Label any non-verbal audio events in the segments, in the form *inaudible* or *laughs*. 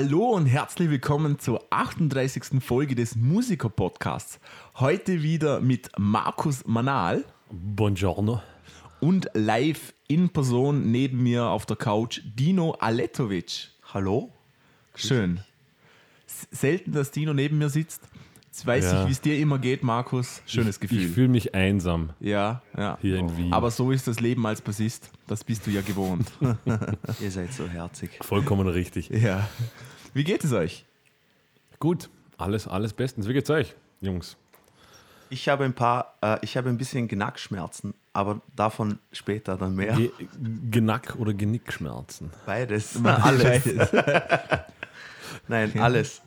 Hallo und herzlich willkommen zur 38. Folge des Musiker-Podcasts. Heute wieder mit Markus Manal Buongiorno. und live in Person neben mir auf der Couch Dino Aletovic. Hallo? Schön. Selten, dass Dino neben mir sitzt. Jetzt weiß Ja. ich, wie es dir immer geht, Markus. Schönes Ich Gefühl. fühle mich einsam ja, ja. hier in Wien. Aber so ist das Leben als Bassist. Das bist du ja gewohnt. *laughs* Ihr seid so herzig. Vollkommen richtig. ja. Wie geht es euch? Gut, alles, alles bestens. Wie geht's euch, Jungs? Ich habe ein paar, äh, ich habe ein bisschen Gnackschmerzen, aber davon später dann mehr. Ge Genack- oder Genickschmerzen? Beides. *laughs* alles. Beides. *laughs* Nein, alles.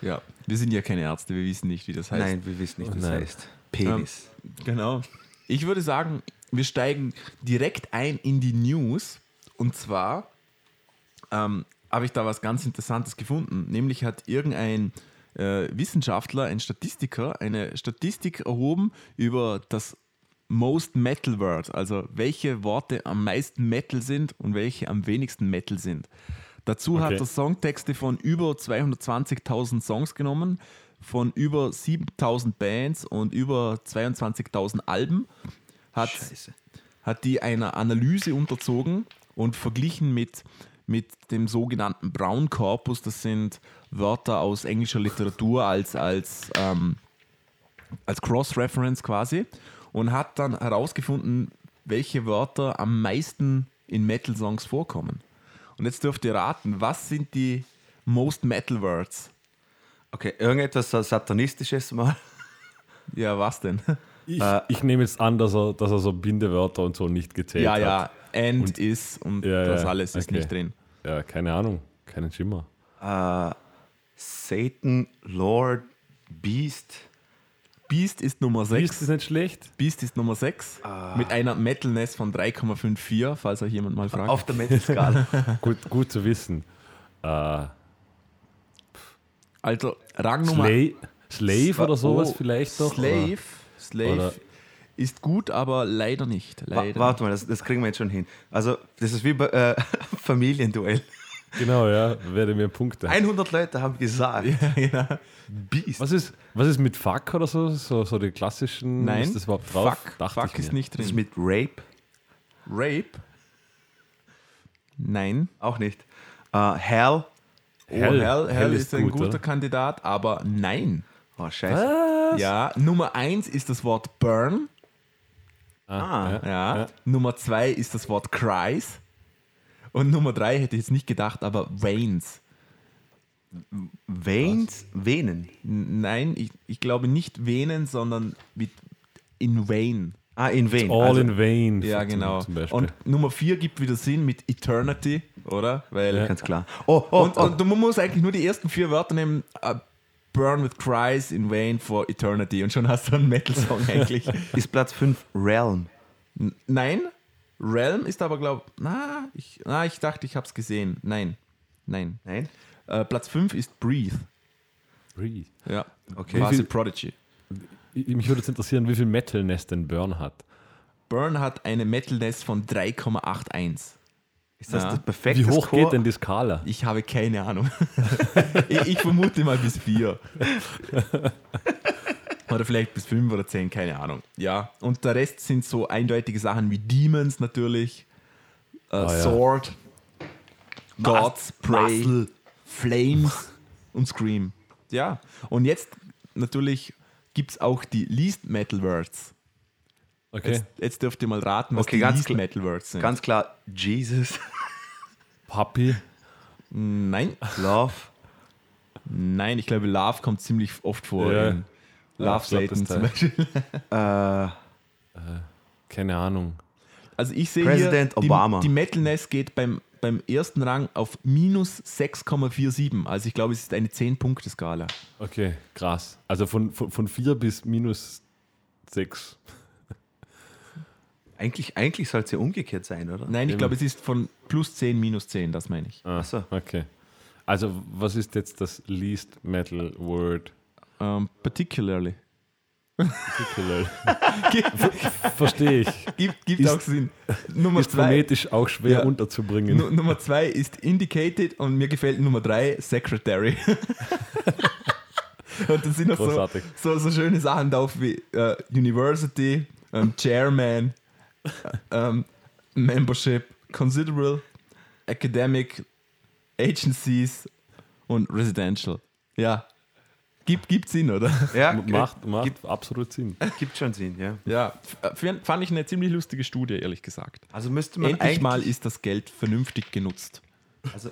Ja, wir sind ja keine Ärzte, wir wissen nicht, wie das heißt. Nein, wir wissen nicht, was das Nein. heißt. Penis. Genau. Ich würde sagen, wir steigen direkt ein in die News. Und zwar ähm, habe ich da was ganz Interessantes gefunden. Nämlich hat irgendein äh, Wissenschaftler, ein Statistiker, eine Statistik erhoben über das Most Metal Word, also welche Worte am meisten Metal sind und welche am wenigsten Metal sind. Dazu Okay. hat er Songtexte von über 220.000 Songs genommen, von über 7.000 Bands und über 22.000 Alben. Hat, Scheiße. hat die einer Analyse unterzogen und verglichen mit, mit dem sogenannten Brown Corpus. Das sind Wörter aus englischer Literatur als, als, ähm, als Cross-Reference quasi. Und hat dann herausgefunden, welche Wörter am meisten in Metal-Songs vorkommen. Und jetzt dürft ihr raten, was sind die Most Metal Words? Okay, irgendetwas Satanistisches mal. Ja, was denn? Ich, ich nehme jetzt an, dass er, dass er so Bindewörter und so nicht gezählt ja, hat. ja, and Und- is und Ja, das ja, alles ist okay. nicht drin. Ja, keine Ahnung. Keinen Schimmer. Äh, Satan, Lord, Beast. Beast ist Nummer 6. Ist das nicht schlecht? Beast ist Nummer 6 mit einer Metalness von 3,54, falls euch jemand mal fragt. Auf der Metal-Skala. *laughs* Gut, gut zu wissen. Äh, also Rang Nummer Slave, Slave oder sowas Oh, vielleicht doch? Slave, Slave Oder- ist gut, aber leider nicht. Leider warte mal, das, das kriegen wir jetzt schon hin. Also, das ist wie bei äh, *laughs* Familienduell. Genau, ja. Werde mir Punkte. 100 Leute haben gesagt, nicht. ja. *laughs* Beast. Was ist, was ist mit Fuck oder so? So, so die klassischen. Nein, Ist das überhaupt drauf? Fuck, Dachte fuck ich ist mir. nicht Das ist drin. mit Rape? Rape? Nein. Auch nicht. Äh, Hell? Oh, Hell. Hell, Hell, ist, ist ein gut, guter oder? Kandidat, aber nein. Oh, scheiße. Ja, Nummer 1 ist das Wort Burn. Ah, ja. Ja. Ja. Nummer 2 ist das Wort Cries. Und Nummer 3 hätte ich jetzt nicht gedacht, aber Veins. Veins? Venen. Nein, ich, ich glaube nicht Venen, sondern mit in vain. Ah, in Ven. All Also, in vain. Ja, genau. Und Nummer 4 gibt wieder Sinn mit Eternity, oder? Weil Ja. ganz klar. Oh, oh, und, oh. und man muss eigentlich nur die ersten vier Wörter nehmen. Burn with Cries in vain for Eternity. Und schon hast du einen Metal-Song *laughs* eigentlich. ist Platz 5 Realm. N- Nein, Realm ist aber, glaube na, ich, na, ich dachte, ich habe es gesehen. Nein, nein. Nein? Äh, Platz 5 ist Breathe. Breathe. Ja, Okay. Quasi viel- Prodigy. Ich- Mich würde jetzt interessieren, wie viel Metalness denn Burn hat. Burn hat eine Metalness von 3,81. Ist das Ja. das perfekte Wie hoch Score? geht denn die Skala? Ich habe keine Ahnung. *laughs* ich, ich vermute mal bis 4. oder vielleicht bis 5 oder 10, keine Ahnung. Ja, und der Rest sind so eindeutige Sachen wie Demons natürlich, äh, ja. Sword, Gods, Prey, Muscle. Flames und Scream. Ja, und jetzt natürlich gibt es auch die Least Metal Words. Okay. Jetzt, jetzt dürft ihr mal raten, was Okay, die ganz Metal Words sind. Ganz klar, Jesus, Puppy. Nein, Love. nein, ich glaube, Love kommt ziemlich oft vor. Ja. in Love Satan zum Beispiel. Äh, Keine Ahnung. Also ich sehe Präsident hier, die, Obama. die Metalness geht beim, beim ersten Rang auf minus 6,47. Also ich glaube, es ist eine 10-Punkte-Skala. Okay, krass. Also von, von, von 4 bis minus 6. eigentlich eigentlich soll es ja umgekehrt sein, oder? Nein, ich glaube, es ist von plus 10, minus 10, das meine ich. Ah, so. Okay. Also, was ist jetzt das least metal word? Ähm, particularly. Lol. *laughs* Verstehe ich. Gibt, gibt Ist- auch Sinn. Nummer Ist zwei, phonetisch auch schwer Ja. unterzubringen. Nu- Nummer zwei ist Indicated und mir gefällt Nummer drei Secretary. *laughs* und das sind noch so, so, so schöne Sachen drauf wie äh, University, ähm, Chairman, äh, *laughs* ähm, Membership, Considerable, Academic, Agencies und Residential. Ja. Gibt, gibt Sinn, oder? Ja, macht macht absolut Sinn. gibt schon Sinn, ja. Ja, fand ich eine ziemlich lustige Studie, ehrlich gesagt. Also müsste man Endlich mal ist das Geld vernünftig genutzt. Also,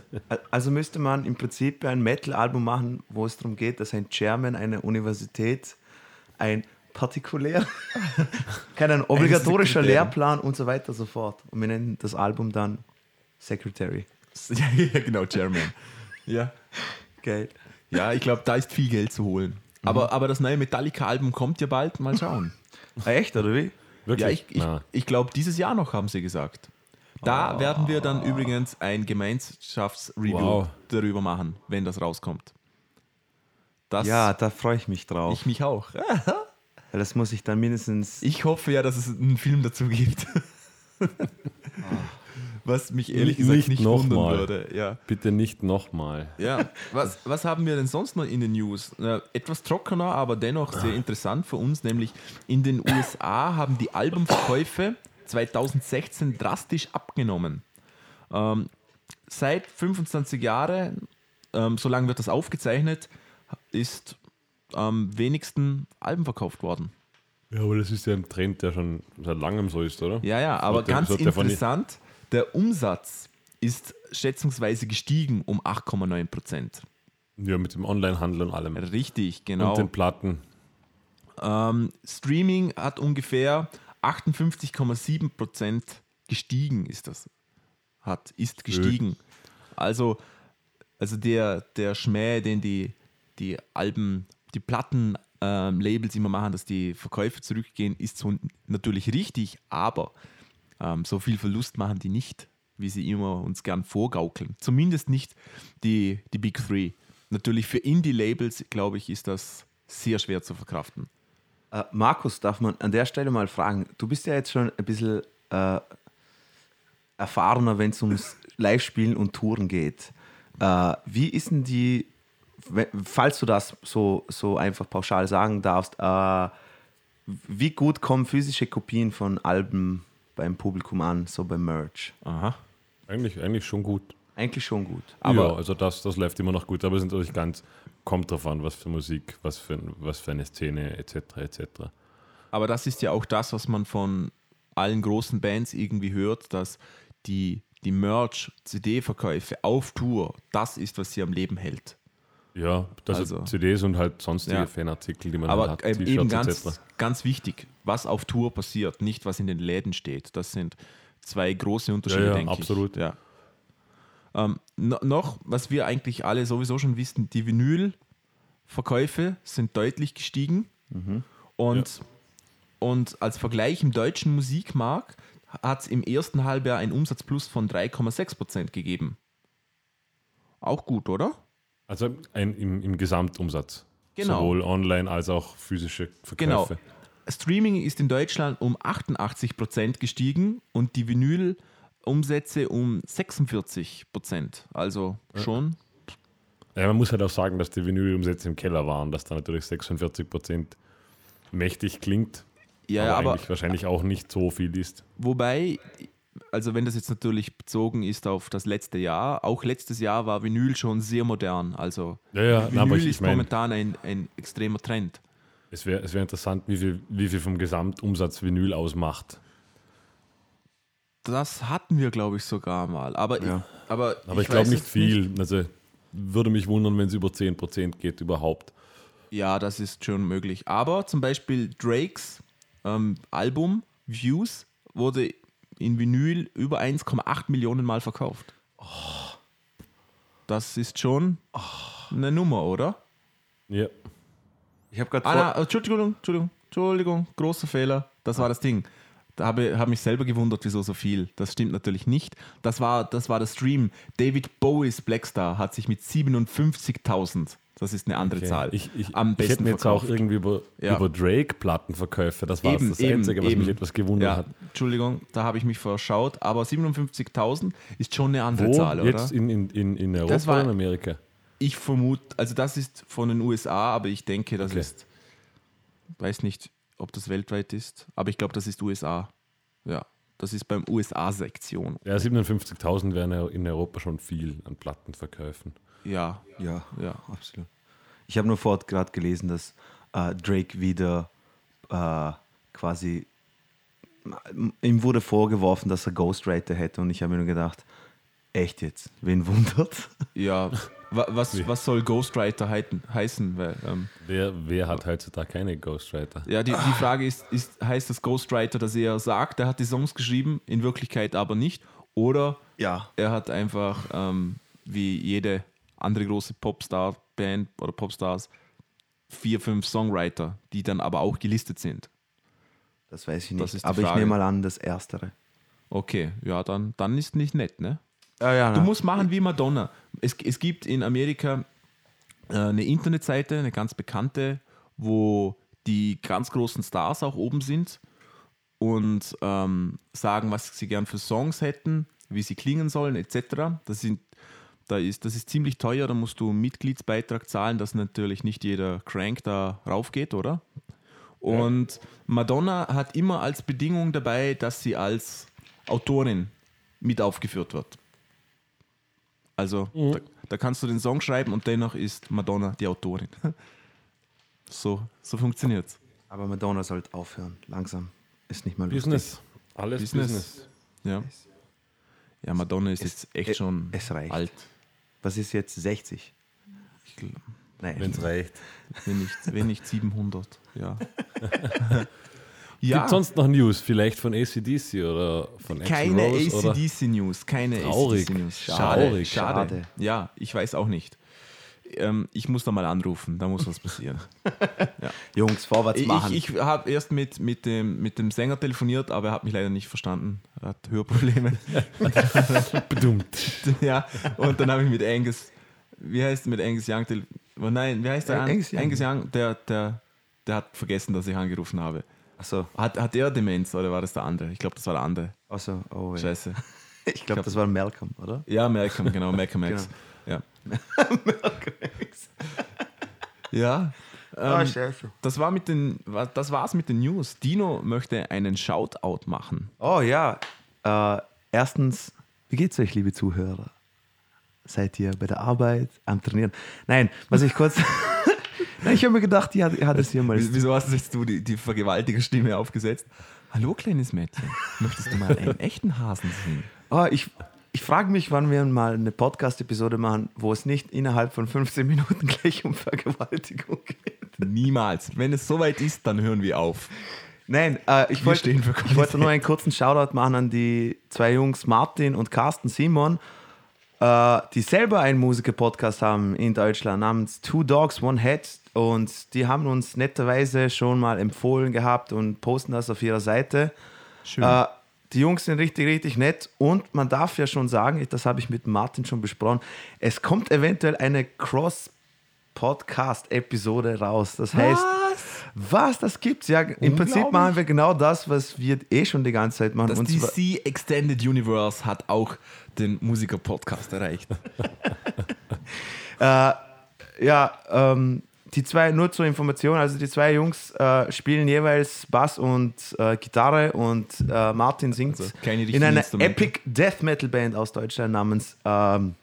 also müsste man im Prinzip ein Metal-Album machen, wo es darum geht, dass ein Chairman einer Universität ein partikulär, *laughs* kein ein obligatorischer. Lehrplan und so weiter und so fort. Und wir nennen das Album dann Secretary. *laughs* Ja, genau, Chairman. *laughs* Ja, Geil. ja ich glaube, da ist viel Geld zu holen. Aber, aber das neue Metallica-Album kommt ja bald, mal schauen. Ah, echt, oder wie? Wirklich? Ja, ich, ich, ich glaube, dieses Jahr noch, haben sie gesagt. Da werden wir dann übrigens ein Gemeinschaftsreview Wow. darüber machen, wenn das rauskommt. Das, Ja, da freue ich mich drauf. ich mich auch. Das muss ich dann mindestens. Ich hoffe ja, dass es einen Film dazu gibt. *laughs* Was mich ehrlich Nicht- gesagt nicht nicht, noch wundern mal. würde. Ja. Bitte nicht nochmal. Ja, was, was haben wir denn sonst noch in den News? Äh, etwas trockener, aber dennoch sehr interessant für uns, nämlich in den USA haben die Albumverkäufe 2016 drastisch abgenommen. Ähm, seit 25 Jahren, ähm, so lange wird das aufgezeichnet, ist am wenigsten Alben verkauft worden. Ja, aber das ist ja ein Trend, der schon seit langem so ist, oder? Ja, ja, aber ganz interessant, der Umsatz ist schätzungsweise gestiegen um 8,9 Prozent. Ja, mit dem Onlinehandel und allem. Richtig, genau. Und den Platten. Ähm, Streaming hat ungefähr 58,7 Prozent gestiegen, ist das. Hat, ist gestiegen. Also, also der, der Schmäh, den die, die Alben, die Plattenlabels immer machen, dass die Verkäufe zurückgehen, ist so natürlich richtig, aber ähm, so viel Verlust machen die nicht, wie sie immer uns gern vorgaukeln. Zumindest nicht die, die Big Three. Natürlich für Indie-Labels, glaube ich, ist das sehr schwer zu verkraften. Äh, Markus, darf man an der Stelle mal fragen? Du bist ja jetzt schon ein bisschen äh, erfahrener, wenn es ums *laughs* Live-Spielen und Touren geht. Äh, wie ist denn die, falls du das so, so einfach pauschal sagen darfst, äh, wie gut kommen physische Kopien von Alben beim Publikum an, so beim Merch? Aha. Eigentlich, eigentlich schon gut. Eigentlich schon gut. Aber- ja, also das, das läuft immer noch gut, aber es ist natürlich ganz, kommt drauf an, was für Musik, was für, was für eine Szene, etc. etc. Aber das ist ja auch das, was man von allen großen Bands irgendwie hört, dass die, die Merch-CD-Verkäufe auf Tour, das ist, was sie am Leben hält. Ja, das Also- sind CDs und halt sonstige Ja. Fanartikel, die man Aber hat, ähm, eben ganz, ganz wichtig, was auf Tour passiert, nicht was in den Läden steht. Das sind zwei große Unterschiede, Ja, ja, denke absolut. ich. Ja. Ähm, no, noch, was wir eigentlich alle sowieso schon wissen, die Vinyl-Verkäufe sind deutlich gestiegen. Und, und als Vergleich im deutschen Musikmarkt hat es im ersten Halbjahr einen Umsatzplus von 3,6 Prozent gegeben. Auch gut, oder? Also ein, im, im Gesamtumsatz. Genau. Sowohl online als auch physische Genau. Verkäufe. Streaming ist in Deutschland um 88% gestiegen und die Vinyl-Umsätze um 46%. Also schon. Ja, man muss halt auch sagen, dass die Vinylumsätze im Keller waren, dass da natürlich 46 Prozent mächtig klingt, Ja, aber, aber, eigentlich wahrscheinlich auch nicht so viel ist. wobei, also wenn das jetzt natürlich bezogen ist auf das letzte Jahr, auch letztes Jahr war Vinyl schon sehr modern. Also Ja, ja, Vinyl na, ich, ist ich meine, momentan ein, ein extremer Trend. es wäre es wär interessant, wie viel, wie viel vom Gesamtumsatz Vinyl ausmacht. Das hatten wir, glaube ich, sogar mal. Aber, Ja. ich, aber, Aber ich, weiß glaube nicht viel. Also würde mich wundern, wenn es über 10 Prozent geht überhaupt. Ja, das ist schon möglich. Aber zum Beispiel Drakes ähm, Album Views wurde in Vinyl über 1,8 Millionen Mal verkauft. Das ist schon eine Nummer, oder? Ja. Ich habe gerade Ah, na, Entschuldigung, Entschuldigung, Entschuldigung, großer Fehler. Das war das Ding. Da habe ich hab mich selber gewundert, wieso so viel. Das stimmt natürlich nicht. Das war, das war der Stream. David Bowies Blackstar hat sich mit 57.000 Das ist eine andere Okay. Zahl. Ich, ich, Am ich besten hätte mir jetzt verkauft. auch irgendwie über, Ja. über Drake-Plattenverkäufe, das war Eben, das eben, Einzige, was eben. mich etwas gewundert ja, hat. Entschuldigung, da habe ich mich verschaut, aber 57.000 ist schon eine andere Wo? Zahl, oder? jetzt in, in, in, Europa Das war- in Amerika? Ich vermute, also das ist von den USA, aber ich denke, das Okay. ist, weiß nicht, ob das weltweit ist, aber ich glaube, das ist USA. Ja, das ist beim USA-Sektion. Ja, 57.000 wären in Europa schon viel an Plattenverkäufen. Ja, Ja, ja. absolut. Ich habe nur vor gerade gelesen, dass äh, Drake wieder äh, quasi ihm wurde vorgeworfen, dass er Ghostwriter hätte und ich habe mir nur gedacht, echt jetzt, wen wundert? *laughs* Ja, wa- was, was soll Ghostwriter heiten, heißen? Weil, ähm, Wer, wer hat heutzutage keine Ghostwriter? ja, die, die Frage ist, ist, heißt das Ghostwriter, dass er sagt, er hat die Songs geschrieben, in Wirklichkeit aber nicht? Oder Ja. er hat einfach, ähm, wie jede andere große Popstar-Band oder Popstars, vier, fünf Songwriter, die dann aber auch gelistet sind. Das weiß ich nicht. Aber ich Frage. nehme mal an, das Erstere. Okay, ja, dann, dann ist nicht nett, ne? Ja, ja, Du musst machen wie Madonna. Es, es gibt in Amerika äh, eine Internetseite, eine ganz bekannte, wo die ganz großen Stars auch oben sind und ähm, sagen, was sie gern für Songs hätten, wie sie klingen sollen, etc. Das, sind, da ist, das ist ziemlich teuer, da musst du einen Mitgliedsbeitrag zahlen, dass natürlich nicht jeder Crank da raufgeht, oder? Und Madonna hat immer als Bedingung dabei, dass sie als Autorin mit aufgeführt wird. Also da, da kannst du den Song schreiben und dennoch ist Madonna die Autorin. *laughs* So, so funktioniert's. Aber Madonna sollte aufhören. Langsam. Ist nicht mal lustig. Business. Alles Business. Business. Ja. Ja, Madonna ist Es- jetzt echt e- schon es reicht. alt. Was ist jetzt 60? Ich gl- Nein. Wenn es reicht. Wenn nicht, wenn nicht 700, ja. *laughs* Gibt sonst noch News? Vielleicht von ACDC oder von keine? ACDC-News, keine Traurig. ACDC-News. Schade, schade. Schade. Ja, ich weiß auch nicht. Ähm, ich muss da mal anrufen, da muss was passieren. *laughs* Jungs, vorwärts Ich, machen. ich habe erst mit, mit, dem, mit dem Sänger telefoniert, aber er hat mich leider nicht verstanden. Er hat Hörprobleme. *laughs* Bedummt. *laughs* ja, und dann habe ich mit Angus, wie heißt mit Angus Young, oh nein, wie heißt der? Äh, Angus Young. Angus Young, der, der, der hat vergessen, dass ich angerufen habe. Achso, Hat, hat er Demenz oder war das der andere? Ich glaube, das war der andere. also, oh, ja. Scheiße. Ich glaube, das war Malcolm, oder? Ja, Malcolm, genau, Malcolm X. Ja. *laughs* ja. Ah, Ähm, scheiße. das war mit den, das war's mit den News. Dino möchte einen Shoutout machen. Oh ja. Äh, erstens, wie geht's euch, liebe Zuhörer? Seid ihr bei der Arbeit, am Trainieren? Nein, was ich kurz. *laughs* Nein, ich habe mir gedacht, die hat, hat es hier mal. Wie- Wieso hast jetzt du die, die Vergewaltiger-Stimme aufgesetzt? Hallo, kleines Mädchen. Möchtest du mal einen *laughs* echten Hasen sehen? Oh, ich ich frage mich, wann wir mal eine Podcast-Episode machen, wo es nicht innerhalb von 15 Minuten *laughs* gleich um Vergewaltigung geht. Niemals. Wenn es soweit ist, dann hören wir auf. Nein, äh, ich, Wir wollte, ich wollte nur einen kurzen Shoutout machen an die zwei Jungs Martin und Carsten Simon, äh, die selber einen Musiker-Podcast haben in Deutschland namens Two Dogs, One Head. Und die haben uns netterweise schon mal empfohlen gehabt und posten das auf ihrer Seite. Schön. Äh, die Jungs sind richtig, richtig nett und man darf ja schon sagen, das habe ich mit Martin schon besprochen, es kommt eventuell eine Cross-Podcast-Episode raus. Das heißt, was, das gibt's ja. Im Prinzip machen wir genau das, was wir eh schon die ganze Zeit machen. das Und DC Extended Universe hat auch den Musiker-Podcast erreicht. *laughs* äh, ja, ähm, die zwei, nur zur Information, also die zwei Jungs äh, spielen jeweils Bass und äh, Gitarre und äh, Martin singt Also in einer. Epic Death Metal Band aus Deutschland namens ähm,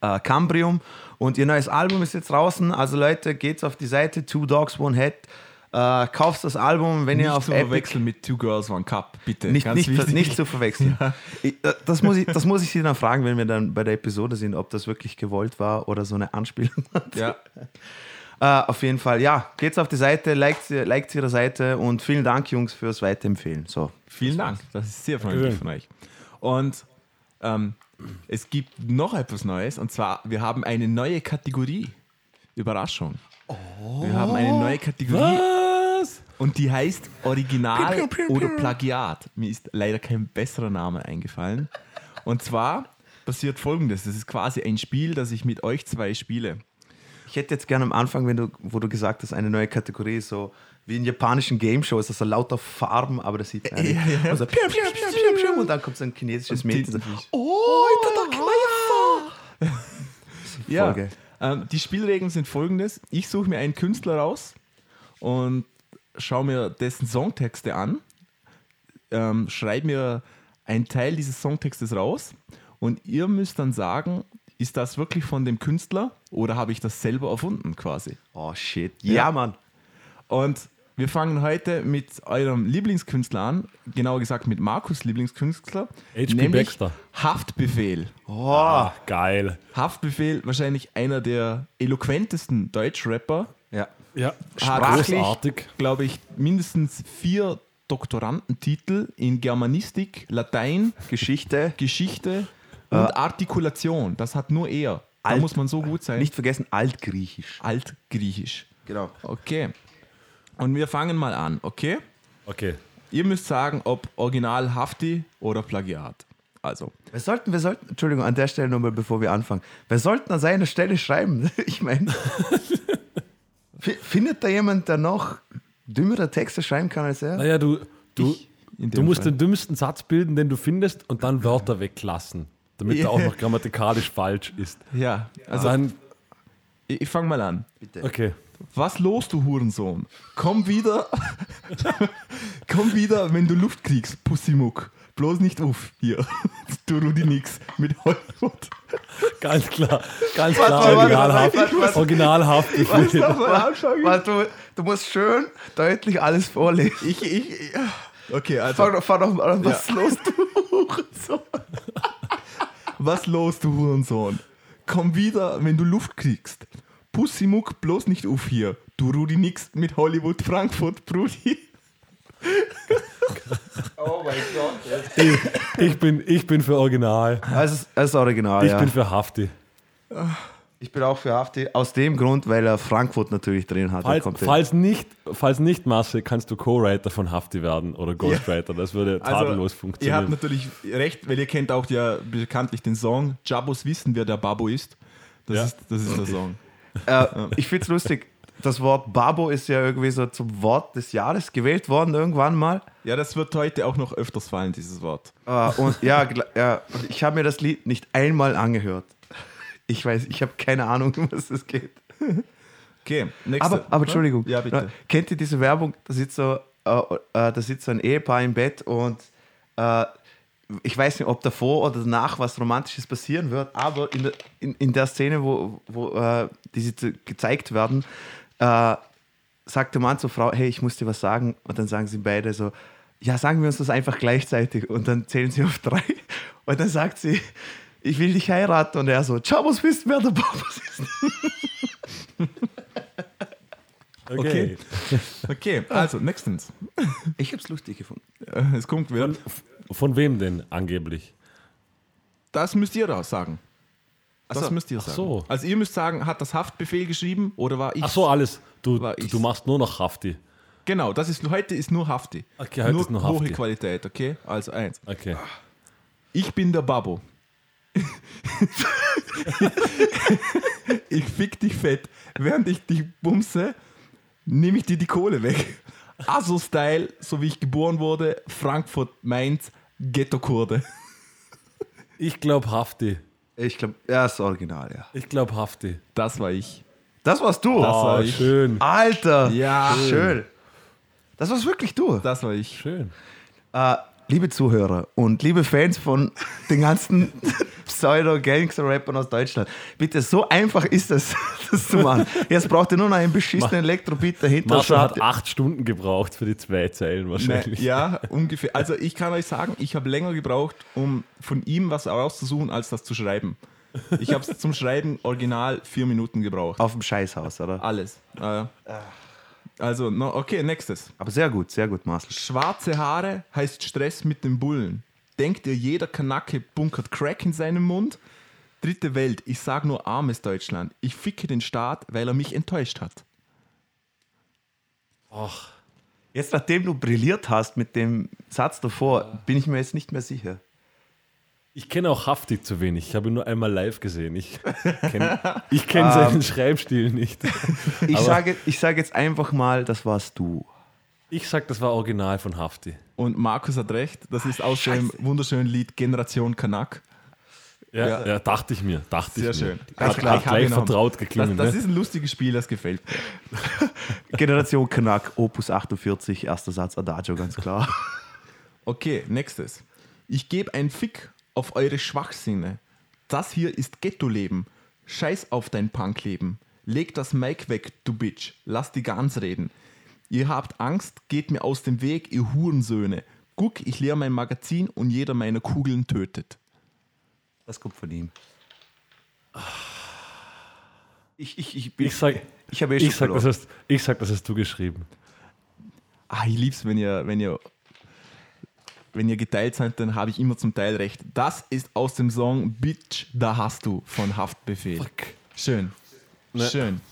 äh, Cambrium. Und ihr neues Album ist jetzt draußen. Also Leute, geht's auf die Seite Two Dogs One Head. Äh, kauft das Album, wenn ihr nicht auf zu Epic verwechseln mit Two Girls, One Cup, bitte. nicht, Ganz nicht, wichtig. nicht zu verwechseln. *laughs* Ich, äh, das, muss ich, das muss ich Sie dann fragen, wenn wir dann bei der Episode sind, ob das wirklich gewollt war oder so eine Anspielung. Ja, *laughs* Äh, auf jeden Fall, ja, geht's auf die Seite, liked, sie- liked ihre Seite und vielen Dank, Jungs, fürs Weiterempfehlen. So. vielen Dank. Das ist sehr freundlich von euch. Und ähm, es gibt noch etwas Neues und zwar, wir haben eine neue Kategorie. Überraschung. Wir haben eine neue Kategorie Was? und die heißt Original Piu, piu, piu, oder. Plagiat. Mir ist leider kein besserer Name eingefallen. Und zwar passiert folgendes: Das ist quasi ein Spiel, das ich mit euch zwei spiele. Ich hätte jetzt gerne am Anfang, wenn du, wo du gesagt hast, eine neue Kategorie, so wie in japanischen Game Shows, also lauter Farben, aber das sieht man. Ja, ja. Also, und dann kommt so ein chinesisches Mädchen. So, Oh, ja. Ähm, die Spielregeln sind folgendes: Ich suche mir einen Künstler raus und schaue mir dessen Songtexte an, ähm, schreibe mir einen Teil dieses Songtextes raus und ihr müsst dann sagen, ist das wirklich von dem Künstler oder habe ich das selber erfunden quasi? Oh shit. Ja. Ja, Mann. Und wir fangen heute mit eurem Lieblingskünstler an, genauer gesagt mit Markus Lieblingskünstler, H.P. nämlich Baxter. Haftbefehl. Oh, Ah, geil. Haftbefehl, wahrscheinlich einer der eloquentesten Deutschrapper. ja. Ja, Sprachlich, großartig. glaube ich, mindestens vier Doktorandentitel in Germanistik, Latein, Geschichte. Geschichte und Artikulation. Das hat nur er. Da Alt- muss man so gut sein. Nicht vergessen, Altgriechisch. Altgriechisch. Genau. Okay. Und wir fangen mal an, okay? Okay. Ihr müsst sagen, ob Original Hafti oder Plagiat. Also, Wir sollten, wir sollten, Entschuldigung, an der Stelle nochmal, bevor wir anfangen. Wir sollten an seiner Stelle schreiben. *laughs* Ich meine, *laughs* fi- findet da jemand, der noch dümmere Texte schreiben kann als er? Naja, du, du, du musst Fall. den dümmsten Satz bilden, den du findest, und dann Wörter weglassen. Damit er auch noch grammatikalisch falsch ist. ja, also Dann, ich, ich fange mal an. okay. Was los, du Hurensohn? Komm wieder, *laughs* komm wieder, wenn du Luft kriegst, Pussimuck. Bloß nicht auf hier. *laughs* Du Rudi nix mit Hollywood. Ganz klar. Ganz klar. warte, Originalhaft. warte, warte. Originalhaft. Warte, du, du musst schön deutlich alles vorlesen. Ich, ich, ich, okay, also. Fang, doch- fang doch mal an, was Ja. los, du Hurensohn? *laughs* Was los, du Hurensohn? Komm wieder, wenn du Luft kriegst. Pussimuck, bloß nicht auf hier. Du Rudi nix mit Hollywood Frankfurt, Brudi. Oh mein Gott. Ich, ich, bin, ich bin für Original. Das ist, original, Ich ja. bin für Hafti. Ich bin auch für Hafti. Aus dem Grund, weil er Frankfurt natürlich drin hat. Falls, falls, nicht, falls nicht, Marcel, kannst du Co-Writer von Hafti werden oder Ghostwriter. Das würde tadellos Also, Ihr habt funktionieren. natürlich recht, weil ihr kennt auch ja bekanntlich den Song Jabos wissen, wer der Babo ist. Das, Ja. ist, das ist der Song. *laughs* Äh, ich finde es lustig. Das Wort Babo ist ja irgendwie so zum Wort des Jahres gewählt worden irgendwann mal. Ja, das wird heute auch noch öfters fallen, dieses Wort. Äh, und ja, ja, ich habe mir das Lied nicht einmal angehört. Ich weiß, ich habe keine Ahnung, um *laughs* was es geht. Okay, nächste. Aber, aber Entschuldigung, Ja, bitte. kennt ihr diese Werbung? Da sitzt so, äh, äh, da sitzt so ein Ehepaar im Bett und äh, ich weiß nicht, ob davor oder danach was Romantisches passieren wird, aber in der, in, in der Szene, wo, wo äh, diese gezeigt werden, äh, sagt der Mann zur Frau, hey, ich muss dir was sagen. Und dann sagen sie beide so, ja, sagen wir uns das einfach gleichzeitig. Und dann zählen sie auf drei. Und dann sagt sie, ich will dich heiraten. Und er so, ciao, was wisst, wer der Babus ist. *laughs* Okay. Okay, also, nächstens. Ich habe es lustig gefunden. Äh, Es kommt wieder. Von wem denn angeblich? Das müsst ihr da sagen. Das so. müsst ihr sagen. so. Also ihr müsst sagen, hat das Haftbefehl geschrieben oder war ich? Ach so, alles. Du, du, machst nur noch Hafti. Genau, das ist heute ist nur Hafti. Okay, heute nur ist nur hohe Hafti. Qualität, okay? Also eins. Okay. Ich bin der Babbo. *laughs* ich fick dich fett. Während ich dich bumse, nehme ich dir die Kohle weg. Aso-Style, so wie ich geboren wurde, Frankfurt, Mainz, Ghetto-Kurde. Ich glaube Hafti. Ich glaube, ja, ist original, ja. Ich glaube Hafti. Das war ich. Das warst du. Das war Oh, ich. schön. Alter. Ja. Schön. Das warst wirklich du. Das war ich. Schön. Äh, liebe Zuhörer und liebe Fans von den ganzen *laughs* Pseudo-Gangster-Rappern aus Deutschland, bitte, so einfach ist es, *laughs* das zu machen. Jetzt braucht ihr nur noch einen beschissenen Elektrobeat dahinter. Schon hat acht Stunden gebraucht für die zwei Zeilen Ne, wahrscheinlich. ja, ungefähr. Also ich kann euch sagen, ich habe länger gebraucht, um von ihm was rauszusuchen, als das zu schreiben. Ich habe es zum Schreiben original vier Minuten gebraucht. Auf dem Scheißhaus, oder? Alles. Äh, also, no, okay, nächstes. Aber sehr gut, sehr gut, Marcel. Schwarze Haare heißt Stress mit den Bullen. Denkt ihr, jeder Kanacke bunkert Crack in seinem Mund? Dritte Welt, ich sag nur armes Deutschland. Ich ficke den Staat, weil er mich enttäuscht hat. Ach, Jetzt, nachdem du brilliert hast mit dem Satz davor, bin ich mir jetzt nicht mehr sicher. Ich kenne auch Hafti zu wenig. Ich habe ihn nur einmal live gesehen. Ich *laughs* kenne ich kenn seinen Schreibstil nicht. Ich sage, ich sage jetzt einfach mal, das warst du. Ich sag, das war original von Hafti. Und Markus hat recht, das ist aus dem wunderschönen Lied Generation Kanak. Ja, Ja. ja. dachte ich mir. Dachte Sehr ich schön. mir. Ganz Hat, klar, hat gleich vertraut Das, geklungen. das ne? ist ein lustiges Spiel, das gefällt mir. *laughs* Generation Kanak, Opus 48, erster Satz Adagio, ganz klar. *laughs* Okay, nächstes. Ich gebe einen Fick auf eure Schwachsinne. Das hier ist Ghetto-Leben. Scheiß auf dein Punkleben. Leg das Mic weg, du Bitch. Lass die Gans reden. Ihr habt Angst, geht mir aus dem Weg, ihr Hurensöhne. Guck, ich leer mein Magazin und jeder meiner Kugeln tötet. Das kommt von ihm. Ich, ich, ich, bin, Ich sag, ich habe eh ich, schon sag, das verloren. hast, ich sag, das hast du geschrieben. Ah, ich lieb's, wenn ihr, wenn ihr, wenn ihr geteilt seid, dann habe ich immer zum Teil recht. Das ist aus dem Song Bitch, da hast du von Haftbefehl. Schön. Ne. Schön.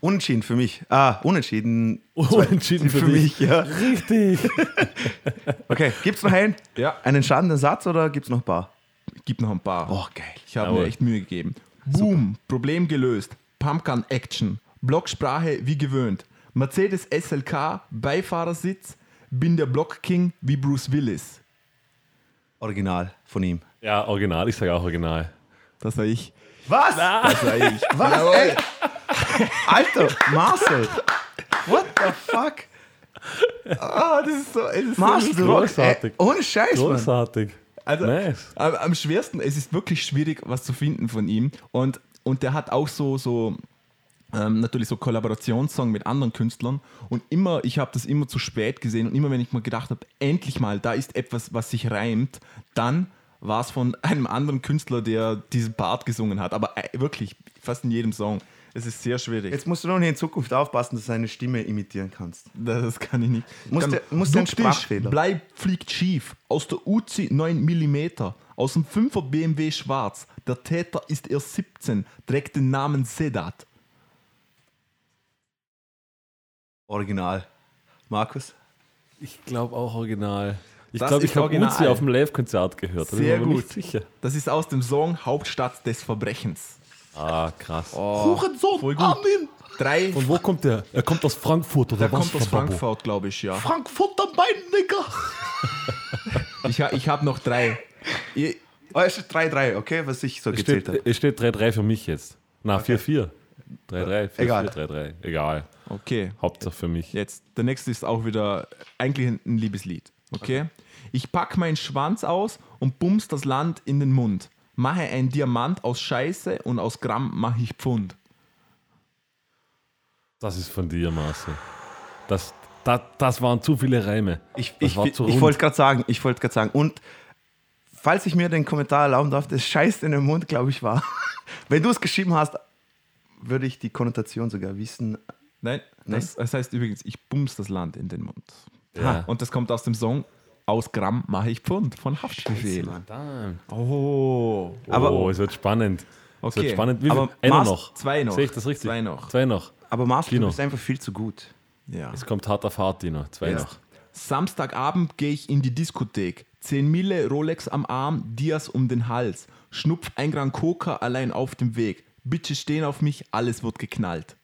Unentschieden für mich. Ah, unentschieden. Unentschieden für, für mich, ja. Richtig. *laughs* Okay, gibt's noch einen? Ja. Einen entscheidenden Satz oder gibt's noch ein paar? Gibt noch ein paar. Oh, geil. Ich habe Jawohl. mir echt Mühe gegeben. Boom, Problem gelöst. Pumpgun Action. Blocksprache wie gewöhnt. Mercedes SLK, Beifahrersitz. Bin der Block King wie Bruce Willis. Original von ihm. Ja, original. Ich sage auch original. Das war ich. Was? Das war ich. Was? Ey? Alter, Marcel. What the fuck? Ah, das ist so. Es ist Marcel, so großartig. ohne Scheiß, Mann. Großartig. Also, Nice. am, am schwersten, es ist wirklich schwierig, was zu finden von ihm. Und, und der hat auch so, so ähm, natürlich so Kollaborationssong mit anderen Künstlern. Und immer, ich habe das immer zu spät gesehen. Und immer, wenn ich mal gedacht habe, endlich mal, da ist etwas, was sich reimt, dann war es von einem anderen Künstler, der diesen Part gesungen hat. Aber äh, wirklich, fast in jedem Song. Es ist sehr schwierig. Jetzt musst du noch nicht in Zukunft aufpassen, dass du seine Stimme imitieren kannst. Das kann ich nicht. Muss kann, der- muss der einen Sprachfehler. Bleib, fliegt schief. Aus der Uzi 9 mm. Aus dem 5er BMW schwarz. Der Täter ist erst 17. Trägt den Namen Sedat. Original. Markus? Ich glaube auch original. Ich glaube, ich habe. Uzi auf dem Live-Konzert gehört. Sehr gut. Sicher. Das ist aus dem Song Hauptstadt des Verbrechens. Ah, krass. Hurensohn, voll gut. Armin! Drei. Von wo kommt der? Er kommt aus Frankfurt oder der was? kommt aus? Frankfurt, glaube ich, ja. Frankfurt am Bein, Digga! *laughs* Ich, ha- ich habe noch drei. Ihr, Oh, es steht 3-3, okay, was ich so Es gezählt steht, habe. es steht 3-3 für mich jetzt. Na, 4-4. 3-3, 4-4, Egal. 3-3. Egal. okay. Hauptsache für mich. Jetzt, der nächste ist auch wieder eigentlich ein Liebeslied. Okay? Ich pack meinen Schwanz aus und bums das Land in den Mund. Mache ein Diamant aus Scheiße und aus Gramm mache ich Pfund. Das ist von dir, Marcel. Das, das, das waren zu viele Reime. Ich, ich, ich, wollte gerade sagen, ich wollte gerade sagen. Und falls ich mir den Kommentar erlauben darf, das Scheiß in den Mund, glaube ich, war. *laughs* Wenn du es geschrieben hast, würde ich die Konnotation sogar wissen. Nein, das, das heißt übrigens, ich bums das Land in den Mund. Ja. Und das kommt aus dem Song Aus Gramm mache ich Pfund von Haftbefehl. Oh. Aber- oh, es wird spannend. Es wird Okay. spannend. Wie viel? Aber Einer noch. zwei noch. Sehe ich das richtig? Zwei noch. Zwei noch. Aber Marcel, du bist einfach viel zu gut. Ja. Es kommt hart auf hart, Dino. Zwei Ja. noch. Samstagabend gehe ich in die Diskothek. 10 Mille Rolex am Arm, Dias um den Hals. Schnupf ein Gramm Coca allein auf dem Weg. Bitches stehen auf mich, alles wird geknallt.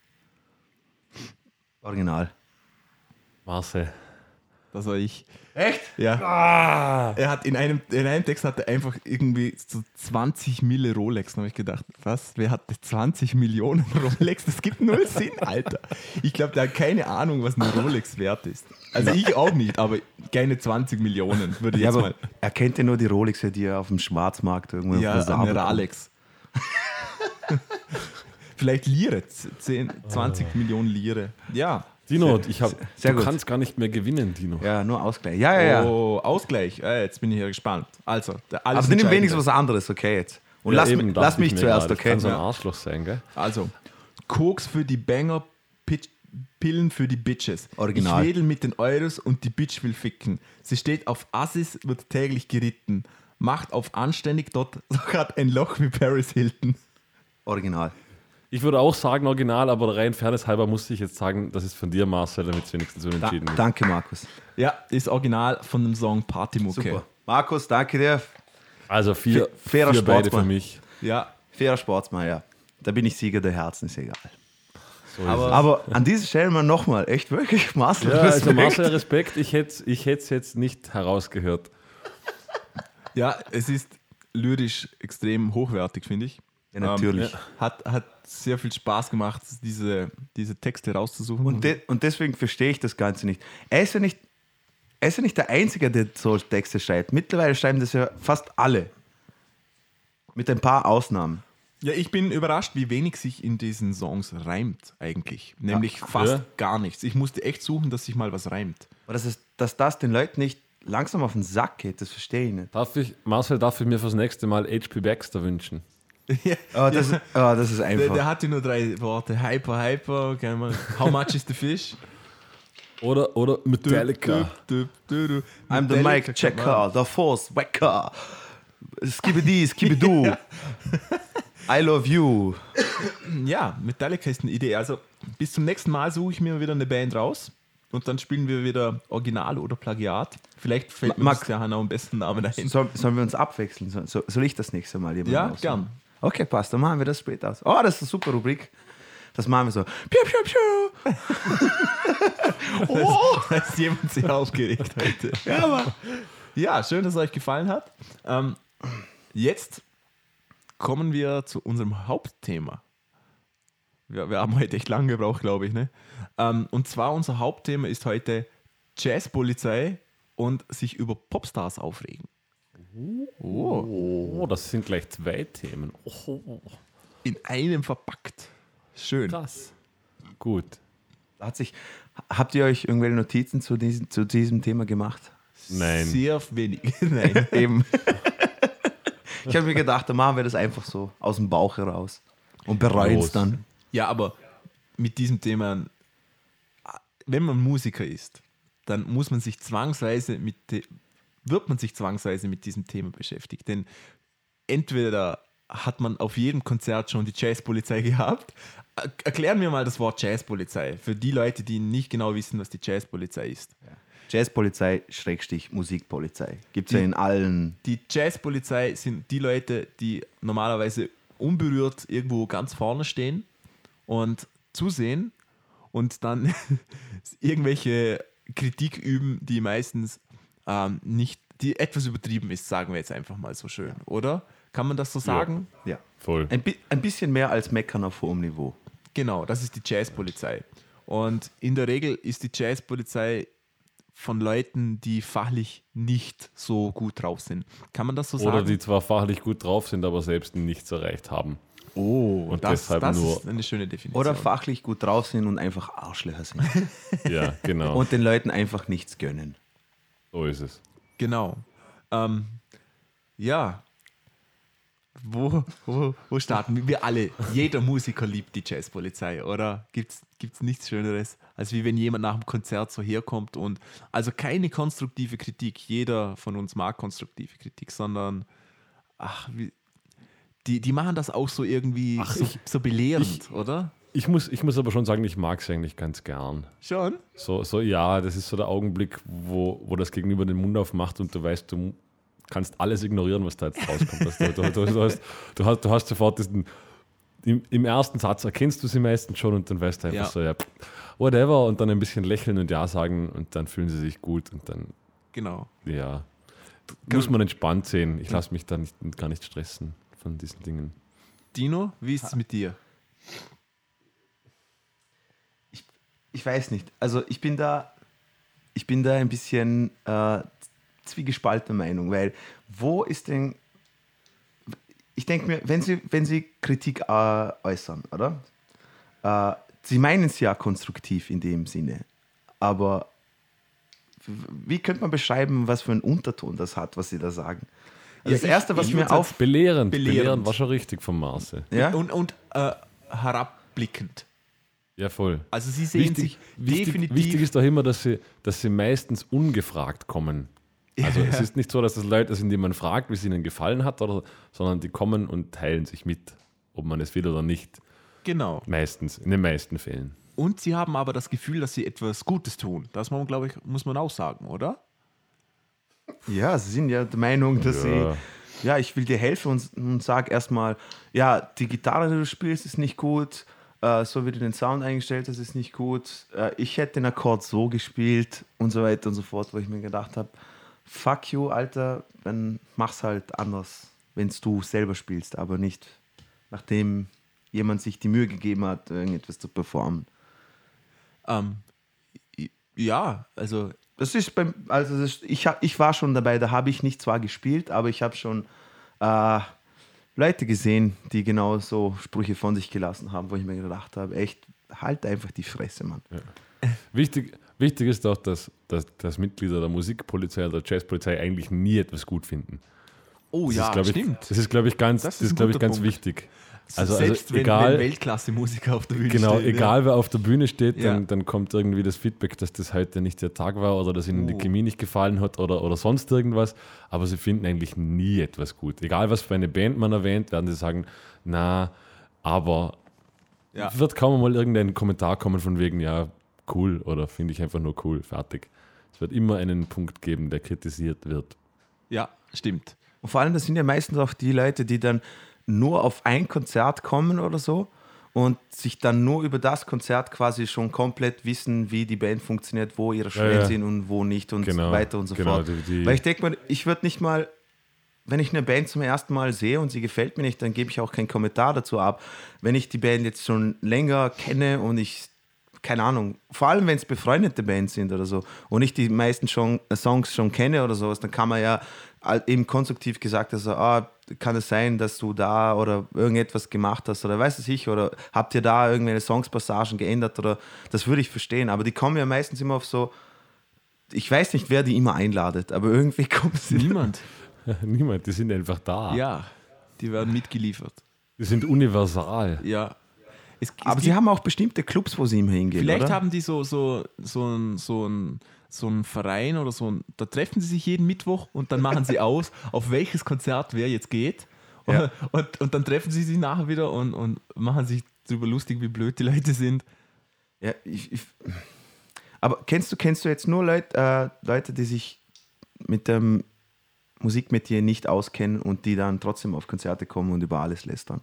Original. Marcel. Das war ich. Echt? Ja. Er hat in einem, in einem Text hat er einfach irgendwie so 20 Mille Rolex. Da habe ich gedacht, was? Wer hat 20 Millionen *laughs* Rolex? Das gibt null Sinn, Alter. Ich glaube, der hat keine Ahnung, was eine Rolex wert ist. Also ich auch nicht, aber keine 20 Millionen würde ich Ja, jetzt mal. er kennt ja nur die Rolex, die er auf dem Schwarzmarkt irgendwo Ja, eine. Rolex. *laughs* Vielleicht Lire, 10, 20 Millionen Lire. Ja. Dino, ich hab, sehr du gut. kannst gar nicht mehr gewinnen, Dino. Ja, nur Ausgleich. Ja, ja, ja. Oh, Ausgleich. Äh, jetzt bin ich hier gespannt. Also, alles Aber nimm wenigstens was anderes, okay, jetzt. Und Ja, lass, eben, lass ich mich zuerst, okay? Kann so ein Ja. Arschloch sein, gell? Also, Koks für die Banger, Pitch, Pillen für die Bitches. Original. Ich wedel mit den Euros und die Bitch will ficken. Sie steht auf Assis, wird täglich geritten. Macht auf anständig, dort *laughs* hat ein Loch wie Paris Hilton. Original. Ich würde auch sagen original, aber rein fairness halber musste ich jetzt sagen, das ist von dir, Marcel, damit es wenigstens Da, unentschieden ist. danke, Markus. Ja, ist original von dem Song Partymucke. Super. Markus, danke dir. Also vier, Fairer vier beide für mich. Ja, Fairer Sportsmann, ja. Da bin ich Sieger der Herzen, ist egal. So ist Aber- Aber an dieser Stelle mal nochmal, echt wirklich, Marcel, Ja, also Respekt. Marcel, Respekt. Ich hätte es ich hätt's jetzt nicht herausgehört. ja, es ist lyrisch extrem hochwertig, finde ich. Ja, natürlich. Ähm, hat, hat sehr viel Spaß gemacht, diese, diese Texte rauszusuchen. Und, de und deswegen verstehe ich das Ganze nicht. Er ist ja nicht, er ist ja nicht der Einzige, der so Texte schreibt. Mittlerweile schreiben das ja fast alle. Mit ein paar Ausnahmen. Ja, ich bin überrascht, wie wenig sich in diesen Songs reimt eigentlich. Nämlich fast Ja. gar nichts. Ich musste echt suchen, dass sich mal was reimt. Aber dass, es, dass das den Leuten nicht langsam auf den Sack geht, das verstehe ich nicht. Darf ich, Marcel, darf ich mir fürs nächste Mal HP Baxter wünschen? *laughs* Aber das, ist- aber das ist Der, einfach. der hatte nur drei Worte. Hyper, hyper, keine Ahnung. How much is the fish? Oder, oder Metallica. Du, du, du. I'm the Mic Checker, the Force Wecker. Skibidi, Skibidu. *laughs* I love you. man- Ja, Metallica ist eine Idee. Also bis zum nächsten Mal suche ich mir wieder eine Band raus. Und dann spielen wir wieder Original oder Plagiat. Vielleicht fällt mir Max- der Hanna am besten Namen ein. Soll, sollen wir uns abwechseln? Soll, soll- ich das nächste Mal jemand Ja, aussuchen? gern. Okay, passt. Dann machen wir das später aus. Oh, das ist eine super Rubrik. Das machen wir so. Piu, piu, piu. *laughs* *laughs* Oh, da ist jemand sehr aufgeregt heute. Ja, Mann. ja, schön, dass es euch gefallen hat. Ähm, jetzt kommen wir zu unserem Hauptthema. Wir, wir haben heute echt lange gebraucht, glaube ich. Ne? Ähm, und zwar unser Hauptthema ist heute Jazzpolizei und sich über Popstars aufregen. Oh, das sind gleich zwei Themen. Oh, In einem verpackt. Schön. krass. Gut. Hat sich, habt ihr euch irgendwelche Notizen zu diesem, zu diesem Thema gemacht? Nein. Sehr wenig. *laughs* Nein. Eben. ich habe mir gedacht, dann machen wir das einfach so aus dem Bauch heraus und bereuen es dann. Ja, aber mit diesem Thema, wenn man Musiker ist, dann muss man sich zwangsweise mit, wird man sich zwangsweise mit diesem Thema beschäftigt. Denn entweder hat man auf jedem Konzert schon die Jazzpolizei *laughs* gehabt. Er- Erklären wir mal das Wort Jazzpolizei für die Leute, die nicht genau wissen, was die Jazzpolizei ist. Jazzpolizei, Schrägstich, Musikpolizei. Gibt es ja in allen. Die Jazzpolizei sind die Leute, die normalerweise unberührt irgendwo ganz vorne stehen und zusehen und dann *laughs* irgendwelche Kritik üben, die meistens ähm, nicht, die etwas übertrieben ist, sagen wir jetzt einfach mal so schön, oder? Kann man das so sagen? Ja. Voll. Ein, bi ein bisschen mehr als Meckern auf hohem Niveau. Genau, das ist die Jazzpolizei. Und in der Regel ist die Jazzpolizei von Leuten, die fachlich nicht so gut drauf sind. Kann man das so Oder sagen? die zwar fachlich gut drauf sind, aber selbst nichts erreicht haben. oh, und das, deshalb das nur- ist eine schöne Definition. Oder fachlich gut drauf sind und einfach Arschlöcher sind. *laughs* Ja, genau. und den Leuten einfach nichts gönnen. So ist es. Genau. Ähm, ja. Wo, wo, wo starten wir? Wir alle, jeder Musiker liebt die Jazzpolizei, oder? Gibt es nichts Schöneres, als wie wenn jemand nach dem Konzert so herkommt und also keine konstruktive Kritik, jeder von uns mag konstruktive Kritik, sondern ach, wie, die, die machen das auch so irgendwie Ach, so, ich- so belehrend, ich- oder? Ich muss, ich muss aber schon sagen, ich mag es eigentlich ganz gern. Schon? So, so, ja, das ist so der Augenblick, wo, wo das Gegenüber den Mund aufmacht und du weißt, du kannst alles ignorieren, was da jetzt rauskommt. Also Du, du, du, hast, du, hast, du hast sofort diesen, im, im ersten Satz erkennst du sie meistens schon und dann weißt du einfach Ja. so, ja, whatever, und dann ein bisschen lächeln und Ja sagen und dann fühlen sie sich gut und dann, Genau. ja, muss man entspannt sehen. Ich lasse mich da nicht, gar nicht stressen von diesen Dingen. Dino, wie ist es mit dir? Ich weiß nicht. Also ich bin da, ich bin da ein bisschen äh, zwiegespaltener Meinung, weil wo ist denn. Ich denke mir, wenn Sie, wenn Sie Kritik äh, äußern, oder? Äh, Sie meinen es ja konstruktiv in dem Sinne, aber wie könnte man beschreiben, was für einen Unterton das hat, was Sie da sagen? Also Ja, das ich- Erste, was ich mir auf. Belehrend, Belehrend. belehrend, war schon richtig vom Marse. Ja? Und, und äh, herabblickend. Ja, voll. Also sie sehen Wichtig, sich wichtig, definitiv. wichtig ist doch immer, dass sie, dass sie meistens ungefragt kommen. Also es ist nicht so, dass das Leute sind, die man fragt, wie es ihnen gefallen hat, oder, sondern die kommen und teilen sich mit, ob man es will oder nicht. genau. Meistens, in den meisten Fällen. Und sie haben aber das Gefühl, dass sie etwas Gutes tun. Das muss man, glaube ich, muss man auch sagen, oder? Ja, Sie sind ja der Meinung, dass Ja. Sie ja, ich will dir helfen und, und sag erstmal, ja, die Gitarre, die du spielst, ist nicht gut, äh, so wie du den Sound eingestellt hast, ist nicht gut, äh, ich hätte den Akkord so gespielt und so weiter und so fort, wo ich mir gedacht habe, fuck you, Alter, dann mach's halt anders, wenn du selber spielst, aber nicht nachdem jemand sich die Mühe gegeben hat, irgendetwas zu performen. Ähm, ja, also Das ist beim, also das ist, ich, ich war schon dabei, da habe ich nicht zwar gespielt, aber ich habe schon äh, Leute gesehen, die genau so Sprüche von sich gelassen haben, wo ich mir gedacht habe, echt, halt einfach die Fresse, Mann. Wichtig, wichtig ist auch, dass, dass, dass Mitglieder der Musikpolizei oder der Jazzpolizei eigentlich nie etwas gut finden. Oh Das ja, ist, glaub ich, stimmt. Das ist, glaube ich, ganz, Das das ist glaube ich, ganz Punkt. wichtig. Also, Selbst also wenn, egal, wenn Weltklasse-Musiker auf der Bühne genau, stehen. egal wer auf der Bühne steht, Ja. dann, dann kommt irgendwie das Feedback, dass das heute nicht der Tag war oder dass ihnen die Oh. Chemie nicht gefallen hat oder, oder sonst irgendwas. Aber sie finden eigentlich nie etwas gut. Egal, was für eine Band man erwähnt, werden sie sagen, na, aber Ja. wird kaum mal irgendein Kommentar kommen von wegen, ja, cool oder finde ich einfach nur cool, fertig. Es wird immer einen Punkt geben, der kritisiert wird. Ja, stimmt. Und vor allem, das sind ja meistens auch die Leute, die dann nur auf ein Konzert kommen oder so und sich dann nur über das Konzert quasi schon komplett wissen, wie die Band funktioniert, wo ihre Schwellen ja. sind und wo nicht und Genau, so weiter und so genau, fort. die- die- Weil ich denke mal, ich würde nicht mal, wenn ich eine Band zum ersten Mal sehe und sie gefällt mir nicht, dann gebe ich auch keinen Kommentar dazu ab. Wenn ich die Band jetzt schon länger kenne und ich keine Ahnung, vor allem wenn es befreundete Bands sind oder so und ich die meisten schon, Songs schon kenne oder sowas, dann kann man ja eben konstruktiv gesagt, also, ah, kann es sein, dass du da oder irgendetwas gemacht hast oder weiß es ich oder habt ihr da irgendwelche Songspassagen geändert oder das würde ich verstehen, aber die kommen ja meistens immer auf so, ich weiß nicht, wer die immer einladet, aber irgendwie *laughs* kommt sie. Niemand. *laughs* *laughs* Niemand, die sind einfach da. Ja, die werden mitgeliefert. Die sind universal. Ja. Es, es Aber gibt- sie haben auch bestimmte Clubs, wo sie immer hingehen, Vielleicht oder? haben die so, so, so, ein, so, ein, so einen Verein oder so, ein, da treffen sie sich jeden Mittwoch und dann machen sie aus, *laughs* auf welches Konzert wer jetzt geht. Und, Ja. und, und dann treffen sie sich nachher wieder und, und machen sich darüber lustig, wie blöd die Leute sind. Ja, ich, ich, aber kennst du, kennst du jetzt nur Leut, äh, Leute, die sich mit dem Musikmetier nicht auskennen und die dann trotzdem auf Konzerte kommen und über alles lästern?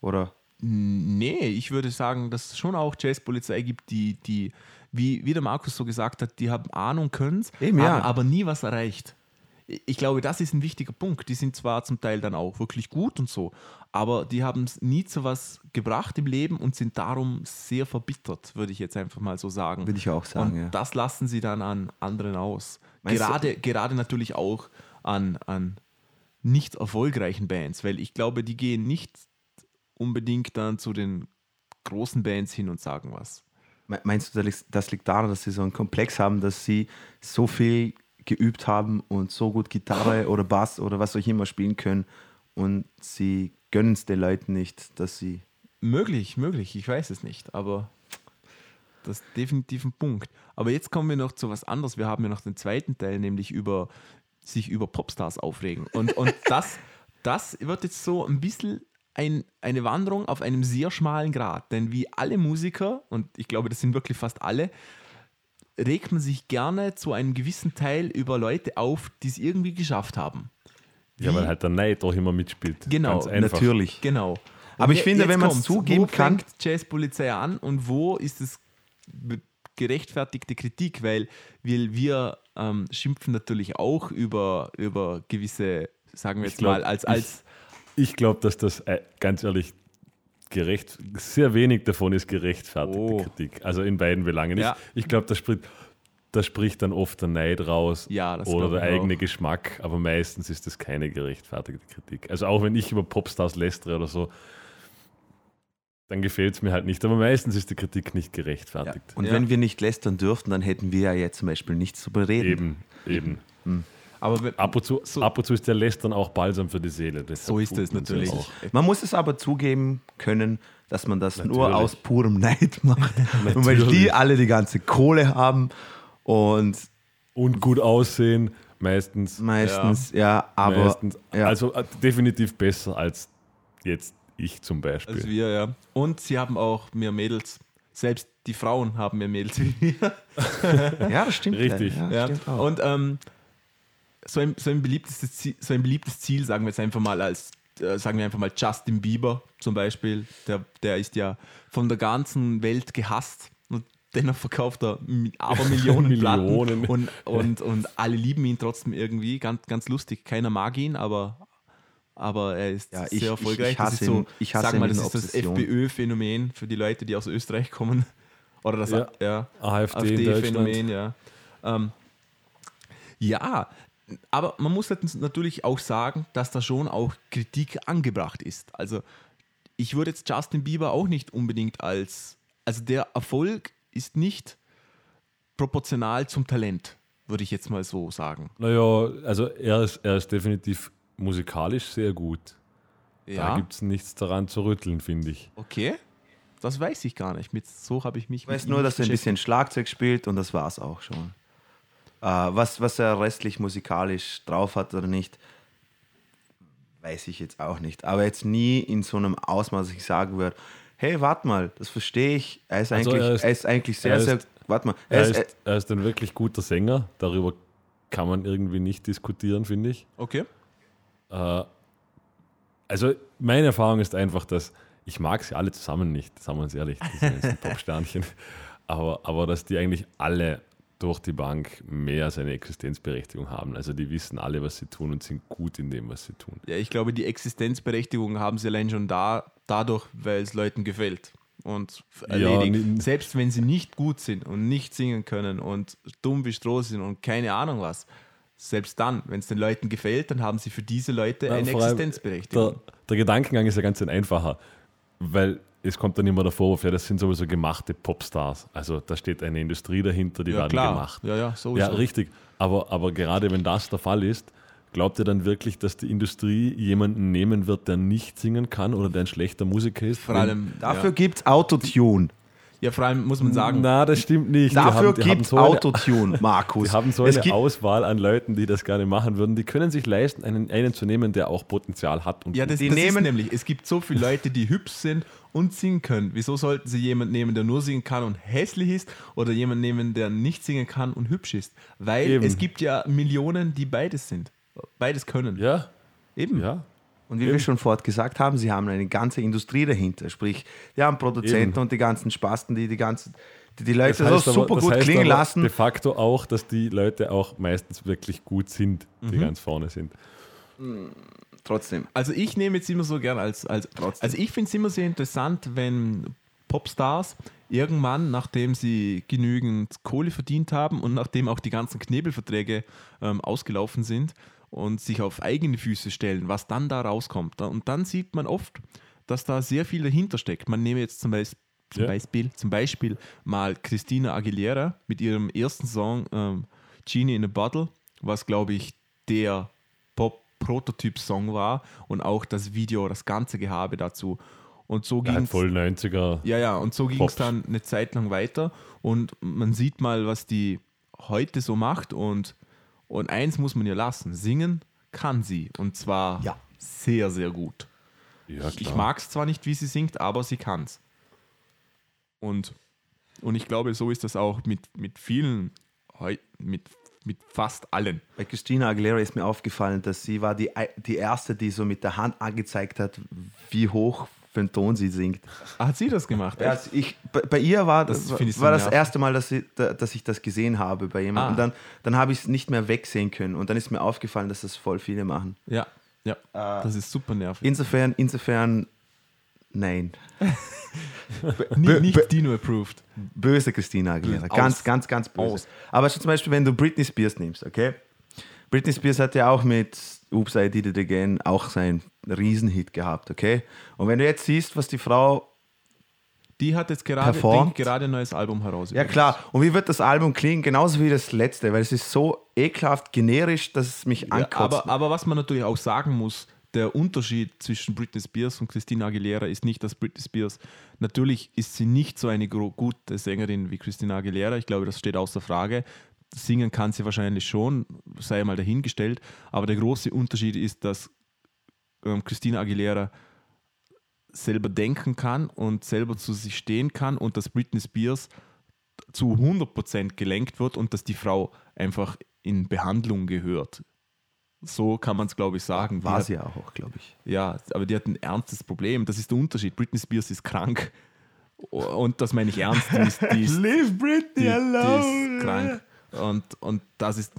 Oder? Nee, ich würde sagen, dass es schon auch Jazzpolizei gibt, die, die wie, wie der Markus so gesagt hat, die haben Ahnung, können es, Eben, ja. haben aber nie was erreicht. Ich glaube, das ist ein wichtiger Punkt. Die sind zwar zum Teil dann auch wirklich gut und so, aber die haben es nie zu was gebracht im Leben und sind darum sehr verbittert, würde ich jetzt einfach mal so sagen. Würde ich auch sagen, Und ja. das lassen sie dann an anderen aus. Meinst du- Gerade, gerade natürlich auch an, an nicht erfolgreichen Bands, weil ich glaube, die gehen nicht unbedingt dann zu den großen Bands hin und sagen was. Me- Meinst du, das liegt- das liegt daran, dass sie so einen Komplex haben, dass sie so viel geübt haben und so gut Gitarre *laughs* oder Bass oder was auch immer spielen können und sie gönnen es den Leuten nicht, dass sie. Möglich, möglich, ich weiß es nicht, aber das ist definitiv ein Punkt. Aber jetzt kommen wir noch zu was anderes. Wir haben ja noch den zweiten Teil, nämlich über sich über Popstars aufregen. Und, und *laughs* das, das wird jetzt so ein bisschen ein, eine Wanderung auf einem sehr schmalen Grat. Denn wie alle Musiker, und ich glaube, das sind wirklich fast alle, regt man sich gerne zu einem gewissen Teil über Leute auf, die es irgendwie geschafft haben. Ja, Wie- weil halt der Neid auch immer mitspielt. Genau. Natürlich. Genau. Aber ich finde, wenn man's kommt's. zugeben wo kann- fängt Jazzpolizei an und wo ist es gerechtfertigte Kritik? Weil wir, wir ähm, schimpfen natürlich auch über, über gewisse, sagen wir jetzt glaub, mal, als, als Ich glaube, dass das äh, ganz ehrlich gerecht, sehr wenig davon ist gerechtfertigte Oh. Kritik. Also in beiden Belangen. Ja. Ich, ich glaube, da spricht, da spricht dann oft der Neid raus Ja, das oder der eigene auch. Geschmack, aber meistens ist das keine gerechtfertigte Kritik. Also auch wenn ich über Popstars lästere oder so, dann gefällt es mir halt nicht. Aber meistens ist die Kritik nicht gerechtfertigt. Und Ja. wenn wir nicht lästern dürften, dann hätten wir ja jetzt zum Beispiel nichts zu bereden. Eben, eben. Aber wenn- Ab und, zu, So- ab und zu ist der Lästern auch balsam für die Seele. So ist es natürlich. Auch. Man muss es aber zugeben können, dass man das nur Natürlich. aus purem Neid macht. *laughs* und weil die alle die ganze Kohle haben und Und gut aussehen, meistens. meistens, ja, aber meistens. ja. Also äh, definitiv besser als jetzt ich zum Beispiel. als wir, ja. Und sie haben auch mehr Mädels. Selbst die Frauen haben mehr Mädels wie wir. *laughs* *laughs* ja, das stimmt. Richtig. Ja, Ja. Stimmt auch. Und ähm, so ein, so ein, beliebtes, Ziel, so ein beliebtes Ziel, sagen wir jetzt einfach mal als, äh, sagen wir einfach mal Justin Bieber zum Beispiel, der, der ist ja von der ganzen Welt gehasst und dennoch verkauft er aber Millionen, *laughs* Millionen. Platten und, und, und alle lieben ihn trotzdem irgendwie, ganz, ganz lustig. Keiner mag ihn, aber, aber er ist Ja, sehr ich- ich- erfolgreich. ich das hasse ist so, ihn- ich hasse sag mal, das ist das. FPÖ-Phänomen für die Leute, die aus Österreich kommen. *laughs* Oder das Ja. ja. AfD. AfD-Phänomen, ja. Ähm, ja, aber man muss jetzt natürlich auch sagen, dass da schon auch Kritik angebracht ist. Also ich würde jetzt Justin Bieber auch nicht unbedingt als, also der Erfolg ist nicht proportional zum Talent, würde ich jetzt mal so sagen. Naja, also er ist, er ist definitiv musikalisch sehr gut. Da Ja, gibt es nichts daran zu rütteln, finde ich. okay. Das weiß ich gar nicht. Mit, so habe ich mich Ich weiß nur, dass er ein bisschen Schlagzeug spielt und das war es auch schon. Äh, was, was er restlich musikalisch drauf hat oder nicht, weiß ich jetzt auch nicht. Aber jetzt nie in so einem Ausmaß, dass ich sagen würde, hey, warte mal, das verstehe ich. Er ist Also eigentlich, er ist- er ist eigentlich sehr, er ist- sehr, warte mal, Er er ist, ist, er ist ein wirklich guter Sänger, darüber kann man irgendwie nicht diskutieren, finde ich. Okay. Äh, also meine Erfahrung ist einfach, dass ich mag sie alle zusammen nicht, sagen wir uns ehrlich, die sind jetzt ein Top-Sternchen, *laughs* aber, aber dass die eigentlich alle durch die Bank mehr als eine Existenzberechtigung haben. Also die wissen alle, was sie tun und sind gut in dem, was sie tun. Ja, ich glaube, die Existenzberechtigung haben sie allein schon da, dadurch, weil es Leuten gefällt. Und erledigt. ni- Selbst wenn sie nicht gut sind und nicht singen können und dumm wie Stroh sind und keine Ahnung was, selbst dann, wenn es den Leuten gefällt, dann haben sie für diese Leute Ja, eine Existenzberechtigung. Der, der Gedankengang ist ja ganz ein einfacher, weil es kommt dann immer der Vorwurf, ja, das sind sowieso gemachte Popstars. Also da steht eine Industrie dahinter, die ja, werden klar. gemacht. Ja, ja, sowieso. Ja, richtig. Aber, aber gerade wenn das der Fall ist, glaubt ihr dann wirklich, dass die Industrie jemanden nehmen wird, der nicht singen kann oder der ein schlechter Musiker ist? Vor allem, dafür ja. gibt es Autotune. ja, vor allem muss man sagen, Na, das stimmt nicht. Dafür gibt es so Autotune, *laughs* Markus. Die haben so es eine Auswahl an Leuten, die das gerne machen würden. Die können sich leisten, einen, einen zu nehmen, der auch Potenzial hat. Und Ja, das, Die das nehmen- nämlich, es gibt so viele Leute, die hübsch sind und singen können. Wieso sollten sie jemanden nehmen, der nur singen kann und hässlich ist oder jemanden nehmen, der nicht singen kann und hübsch ist? Weil Eben. es gibt ja Millionen, die beides sind. Beides können. ja, Eben. ja. Und wie wir schon vorher gesagt haben, sie haben eine ganze Industrie dahinter. Sprich, die haben Produzenten Eben. und die ganzen Spasten, die die, ganzen, die, die Leute Das heißt so aber- super das gut heißt klingen aber lassen. De facto auch, dass die Leute auch meistens wirklich gut sind, die ganz vorne sind. Trotzdem. Also ich nehme jetzt immer so gern als, als also ich finde es immer sehr interessant, wenn Popstars irgendwann, nachdem sie genügend Kohle verdient haben und nachdem auch die ganzen Knebelverträge ähm, ausgelaufen sind und sich auf eigene Füße stellen, was dann da rauskommt. Und dann sieht man oft, dass da sehr viel dahinter steckt. Man nehme jetzt zum Beispiel, zum, Ja. Beispiel, zum Beispiel mal Christina Aguilera mit ihrem ersten Song ähm, Genie in a Bottle, was glaube ich der Pop-Prototyp-Song war und auch das Video, das ganze Gehabe dazu. Und so Ja, ging es. voll 90er. Ja, ja, und so ging es dann eine Zeit lang weiter und man sieht mal, was die heute so macht und, und eins muss man ihr lassen, singen kann sie und zwar Ja. sehr, sehr gut. Ja, Ich mag es zwar nicht, wie sie singt, aber sie kann es. Und, und ich glaube, so ist das auch mit, mit vielen, mit, mit fast allen. Bei Christina Aguilera ist mir aufgefallen, dass sie war die, die erste, die so mit der Hand angezeigt hat, wie hoch für einen Ton sie singt. Ah, Hat sie das gemacht? Ja, also ich, bei, bei ihr war Das das, so war das erste Mal, dass, sie, da, dass ich das gesehen habe bei jemandem. Ah. Und dann, dann habe ich es nicht mehr wegsehen können. Und dann ist mir aufgefallen, dass das voll viele machen. Ja, ja. Äh, das ist super nervig. Insofern, insofern, nein. *laughs* Nicht, nicht Dino approved. Böse Christina Aguilera. Aus. Ganz, ganz, ganz böse. Aus. Aber zum Beispiel, wenn du Britney Spears nimmst, okay? Britney Spears hat ja auch mit Oops, I Did It Again auch seinen Riesenhit gehabt, okay? Und wenn du jetzt siehst, was die Frau Die hat jetzt gerade, bringt gerade ein neues Album heraus. Ja klar, und wie wird das Album klingen? Genauso wie das letzte, weil es ist so ekelhaft generisch, dass es mich Ja, ankotzt. aber, aber was man natürlich auch sagen muss, der Unterschied zwischen Britney Spears und Christina Aguilera ist nicht, dass Britney Spears, natürlich ist sie nicht so eine gute Sängerin wie Christina Aguilera, ich glaube, das steht außer Frage. Singen kann sie wahrscheinlich schon, sei mal dahingestellt, aber der große Unterschied ist, dass ähm, Christina Aguilera selber denken kann und selber zu sich stehen kann und dass Britney Spears zu 100% gelenkt wird und dass die Frau einfach in Behandlung gehört. So kann man es, glaube ich, sagen. War sie ja auch, glaube ich. Ja, aber die hat ein ernstes Problem. Das ist der Unterschied. Britney Spears ist krank. Und das meine ich ernst. Die ist, die ist, *laughs* Leave Britney die, die ist krank. Und, und das ist.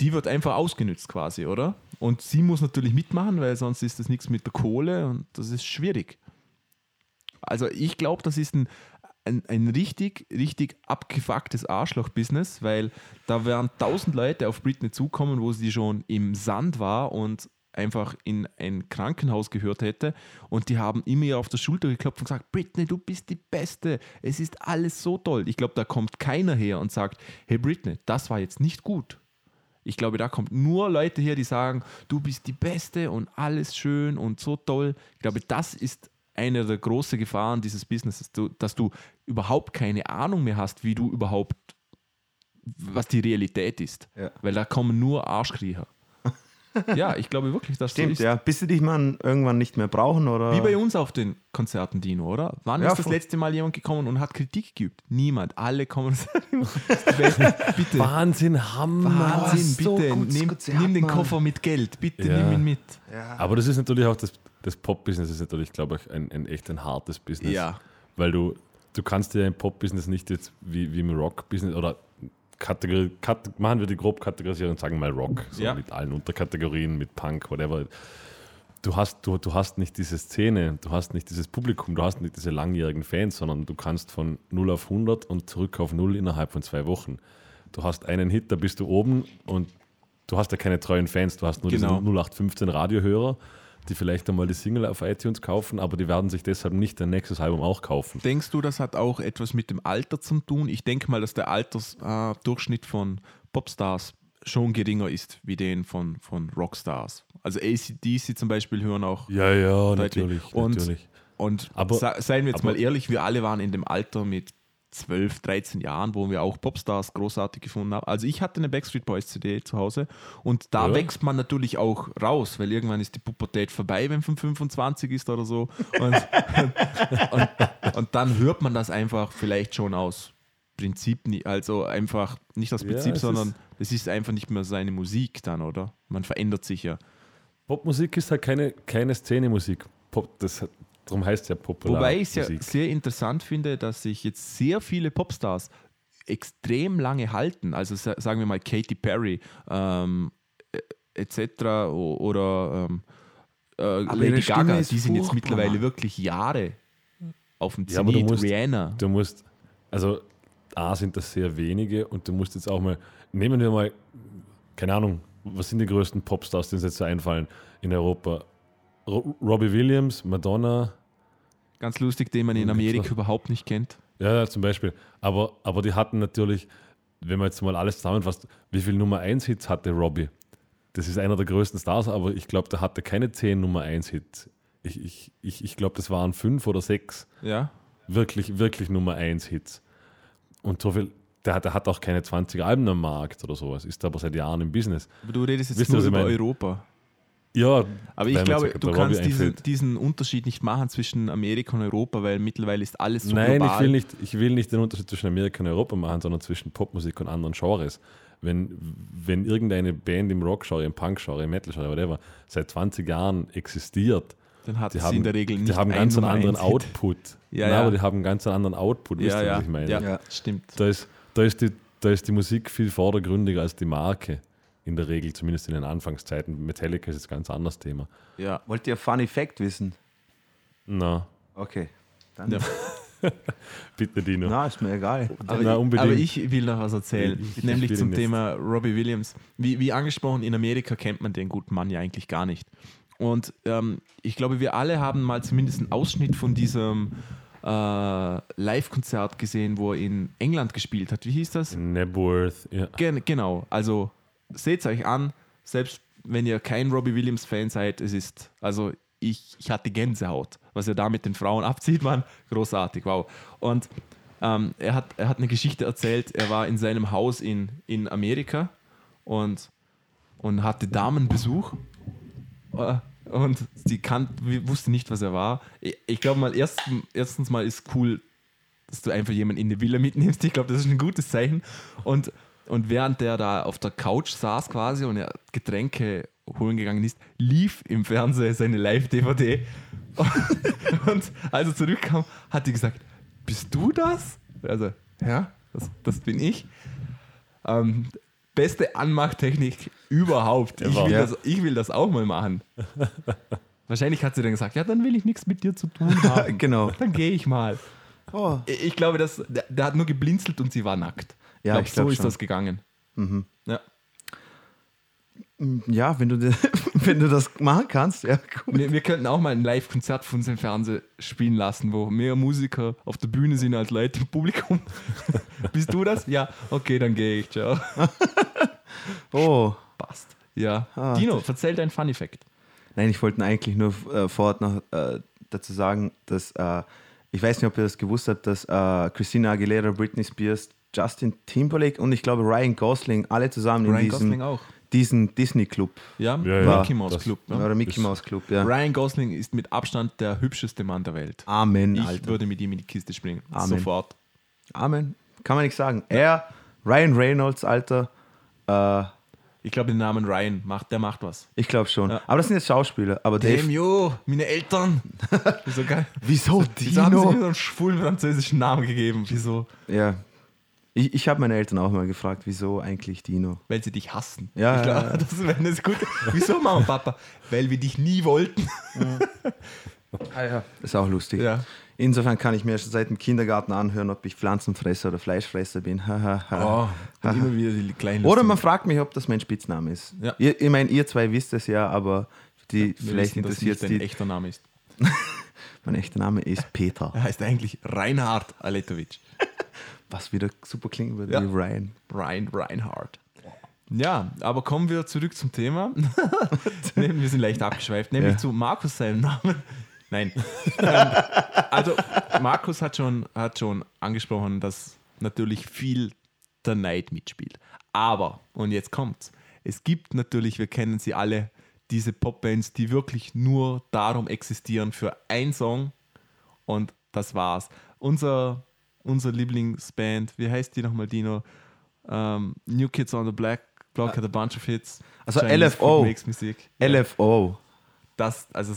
Die wird einfach ausgenützt quasi, oder? Und sie muss natürlich mitmachen, weil sonst ist das nichts mit der Kohle und das ist schwierig. Also ich glaube, das ist ein, ein, ein richtig, richtig abgefucktes Arschloch-Business, weil da werden tausend Leute auf Britney zukommen, wo sie schon im Sand war und einfach in ein Krankenhaus gehört hätte und die haben immer ihr auf der Schulter geklopft und gesagt, Britney, du bist die Beste, es ist alles so toll. Ich glaube, da kommt keiner her und sagt, hey Britney, das war jetzt nicht gut. Ich glaube, da kommt nur Leute her, die sagen, du bist die Beste und alles schön und so toll. Ich glaube, das ist eine der großen Gefahren dieses Businesses, dass du überhaupt keine Ahnung mehr hast, wie du überhaupt, was die Realität ist. Ja. Weil da kommen nur Arschkriecher. *laughs* ja, ich glaube wirklich, dass Stimmt, so ist. ja. Bis sie dich mal irgendwann nicht mehr brauchen, oder? Wie bei uns auf den Konzerten, Dino, oder? Wann Ja, ist das letzte Mal jemand gekommen und hat Kritik geübt? Niemand. Alle kommen und sagen, *laughs* *laughs* bitte. Wahnsinn, Hammer. Wahnsinn, so bitte. gutes nimm, Konzert, nimm den Mann. Koffer mit Geld. Bitte Ja. nimm ihn mit. Ja. Aber das ist natürlich auch das, das Pop-Business ist natürlich, glaube ich, ein, ein echt ein hartes Business. Ja. Weil du, du kannst dir im Pop-Business nicht jetzt wie, wie im Rock-Business oder Kategori Kat machen wir die grob kategorisieren und sagen mal Rock. So Ja. mit allen Unterkategorien, mit Punk, whatever. Du hast, du, du hast nicht diese Szene, du hast nicht dieses Publikum, du hast nicht diese langjährigen Fans, sondern du kannst von 0 auf 100 und zurück auf 0 innerhalb von zwei Wochen. Du hast einen Hit, da bist du oben und du hast ja keine treuen Fans, du hast nur Genau. diesen 0815 Radiohörer, die vielleicht einmal die Single auf iTunes kaufen, aber die werden sich deshalb nicht dein nächstes Album auch kaufen. Denkst du, das hat auch etwas mit dem Alter zu tun? Ich denke mal, dass der Altersdurchschnitt äh, von Popstars schon geringer ist wie den von, von Rockstars. Also ACDC zum Beispiel hören auch Ja, ja, deutlich. natürlich. Und, natürlich. und Aber- se- seien wir jetzt aber- mal ehrlich, wir alle waren in dem Alter mit 12, 13 Jahren, wo wir auch Popstars großartig gefunden haben. Also ich hatte eine Backstreet Boys CD zu Hause und da Ja. wächst man natürlich auch raus, weil irgendwann ist die Pubertät vorbei, wenn man 25 ist oder so. Und, *laughs* und, und dann hört man das einfach vielleicht schon aus Prinzip, nie- also einfach nicht aus Ja, Prinzip, es sondern es ist einfach nicht mehr seine Musik dann, oder? Man verändert sich ja. Popmusik ist halt keine, keine Szene-Musik. Pop, das, hat- darum heißt es ja popular Wobei ich es ja sehr interessant finde, dass sich jetzt sehr viele Popstars extrem lange halten. Also sa- sagen wir mal Katy Perry ähm, äh, etc. oder ähm, äh, Lady Gaga, die sind jetzt mittlerweile Mann. wirklich Jahre auf dem Ja, aber du Zenit. musst- Rihanna. Du musst, also A sind das sehr wenige und du musst jetzt auch mal, nehmen wir mal, keine Ahnung, was sind die größten Popstars, die uns jetzt so einfallen in Europa? Ro Robbie Williams, Madonna, Ganz lustig, den man in Amerika überhaupt nicht kennt. ja, zum Beispiel. Aber, aber die hatten natürlich, wenn man jetzt mal alles zusammenfasst, wie viele Nummer 1 Hits hatte Robbie? Das ist einer der größten Stars, aber ich glaube, der hatte keine 10 Nummer 1 Hits. Ich, ich, ich, ich glaube, das waren fünf oder sechs. Ja, wirklich, wirklich Nummer 1 Hits. Und so viel, der, hat- der hat auch keine 20 Alben am Markt oder sowas, ist aber seit Jahren im Business. aber du redest jetzt Wisst nur über meine? Europa. Ja, Aber ich glaube, du kannst diesen, diesen Unterschied nicht machen zwischen Amerika und Europa, weil mittlerweile ist alles so Nein, global. ich will, nicht, ich will nicht den Unterschied zwischen Amerika und Europa machen, sondern zwischen Popmusik und anderen Genres. Wenn, wenn irgendeine Band im Rock-Genre, im Punk-Genre, im Metal-Genre, whatever, seit 20 Jahren existiert, Dann hat es haben, in der Regel nicht die haben ganz einen anderen. Output. Ja, Nein, ja. aber die haben ganz einen anderen Output, wisst Ja, ihr, ja, was ich meine? ja, Ja. stimmt. Da ist, da, ist die, da ist die Musik viel vordergründiger als die Marke. In der Regel, zumindest in den Anfangszeiten. Metallica ist jetzt ein ganz anderes Thema. Ja. Wollt ihr Funny Fact wissen? Na, Okay. Dann, Ja. *laughs* bitte Dino. Na, ist mir egal. Aber, Na, ich, unbedingt. aber ich will noch was erzählen, Ich- ich nämlich zum jetzt. Thema Robbie Williams. Wie, wie angesprochen, in Amerika kennt man den guten Mann ja eigentlich gar nicht. Und ähm, ich glaube, wir alle haben mal zumindest einen Ausschnitt von diesem äh, Live-Konzert gesehen, wo er in England gespielt hat. Wie hieß das? Nebworth, ja. Gen genau, also seht es euch an, selbst wenn ihr kein Robbie Williams-Fan seid, es ist, also ich, ich hatte Gänsehaut. Was er da mit den Frauen *laughs* abzieht, man, großartig, wow. Und ähm, er, hat, er hat eine Geschichte erzählt, er war in seinem Haus in, in Amerika und, und hatte Damenbesuch. Äh, Und sie kan wusste nicht, was er war. Ich, ich glaube mal, erst, erstens mal ist cool, dass du einfach jemanden in die Villa mitnimmst. Ich glaube, das ist ein gutes Zeichen. Und, und während der da auf der Couch saß quasi und er Getränke holen gegangen ist, lief im Fernsehen seine Live-DVD. *laughs* Und als er zurückkam, hat die gesagt, bist du das? Also, ja, das, das bin ich. Ähm, beste Anmachtechnik überhaupt. Ich will, das, ich will das auch mal machen. *laughs* Wahrscheinlich hat sie dann gesagt, ja, dann will ich nichts mit dir zu tun haben. *laughs* Genau. Dann gehe ich mal. Oh. Ich glaube, dass, der, der hat nur geblinzelt und sie war nackt. Ja, glaub, ich glaub so ist schon. das gegangen. Ja. Ja, wenn du, *laughs* wenn du das machen kannst, ja, gut. Wir, wir könnten auch mal ein Live-Konzert von uns im Fernsehen spielen lassen, wo mehr Musiker auf der Bühne sind als Leute im Publikum. *laughs* Bist du das? Ja, okay, dann gehe ich. Ciao. *laughs* Oh. Passt. Ja. Ah, Dino, erzähl deinen Fun Fact. Nein, ich wollte eigentlich nur äh, vorher noch äh, dazu sagen, dass äh, ich weiß nicht, ob ihr das gewusst habt, dass äh, Christina Aguilera, Britney Spears, Justin Timberlake und ich glaube Ryan Gosling alle zusammen in Ryan diesem, Gosling auch. diesen Disney Club Ja, Ja, ja, Mickey Mouse das- Club. Ja. oder Mickey Mouse Club, ja. Ryan Gosling ist mit Abstand der hübscheste Mann der Welt. Amen, Ich Alter. würde mit ihm in die Kiste springen. Amen. Sofort. Amen. Kann man nicht sagen. Er, Ryan Reynolds, Alter, äh, Ich glaube, den Namen Ryan macht, der macht was. ich glaube schon. Ja. Aber das sind jetzt Schauspieler. Aber Dave, Damn, yo, meine Eltern. *laughs* Wieso geil? wieso Wieso haben sie mir so einen schwulen französischen Namen gegeben? Wieso? Ja. Ich, ich habe meine Eltern auch mal gefragt, wieso eigentlich Dino? Weil sie dich hassen. Ja, ich glaub, ja, ja. das wäre das gut. Wieso, Mama und Papa? Weil wir dich nie wollten. Ah, ja. Ist auch lustig. Ja. Insofern kann ich mir schon seit dem Kindergarten anhören, ob ich Pflanzenfresser oder Fleischfresser bin. *laughs* Oh, immer wieder die kleinen Oder man fragt mich, ob das mein Spitzname ist. Ja. Ihr, ich meine, ihr zwei wisst es ja, aber die, Wir vielleicht interessiert dein die. echter Name ist. *laughs* Mein echter Name ist Peter. Er heißt eigentlich Reinhard Aletovic. *laughs* Was wieder super klingen würde Ja. wie Ryan. Ryan Reinhard. Ja, aber kommen wir zurück zum Thema. *laughs* Wir sind leicht abgeschweift, nämlich Ja. zu Markus seinem Namen. Nein. also, Markus hat schon, hat schon angesprochen, dass natürlich viel der Neid mitspielt. Aber, und jetzt kommt's, es gibt natürlich, wir kennen sie alle, diese Popbands, die wirklich nur darum existieren für einen Song und das war's. Unser, unser Lieblingsband, wie heißt die nochmal, Dino? Ähm, New Kids on the Black Block had a bunch of hits. Also Chinese LFO. Makes Music. LFO. Das, also,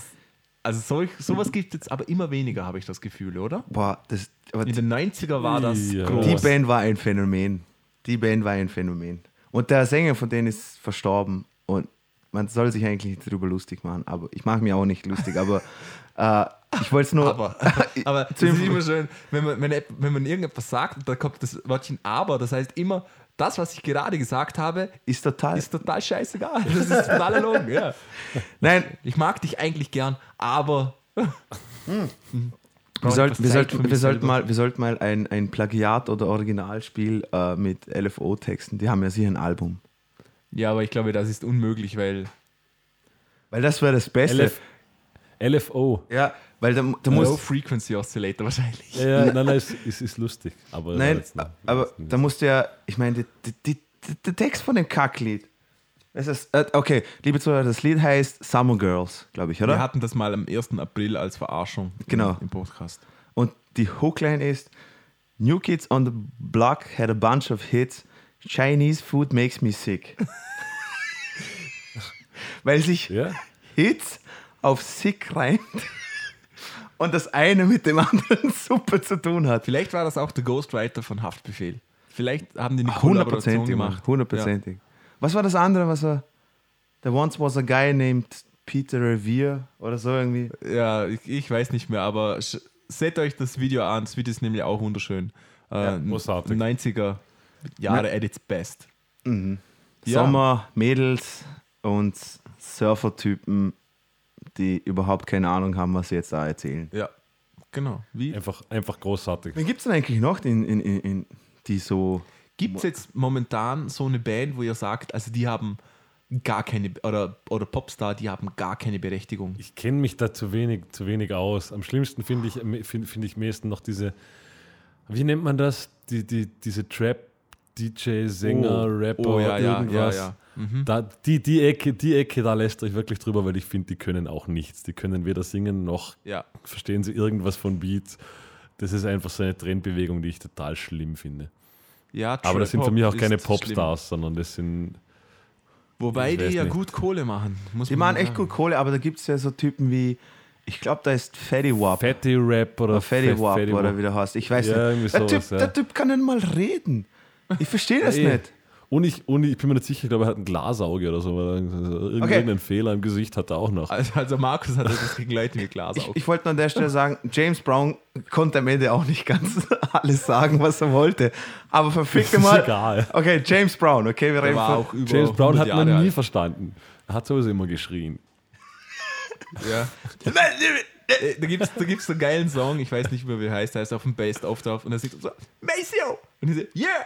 also solch, sowas gibt es jetzt aber immer weniger, habe ich das Gefühl, oder? Boah, das, In den 90er war das Ja. groß. die Band war ein Phänomen. Die Band war ein Phänomen. Und der Sänger von denen ist verstorben. Und man soll sich eigentlich nicht darüber lustig machen. Aber ich mache mich auch nicht lustig. Aber *laughs* äh, ich wollte es nur. Aber, *laughs* aber *laughs* das ist immer schön, wenn man, wenn, wenn man irgendetwas sagt und da kommt das Wörtchen aber, das heißt immer, das, was ich gerade gesagt habe, ist total. ist total scheißegal. *laughs* Das ist total erlogen, ja. Nein, Ich mag dich eigentlich gern, aber. wir, ich sollten, etwas wir, sollten, wir, sollten mal, wir sollten mal ein, ein Plagiat- oder Originalspiel äh, mit LFO-Texten. Die haben ja sicher ein Album. Ja, aber ich glaube, das ist unmöglich, weil. Weil das wäre das Beste. LF, LFO. Ja, weil da, da Low muss. Frequency Oscillator wahrscheinlich. Ja, ja, nein, nein, es ist, ist lustig. Aber Nein, jetzt nicht. aber da musst du ja. Ich meine, der Text von dem Kacklied. Es ist, äh, okay, liebe Zuhörer, das Lied heißt Summer Girls, glaube ich, oder? Wir hatten das mal am 1. April als Verarschung Genau. im, im Podcast. Und die Hookline ist: New Kids on the Block had a bunch of hits. Chinese food makes me sick. *laughs* Weil sich Ja? Hits auf sick reimt und das eine mit dem anderen *laughs* super zu tun hat. Vielleicht war das auch der Ghostwriter von Haftbefehl. Vielleicht haben die eine Kollaboration gemacht. hundertprozentig. Was war das andere, was er. There once was a guy named Peter Revere oder so irgendwie. Ja, ja ich, ich weiß nicht mehr, aber seht euch das Video an. Das Video ist nämlich auch wunderschön. Äh, großartig. 90er Jahre at its best. Ja. Sommer, Mädels und Surfer-Typen, die überhaupt keine Ahnung haben, was sie jetzt da erzählen. Ja, genau. Wie Einfach, einfach großartig. Wen gibt es denn eigentlich noch, in, in, in, in, die so. gibt es jetzt momentan so eine Band, wo ihr sagt, also die haben gar keine, oder, oder Popstar, die haben gar keine Berechtigung? Ich kenne mich da zu wenig, zu wenig aus. Am schlimmsten finde ich, finde find ich meistens noch diese, wie nennt man das? Die, die, diese Trap, DJ, Sänger, Rapper, oh ja, ja, irgendwas. ja, ja. Mhm. Da, die, die, Ecke, die Ecke, da lässt euch wirklich drüber, weil ich finde, die können auch nichts. Die können weder singen noch Ja, verstehen sie irgendwas von Beats. Das ist einfach so eine Trendbewegung, die ich total schlimm finde. Ja, Aber das sind für mich auch keine schlimm. Popstars, sondern das sind. Wobei die ja nicht. gut Kohle machen. Muss Die man machen echt sagen. gut Kohle, aber da gibt es ja so Typen wie, ich glaube, da ist Fatty Wap. Fatty Rap oder Oder Fatty Fat- Wap Fatty oder Wap. wie der heißt. Ich weiß Ja, nicht. Der typ, ja. der typ kann nicht mal reden. Ich verstehe das eh. nicht. Und ich, und ich bin mir nicht sicher, ich glaube, er hat ein Glasauge oder so. Irgendeinen Fehler im Gesicht hat er auch noch. Also, also Markus hat das gegen Leute mit Glas Ich, ich wollte nur an der Stelle sagen, James Brown konnte am Ende auch nicht ganz *laughs* alles sagen, was er wollte. Aber verfickte Ist mal. egal. Okay, James Brown, okay, wir reden von. auch über James Brown 100 hat man Jahre nie alt. verstanden. Er hat sowieso immer geschrien. Ja. Äh, Da gibt es da gibt's so einen geilen Song, ich weiß nicht mehr, wie er heißt, der ist auf dem Bass auf drauf und er singt so, Maceo! Und ich so, yeah!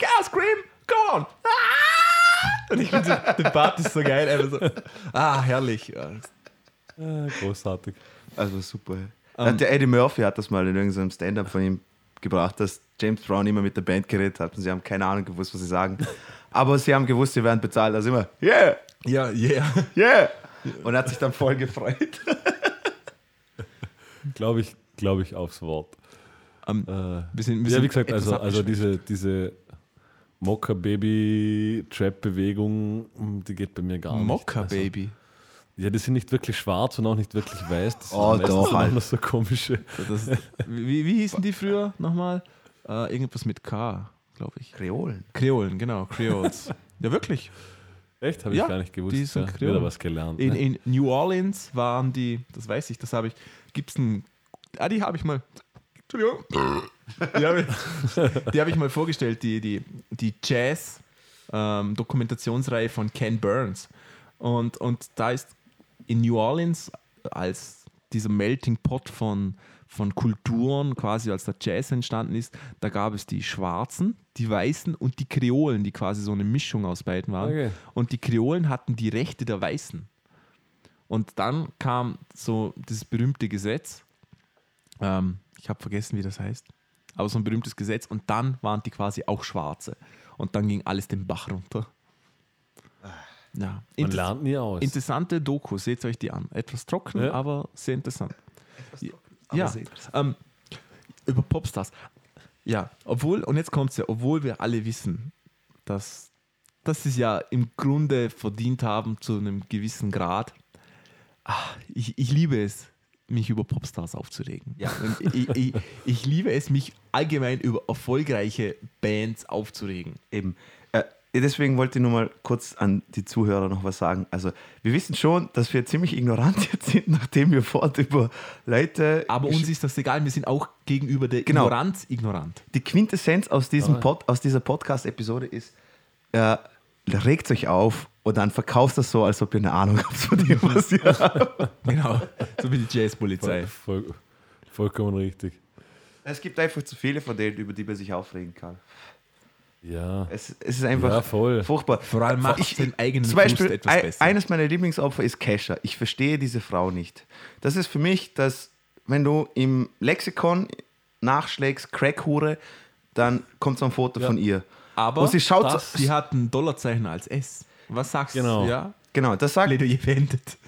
Gas Scream! Go on! Ah! Und ich finde, so, der Part ist so geil, einfach so, ah, herrlich. Ah, großartig. Also super. Ähm. Hat der Eddie Murphy hat das mal in irgendeinem Stand-up von ihm gebracht, dass James Brown immer mit der Band geredet hat und sie haben keine Ahnung gewusst, was sie sagen. Aber sie haben gewusst, sie werden bezahlt. Also immer, yeah, Ja, yeah. yeah. Und hat sich dann voll gefreut. *laughs* Glaube ich, glaube ich aufs Wort. Ähm, Äh, wir sind, wir ja, wie gesagt, also, also abgeschweift. diese, diese Mokka-Baby-Trap-Bewegung, hm, die geht bei mir gar nicht. Mokka Also, Baby. ja, die sind nicht wirklich schwarz und auch nicht wirklich weiß. Das Oh, sind meistens doch, Alter. noch so komische. Das, wie, wie hießen die früher nochmal? Äh, irgendwas mit K, glaube ich. Kreolen. Kreolen, genau, Creoles. *laughs* ja, wirklich. Echt? Habe Ja, ich gar nicht gewusst. die sind ja. Kreolen. Wieder was gelernt. In, ne? in New Orleans waren die, das weiß ich, das habe ich, gibt es ein, ah, die habe ich mal, Entschuldigung, *laughs* die habe ich, die habe ich mal vorgestellt, die, die, die Jazz-Dokumentationsreihe von Ken Burns. Und, und da ist in New Orleans als dieser Melting Pot von, von Kulturen, quasi als der Jazz entstanden ist, da gab es die Schwarzen, die Weißen und die Kreolen, die quasi so eine Mischung aus beiden waren. Okay. Und die Kreolen hatten die Rechte der Weißen. Und dann kam so dieses berühmte Gesetz. Ähm, ich habe vergessen, wie das heißt. Aber so ein berühmtes Gesetz. Und dann waren die quasi auch Schwarze. Und dann ging alles den Bach runter. Ja. Man Inter lernt nie aus. interessante Doku, seht euch die an. Etwas trocken, Ja. aber sehr interessant. aber ja, sehr interessant. ähm, über Popstars. Ja, obwohl, und jetzt kommt es ja, obwohl wir alle wissen, dass, dass sie es ja im Grunde verdient haben zu einem gewissen Grad. Ah, ich, ich liebe es, mich über Popstars aufzuregen. Ja. Und ich, ich, ich liebe es, mich allgemein über erfolgreiche Bands aufzuregen. Eben. Äh, deswegen wollte ich nur mal kurz an die Zuhörer noch was sagen. Also, wir wissen schon, dass wir ziemlich ignorant *laughs* jetzt sind, nachdem wir fort über Leute. Aber uns ist das egal, wir sind auch gegenüber der Genau. Ignoranz ignorant. die Quintessenz aus, diesem. Pod, aus dieser Podcast-Episode ist, äh, regt euch auf und dann verkauft das so, als ob ihr eine Ahnung habt von dem, *laughs* was ihr habt. Genau, so wie die Jazzpolizei. Voll, voll, vollkommen richtig. Es gibt einfach zu viele von denen, über die man sich aufregen kann. Ja. Es, es ist einfach Ja, voll. furchtbar. Vor allem macht Ich- den eigenen Zum Beispiel, etwas besser. eines meiner Lieblingsopfer ist Kesha. Ich verstehe diese Frau nicht. Das ist für mich, dass, wenn du im Lexikon nachschlägst, Crackhure, dann kommt so ein Foto Ja. von ihr. Aber sie schaut, das- sie hat ein Dollarzeichen als S. Was sagst Genau. du? Ja, genau, das sagt, Plädoyer beendet.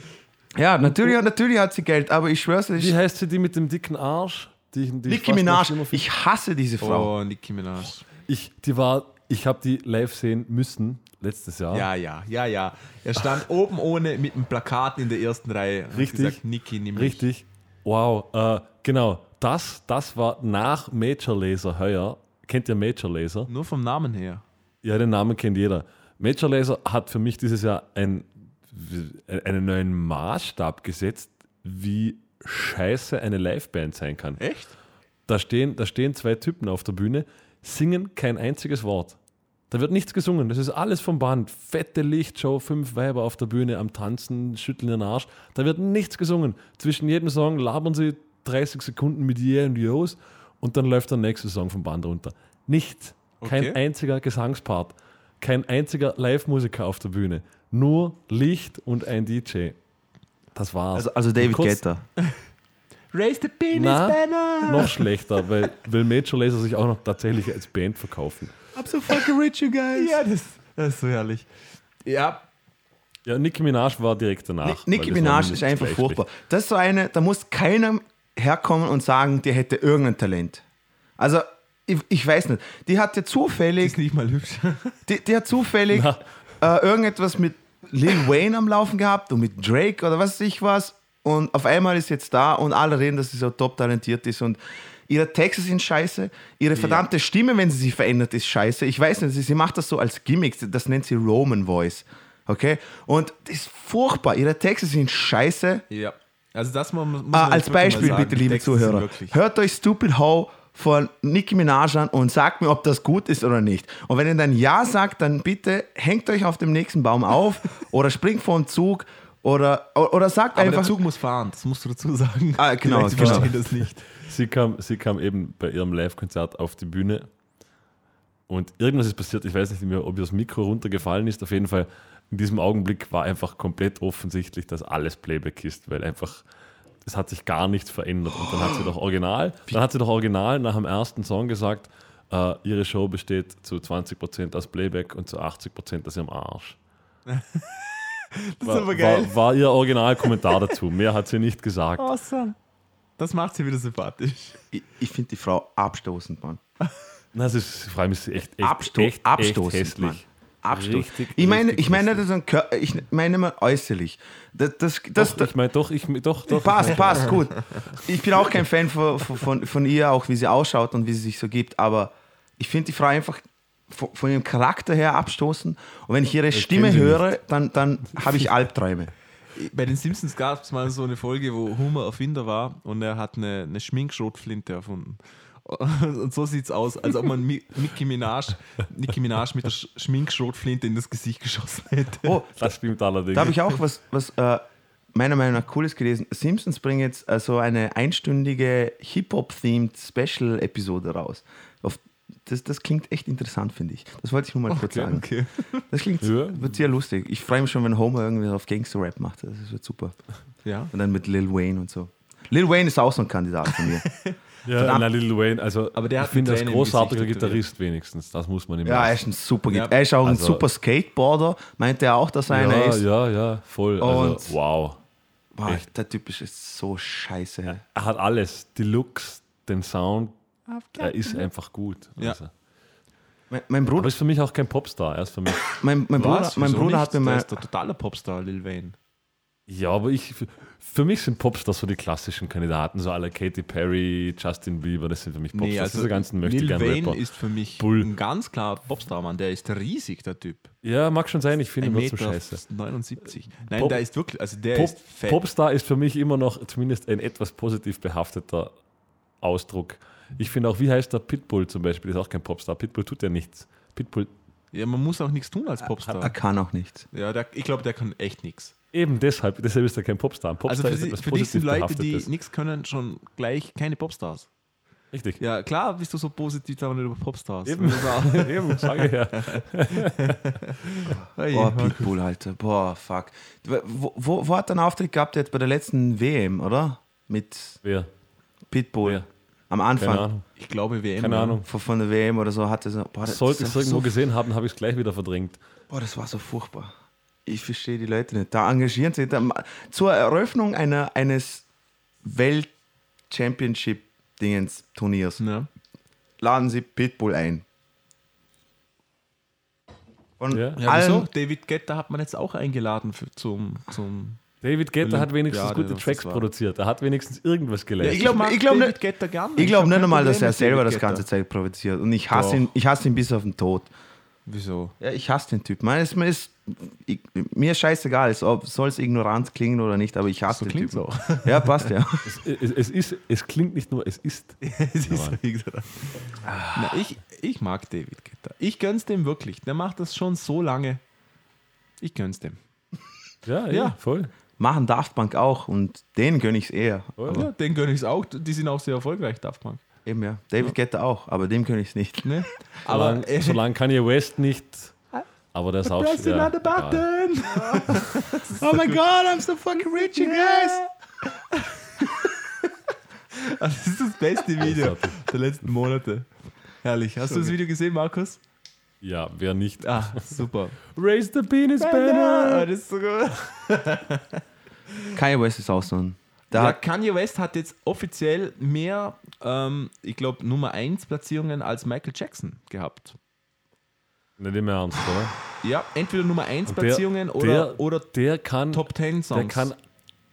ja, natürlich, natürlich hat sie Geld, aber ich schwör's dir, Wie heißt sie, die mit dem dicken Arsch? Die, ich- die Nicki Minaj, ich hasse diese Frau. Oh, Nicki Minaj. Ich, die war, ich habe die live sehen müssen letztes Jahr. Ja, ja, ja, ja. Er stand oben ohne mit einem Plakat in der ersten Reihe. Richtig. Gesagt, Nicki, nimm mich. Richtig. Wow. Äh, genau. Das, das war nach Major Laser heuer. Kennt ihr Major Laser? Nur vom Namen her. Ja, den Namen kennt jeder. Major Laser hat für mich dieses Jahr ein, einen neuen Maßstab gesetzt, wie scheiße eine Liveband sein kann. Echt? Da stehen, da stehen zwei Typen auf der Bühne, singen kein einziges Wort. Da wird nichts gesungen. Das ist alles vom Band. Fette Lichtshow, fünf Weiber auf der Bühne am Tanzen, schütteln den Arsch. Da wird nichts gesungen. Zwischen jedem Song labern sie 30 Sekunden mit Yeah und Yo's und dann läuft der nächste Song vom Band runter. Nichts. Kein Okay. einziger Gesangspart. Kein einziger Live-Musiker auf der Bühne. Nur Licht und ein DJ. Das war's. Also, also David Guetta. *laughs* Raise the penis Na, banner! Noch schlechter, weil will Major Laser sich auch noch tatsächlich als Band verkaufen. I'm so fucking rich, you guys. Ja, das, das ist so herrlich. Ja, Ja, Nicki Minaj war direkt danach. Nicki Minaj ist einfach furchtbar. Das ist so eine, da muss keiner herkommen und sagen, der hätte irgendein Talent. Also, ich, ich weiß nicht, die hat ja zufällig, Ist nicht mal hübsch. *laughs* die, die hat zufällig äh, irgendetwas mit Lil Wayne am Laufen gehabt und mit Drake oder was weiß ich was. Und auf einmal ist jetzt da und alle reden, dass sie so top talentiert ist und ihre Texte sind scheiße, ihre verdammte Stimme, wenn sie sich verändert, ist scheiße. Ich weiß nicht, sie, sie macht das so als Gimmick, das nennt sie Roman Voice. Okay? Und das ist furchtbar. Ihre Texte sind scheiße. Ja. Also das muss, muss Ah, man als Beispiel sagen, bitte, liebe Texte Zuhörer. Hört euch Stupid How von Nicki Minaj an und sagt mir, ob das gut ist oder nicht. Und wenn ihr dann Ja sagt, dann bitte hängt euch auf dem nächsten Baum auf *laughs* oder springt vor den Zug oder, oder sagt Aber einfach. der Zug muss fahren, das musst du dazu sagen. Ah, genau, Leute genau. verstehen das nicht. Sie kam, sie kam eben bei ihrem Live-Konzert auf die Bühne und irgendwas ist passiert. Ich weiß nicht mehr, ob ihr das Mikro runtergefallen ist. Auf jeden Fall, in diesem Augenblick war einfach komplett offensichtlich, dass alles Playback ist, weil einfach es hat sich gar nichts verändert. Und dann hat sie doch original, dann hat sie doch original nach dem ersten Song gesagt, äh, ihre Show besteht zu 20% aus Playback und zu 80% aus ihrem Arsch. *laughs* Das War, ist aber geil. War, war ihr Originalkommentar dazu. Mehr hat sie nicht gesagt. Awesome. Das macht sie wieder sympathisch. Ich, ich finde die Frau abstoßend, Mann. Na, das ist, vor allem ist sie echt, echt, Absto echt, echt abstoßend, hässlich. Mann. Abstoßend. Richtig, ich meine, richtig ich meine, das ein Kör ich meine immer äußerlich. Das, das, das, Doch, ich meine, doch, ich, doch, doch. Passt, passt, gut. Ich bin auch kein Fan von, von, von ihr, auch wie sie ausschaut und wie sie sich so gibt, aber ich finde die Frau einfach von, von ihrem Charakter her abstoßend und wenn ich ihre Stimme kenn sie höre, dann, dann habe ich *laughs* Albträume. Bei den Simpsons gab es mal so eine Folge, wo Homer Erfinder war und er hat eine, eine Schminkschrotflinte erfunden. *laughs* Und so sieht es aus, als ob man Nicki Minaj, Nicki Minaj mit der Sch- Schminkschrotflinte in das Gesicht geschossen hätte. Oh, Das stimmt allerdings. da habe ich auch was, was äh, meiner Meinung nach Cooles gelesen. Simpsons bringen jetzt äh, so eine einstündige Hip-Hop-themed Special-Episode raus. Auf, das, das klingt echt interessant, finde ich. Das wollte ich nur mal kurz sagen. okay. Das klingt Ja. wird sehr lustig. Ich freue mich schon, wenn Homer irgendwie auf Gangster-Rap macht. Das wird super. Ja. Und dann mit Lil Wayne und so. Lil Wayne ist auch so ein Kandidat von mir. *laughs* ja, verdammt. na, Lil Wayne, also Aber der ich finde, im großartiger. Gitarrist wenigstens, das muss man ihm ja, er ist ein super Ja, Er ist auch ein also- super Skateboarder. Meint er auch, dass er einer ja, ist. ja, ja, voll. Und- Also, wow. Boah, der Typ ist so scheiße. Er hat alles. Die Looks, den Sound, er ist einfach gut. Ja. Also. Mein, mein, Aber Bruder, ist für mich auch kein Popstar. Er ist für mich. mein, mein Bruder, Was? mein Bruder nicht? hat mir Der mal. ist der totale Popstar, Lil Wayne. Ja, aber ich, für mich sind Popstars so die klassischen Kandidaten, so alle Katy Perry, Justin Bieber, das sind für mich Popstars. Diese ganzen möchte also Lil gerne Wayne ist für mich Bull. ein ganz klar Popstar, Mann. Der ist riesig, der Typ. Ja, mag schon sein, ich finde ihn Meter scheiße. 79. Nein, Pop- der ist wirklich, also der Pop, ist fett. Popstar ist für mich immer noch zumindest ein etwas positiv behafteter Ausdruck. Ich finde auch, wie heißt der Pitbull zum Beispiel, ist auch kein Popstar. Pitbull tut ja nichts. Pitbull, Ja, man muss auch nichts tun als Er Popstar. kann auch nichts. Ja, der, ich glaube, der kann echt nichts. Eben deshalb, deshalb ist er kein Popstar. Ein Also Popstar für, ist sie, für dich sind Leute, die nichts können, schon gleich keine Popstars. Richtig. Ja, klar bist du so positiv wenn du über Popstars. Eben, *laughs* eben, sage ich ja. *laughs* Boah, Pitbull, Alter. Boah, fuck. Wo, wo, wo hat er einen Auftritt gehabt jetzt bei der letzten WM, oder? Mit Wer? Pitbull. Wer? Am Keine Anfang Ahnung. ich glaube, WM. Keine. Ahnung. von, von der WM oder so hatte so. Boah, das, Sollte ich es irgendwo so, gesehen haben, habe ich es gleich wieder verdrängt. boah, das war so furchtbar. Ich verstehe die Leute nicht. Da engagieren sie. Da, zur Eröffnung einer, eines Welt-Championship-Dingens-Turniers Ja. laden sie Pitbull ein. Von Ja. Ja, wieso? David Guetta hat man jetzt auch eingeladen für, zum, zum. David Guetta hat wenigstens Olympiade, gute Tracks produziert. Er hat wenigstens irgendwas geleistet. ich glaub- mag glaub David nicht- Guetta gern. Ich glaube hab nicht einmal, dass er selber David das ganze Zeit provoziert. Und ich hasse, Doch. ihn, ich hasse ihn bis auf den Tod. Wieso? Ja, ich hasse den Typ. Man ist, man ist, ich, mir ist scheißegal, es- ob soll es ignorant klingen oder nicht, aber ich hasse So den Typen. auch. Ja, passt ja. *laughs* Es, es, es, ist, es klingt nicht nur, es ist. *laughs* Es ist gesagt. Na, ich, ich mag David Guetta. Ich gönn's dem wirklich. Der macht das schon so lange. Ich gönn's dem. Ja, ja, Ja. voll. Machen Daft Punk auch und denen gönne ich es eher. Ja, den gönn ich's auch. Die sind auch sehr erfolgreich, Daft Punk. Eben ja. David Guetta auch, aber dem gönne ich es nicht. Ne? *laughs* Aber Solange, äh, solange Kanye West nicht. Aber der ist auch pressing ja, egal. button. *laughs* Oh my god, I'm so fucking rich, you guys! *laughs* Das ist das beste Video der letzten Monate. Herrlich. Hast du das Video gesehen, Markus? Ja, wer nicht. Ah, super. Raise the penis Ah, banner. das ist so gut. Kanye West ist auch so ein. Da ja, Kanye West hat jetzt offiziell mehr, ähm, ich glaube, Nummer 1 Platzierungen als Michael Jackson gehabt. Nicht im Ernst, oder? Ja, entweder Nummer 1 Der- Platzierungen oder, der, oder der kann, Top 10 Songs. der kann,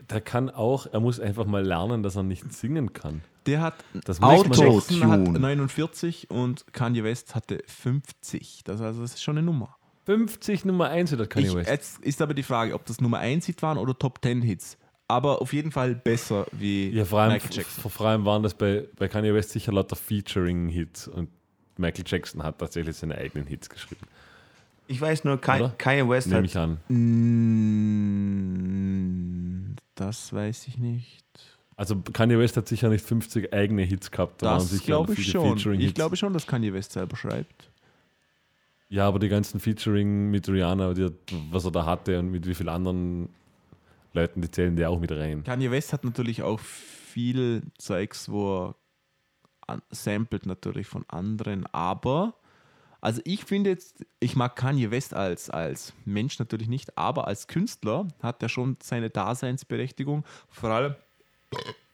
der kann auch, er muss einfach mal lernen, dass er nicht singen kann. Der hat Das Auto- muss man Michael nicht. Jackson hat Tune. 49 und Kanye West hatte 50. Das, also, das ist schon eine Nummer. 50 Nummer 1 hat Kanye Ich, West. jetzt ist aber die Frage, ob das Nummer 1 Hit waren oder Top 10 Hits. Aber auf jeden Fall besser wie Ja, vor allem, Michael Jackson. vor allem waren das bei, bei Kanye West sicher lauter Featuring-Hits und Michael Jackson hat tatsächlich seine eigenen Hits geschrieben. ich weiß nur, Kanye, Oder? Kanye West Nehme hat, ich an. Das weiß ich nicht. Also Kanye West hat sicher nicht 50 eigene Hits gehabt. Da waren Das sicher glaube ich viele schon. Featuring-Hits. Ich glaube schon, dass Kanye West selber schreibt. Ja, aber die ganzen Featuring mit Rihanna, die, was er da hatte und mit wie vielen anderen Leuten, die zählen die auch mit rein. Kanye West hat natürlich auch viel Zeugs, wo er samplet natürlich von anderen, aber also ich finde jetzt, ich mag Kanye West als, als Mensch natürlich nicht, aber als Künstler hat er schon seine Daseinsberechtigung, vor allem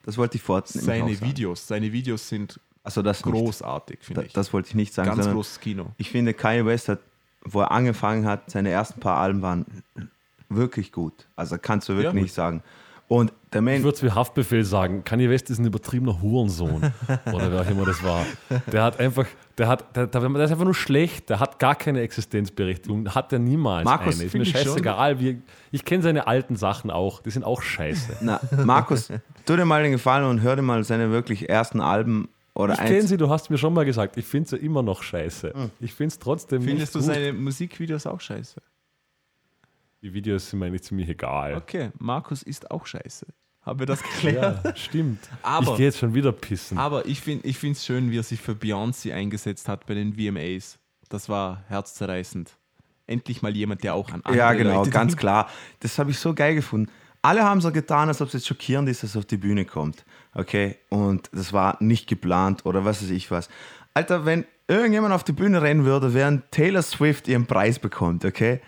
das wollte ich vorziehen. seine Videos. Seine Videos sind Also das großartig, Da, finde ich. das wollte ich nicht sagen. Ganz großes Kino. Ich finde, Kanye West hat, wo er angefangen hat, seine ersten paar Alben waren wirklich gut. Also kannst du wirklich Ja. nicht sagen. Und der Ich Mensch, würde es wie Haftbefehl sagen, Kanye West ist ein übertriebener Hurensohn. *laughs* Oder wer auch immer das war. Der hat einfach, der hat, der, der, der ist einfach nur schlecht, der hat gar keine Existenzberechtigung, hat er niemals Markus, eine. Ist finde mir ich schon. scheißegal. Wie, ich kenne seine alten Sachen auch, die sind auch scheiße. na, Markus, tu dir mal den Gefallen und hör dir mal seine wirklich ersten Alben oder Ich kenne sie, du hast mir schon mal gesagt, ich finde sie immer noch scheiße. Ich finde es trotzdem Findest du gut. seine Musikvideos auch scheiße? Die Videos sind mir eigentlich ziemlich egal. Okay, Markus ist auch scheiße. Haben wir das geklärt? Ja, stimmt. Aber- ich gehe jetzt schon wieder pissen. Aber ich finde es schön, wie er sich für Beyoncé eingesetzt hat bei den VMAs. Das war herzzerreißend. Endlich mal jemand, der auch an andere Ja, genau, Leute ganz denkt. klar. Das habe ich so geil gefunden. Alle haben so getan, als ob es jetzt schockierend ist, dass er auf die Bühne kommt. Okay? Und das war nicht geplant oder was weiß ich was. Alter, wenn irgendjemand auf die Bühne rennen würde, während Taylor Swift ihren Preis bekommt, okay?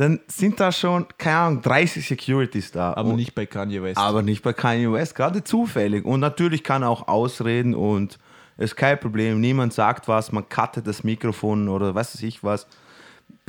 Dann sind da schon, keine Ahnung, 30 Securities da. Aber Und- nicht bei Kanye West. aber nicht bei Kanye West, gerade zufällig. Und natürlich kann er auch ausreden und ist kein Problem. Niemand sagt was, man cuttet das Mikrofon oder was weiß ich was.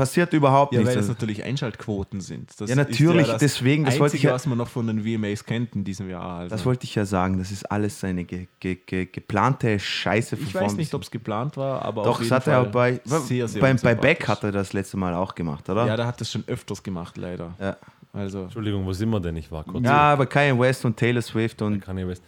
Passiert überhaupt ja, nichts. weil das natürlich Einschaltquoten sind. Das Ja, natürlich, ist ja das deswegen, das Einzige, wollte ich ja- was man noch von den VMAs kennt in diesem Jahr. Also. Das wollte ich ja sagen, das ist alles seine ge ge ge geplante Scheiße von ich weiß nicht, ob es geplant war, aber Doch, auf das jeden hat er Fall bei, sehr, sehr beim, bei. Beck hat er das letzte Mal auch gemacht, oder? Ja, der hat das schon öfters gemacht, leider. Ja. Also, Entschuldigung, wo sind wir denn? Ich war kurz. Ja, aber Kanye West und Taylor Swift und Kanye West.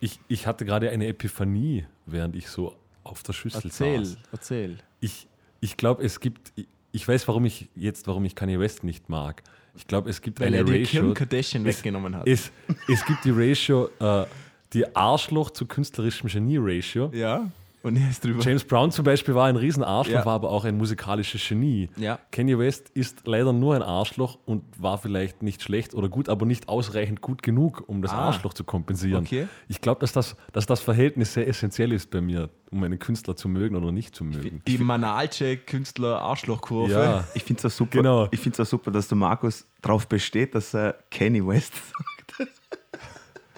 Ich, ich hatte gerade eine Epiphanie, während ich so auf der Schüssel erzähl, saß. erzähl. Ich, ich glaube, es gibt. Ich, weiß, warum ich jetzt, warum ich Kanye West nicht mag. Ich glaube, es gibt Weil eine er die Ratio. Kim Kardashian weggenommen hat. Es, es gibt die Ratio, äh, die Arschloch zu künstlerischem Genie-Ratio. ja, und er ist drüber. James Brown zum Beispiel war ein riesen Arschloch, Ja. war aber auch ein musikalisches Genie. Ja. Kanye West ist leider nur ein Arschloch und war vielleicht nicht schlecht oder gut, aber nicht ausreichend gut genug, um das Ah. Arschloch zu kompensieren. Okay. Ich glaube, dass das, dass das Verhältnis sehr essentiell ist bei mir, um einen Künstler zu mögen oder nicht zu mögen. Die Manalce Künstler Arschlochkurve. Ja, ich finde es auch super, Genau. ich find's auch super, dass der Markus darauf besteht, dass er Kanye West *laughs* sagt.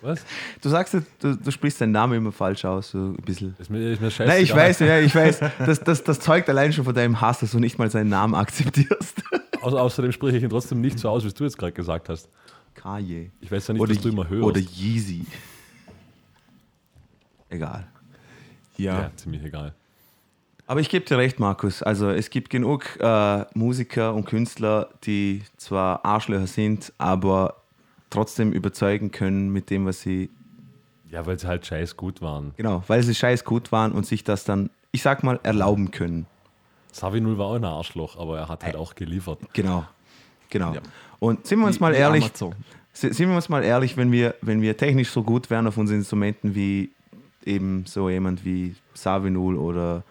Was? Du sagst, du, du sprichst deinen Namen immer falsch aus, so ein bisschen. Ist mir, ist mir scheißegal. Nein, ich weiß, ja, ich weiß. Das, das, das zeugt allein schon von deinem Hass, dass du nicht mal seinen Namen akzeptierst. *laughs* Au außerdem spreche ich ihn trotzdem nicht so aus, wie du jetzt gerade gesagt hast. Kanye. Ich weiß ja nicht, Oder, was du immer hörst. oder Yeezy. Egal. Ja. ja, ziemlich egal. Aber ich gebe dir recht, Markus. Also es gibt genug äh, Musiker und Künstler, die zwar Arschlöcher sind, aber trotzdem überzeugen können mit dem, was sie, Ja, weil sie halt scheiß gut waren. genau, weil sie scheiß gut waren und sich das dann, ich sag mal, erlauben können. Savi Null war auch ein Arschloch, aber er hat halt auch geliefert. Genau. Genau. Ja. Und sind wir uns Wie- mal ehrlich, Sind wir uns mal ehrlich, wenn wir, wenn wir technisch so gut wären auf unseren Instrumenten wie eben so jemand wie Savinul oder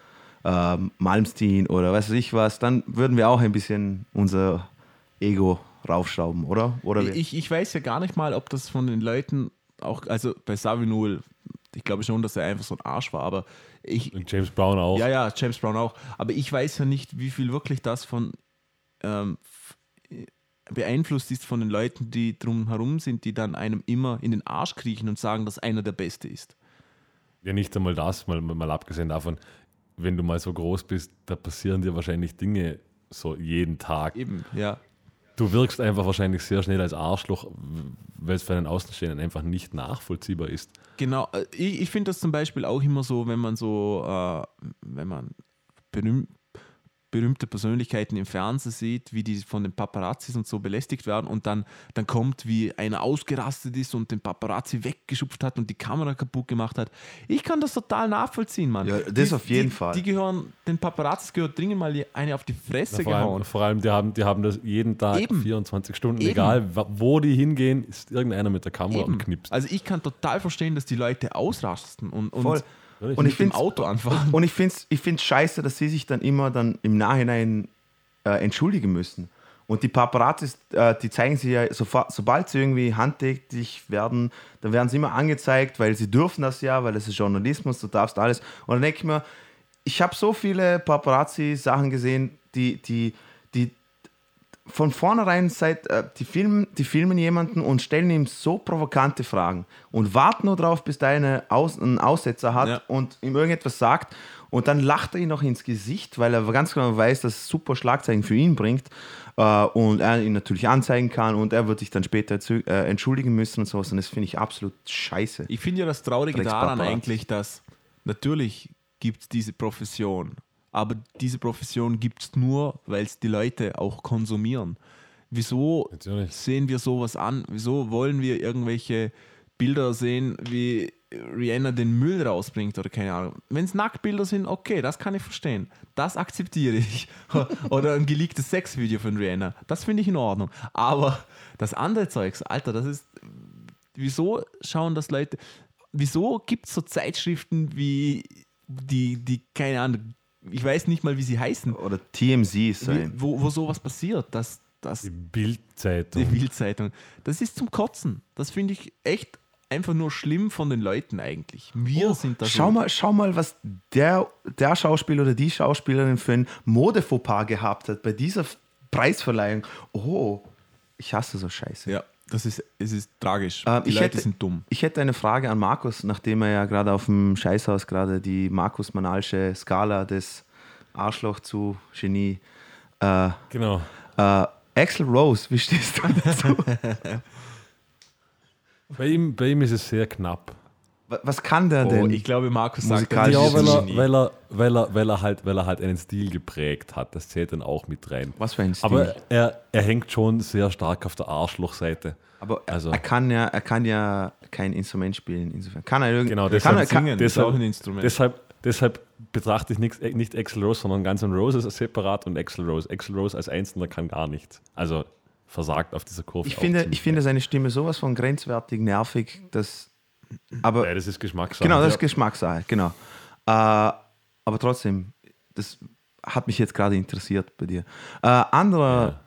ähm, Malmsteen oder was weiß ich was, dann würden wir auch ein bisschen unser Ego raufschrauben, oder? oder Ich, ich weiß ja gar nicht mal, ob das von den Leuten auch, also bei Savinul, ich glaube schon, dass er einfach so ein Arsch war, aber ich, Und James Brown auch. ja, ja, James Brown auch, aber ich weiß ja nicht, wie viel wirklich das von ähm, beeinflusst ist von den Leuten, die drumherum sind, die dann einem immer in den Arsch kriechen und sagen, dass einer der Beste ist. Ja, nicht einmal das, mal, mal abgesehen davon, wenn du mal so groß bist, da passieren dir wahrscheinlich Dinge so jeden Tag. Eben, ja. Du wirkst einfach wahrscheinlich sehr schnell als Arschloch, weil es für einen Außenstehenden einfach nicht nachvollziehbar ist. Genau, äh, ich, ich finde das zum Beispiel auch immer so, wenn man so, äh, wenn man berühmt, berühmte Persönlichkeiten im Fernsehen sieht, wie die von den Paparazzis und so belästigt werden und dann, dann kommt, wie einer ausgerastet ist und den Paparazzi weggeschupft hat und die Kamera kaputt gemacht hat. Ich kann das total nachvollziehen, Mann. Ja, das die, auf jeden die, Fall. Die gehören, den Paparazzis gehört dringend mal eine auf die Fresse vor, gehauen. allem, vor allem, die haben, die haben das jeden Tag Eben. 24 Stunden, Eben. egal wo die hingehen, ist irgendeiner mit der Kamera Eben. und knipst. Also ich kann total verstehen, dass die Leute ausrasten und, und Voll. Natürlich. Und ich dem finde Auto anfahren. Und ich finde es ich find's scheiße, dass sie sich dann immer dann im Nachhinein äh, entschuldigen müssen. Und die Paparazzis, äh, die zeigen sich ja, sofort, sobald sie irgendwie handtätig werden, dann werden sie immer angezeigt, weil sie dürfen das ja, weil es ist Journalismus, du darfst alles. Und dann denke ich mir, ich habe so viele Paparazzi-Sachen gesehen, die, die, die von vornherein seit äh, die filmen, die filmen jemanden und stellen ihm so provokante Fragen und warten nur drauf, bis der eine Aus, einen Aussetzer hat Ja. und ihm irgendetwas sagt und dann lacht er ihn noch ins Gesicht, weil er ganz genau weiß, dass es super Schlagzeilen für ihn bringt äh, und er ihn natürlich anzeigen kann und er wird sich dann später zü- äh, entschuldigen müssen und sowas und das finde ich absolut scheiße. Ich finde ja das Traurige daran eigentlich, dass natürlich gibt es diese Profession, aber diese Profession gibt es nur, weil es die Leute auch konsumieren. Wieso Natürlich. sehen wir sowas an? Wieso wollen wir irgendwelche Bilder sehen, wie Rihanna den Müll rausbringt oder keine Ahnung? Wenn es Nacktbilder sind, okay, das kann ich verstehen. Das akzeptiere ich. *laughs* oder ein geleaktes Sexvideo von Rihanna, das finde ich in Ordnung. Aber das andere Zeugs, Alter, das ist wieso schauen das Leute, wieso gibt es so Zeitschriften wie die, die, keine Ahnung, ich weiß nicht mal, wie sie heißen, Oder TMZ ist so wie, ein. wo, wo sowas passiert, dass, dass Die Bildzeitung. die Bildzeitung, das ist zum Kotzen. Das finde ich echt einfach nur schlimm von den Leuten eigentlich. Wir sind da Oh, schau, so. mal, schau mal, was der, der Schauspieler oder die Schauspielerin für ein Modefauxpas gehabt hat bei dieser Preisverleihung. Oh, ich hasse so Scheiße. Ja, das ist, es ist tragisch. Ähm, die ich Leute hätte- sind dumm. Ich hätte eine Frage an Markus, nachdem er ja gerade auf dem Scheißhaus gerade die Markus Manalsche Skala des Arschloch zu Genie. Äh, Genau. äh, Axel Rose, wie stehst du dazu? *laughs* Bei ihm, bei ihm ist es sehr knapp. Wa- Was kann der Oh, denn? ich glaube, Markus sagt, Ja, ist weil er, weil, er, weil, er, weil, er halt, weil er halt einen Stil geprägt hat. Das zählt dann auch mit rein. Was für ein Stil. Aber er, er hängt schon sehr stark auf der Arschlochseite. Aber er, Also- er, kann ja, er kann ja kein Instrument spielen. Insofern kann er irgendwie. Genau, kann deshalb er, kann, Singen ist auch ein Instrument. Deshalb, deshalb betrachte ich nicht, nicht Axel Rose, sondern Guns N' Roses separat und Axel Rose. Axel Rose als Einzelner kann gar nichts. Also versagt auf dieser Kurve. ich, finde, ich finde seine Stimme sowas von grenzwertig nervig, dass. Aber Ja, das ist Geschmackssache. Genau, das ist Ja. Geschmackssache, genau. Äh, aber trotzdem, das hat mich jetzt gerade interessiert bei dir. Äh, anderer,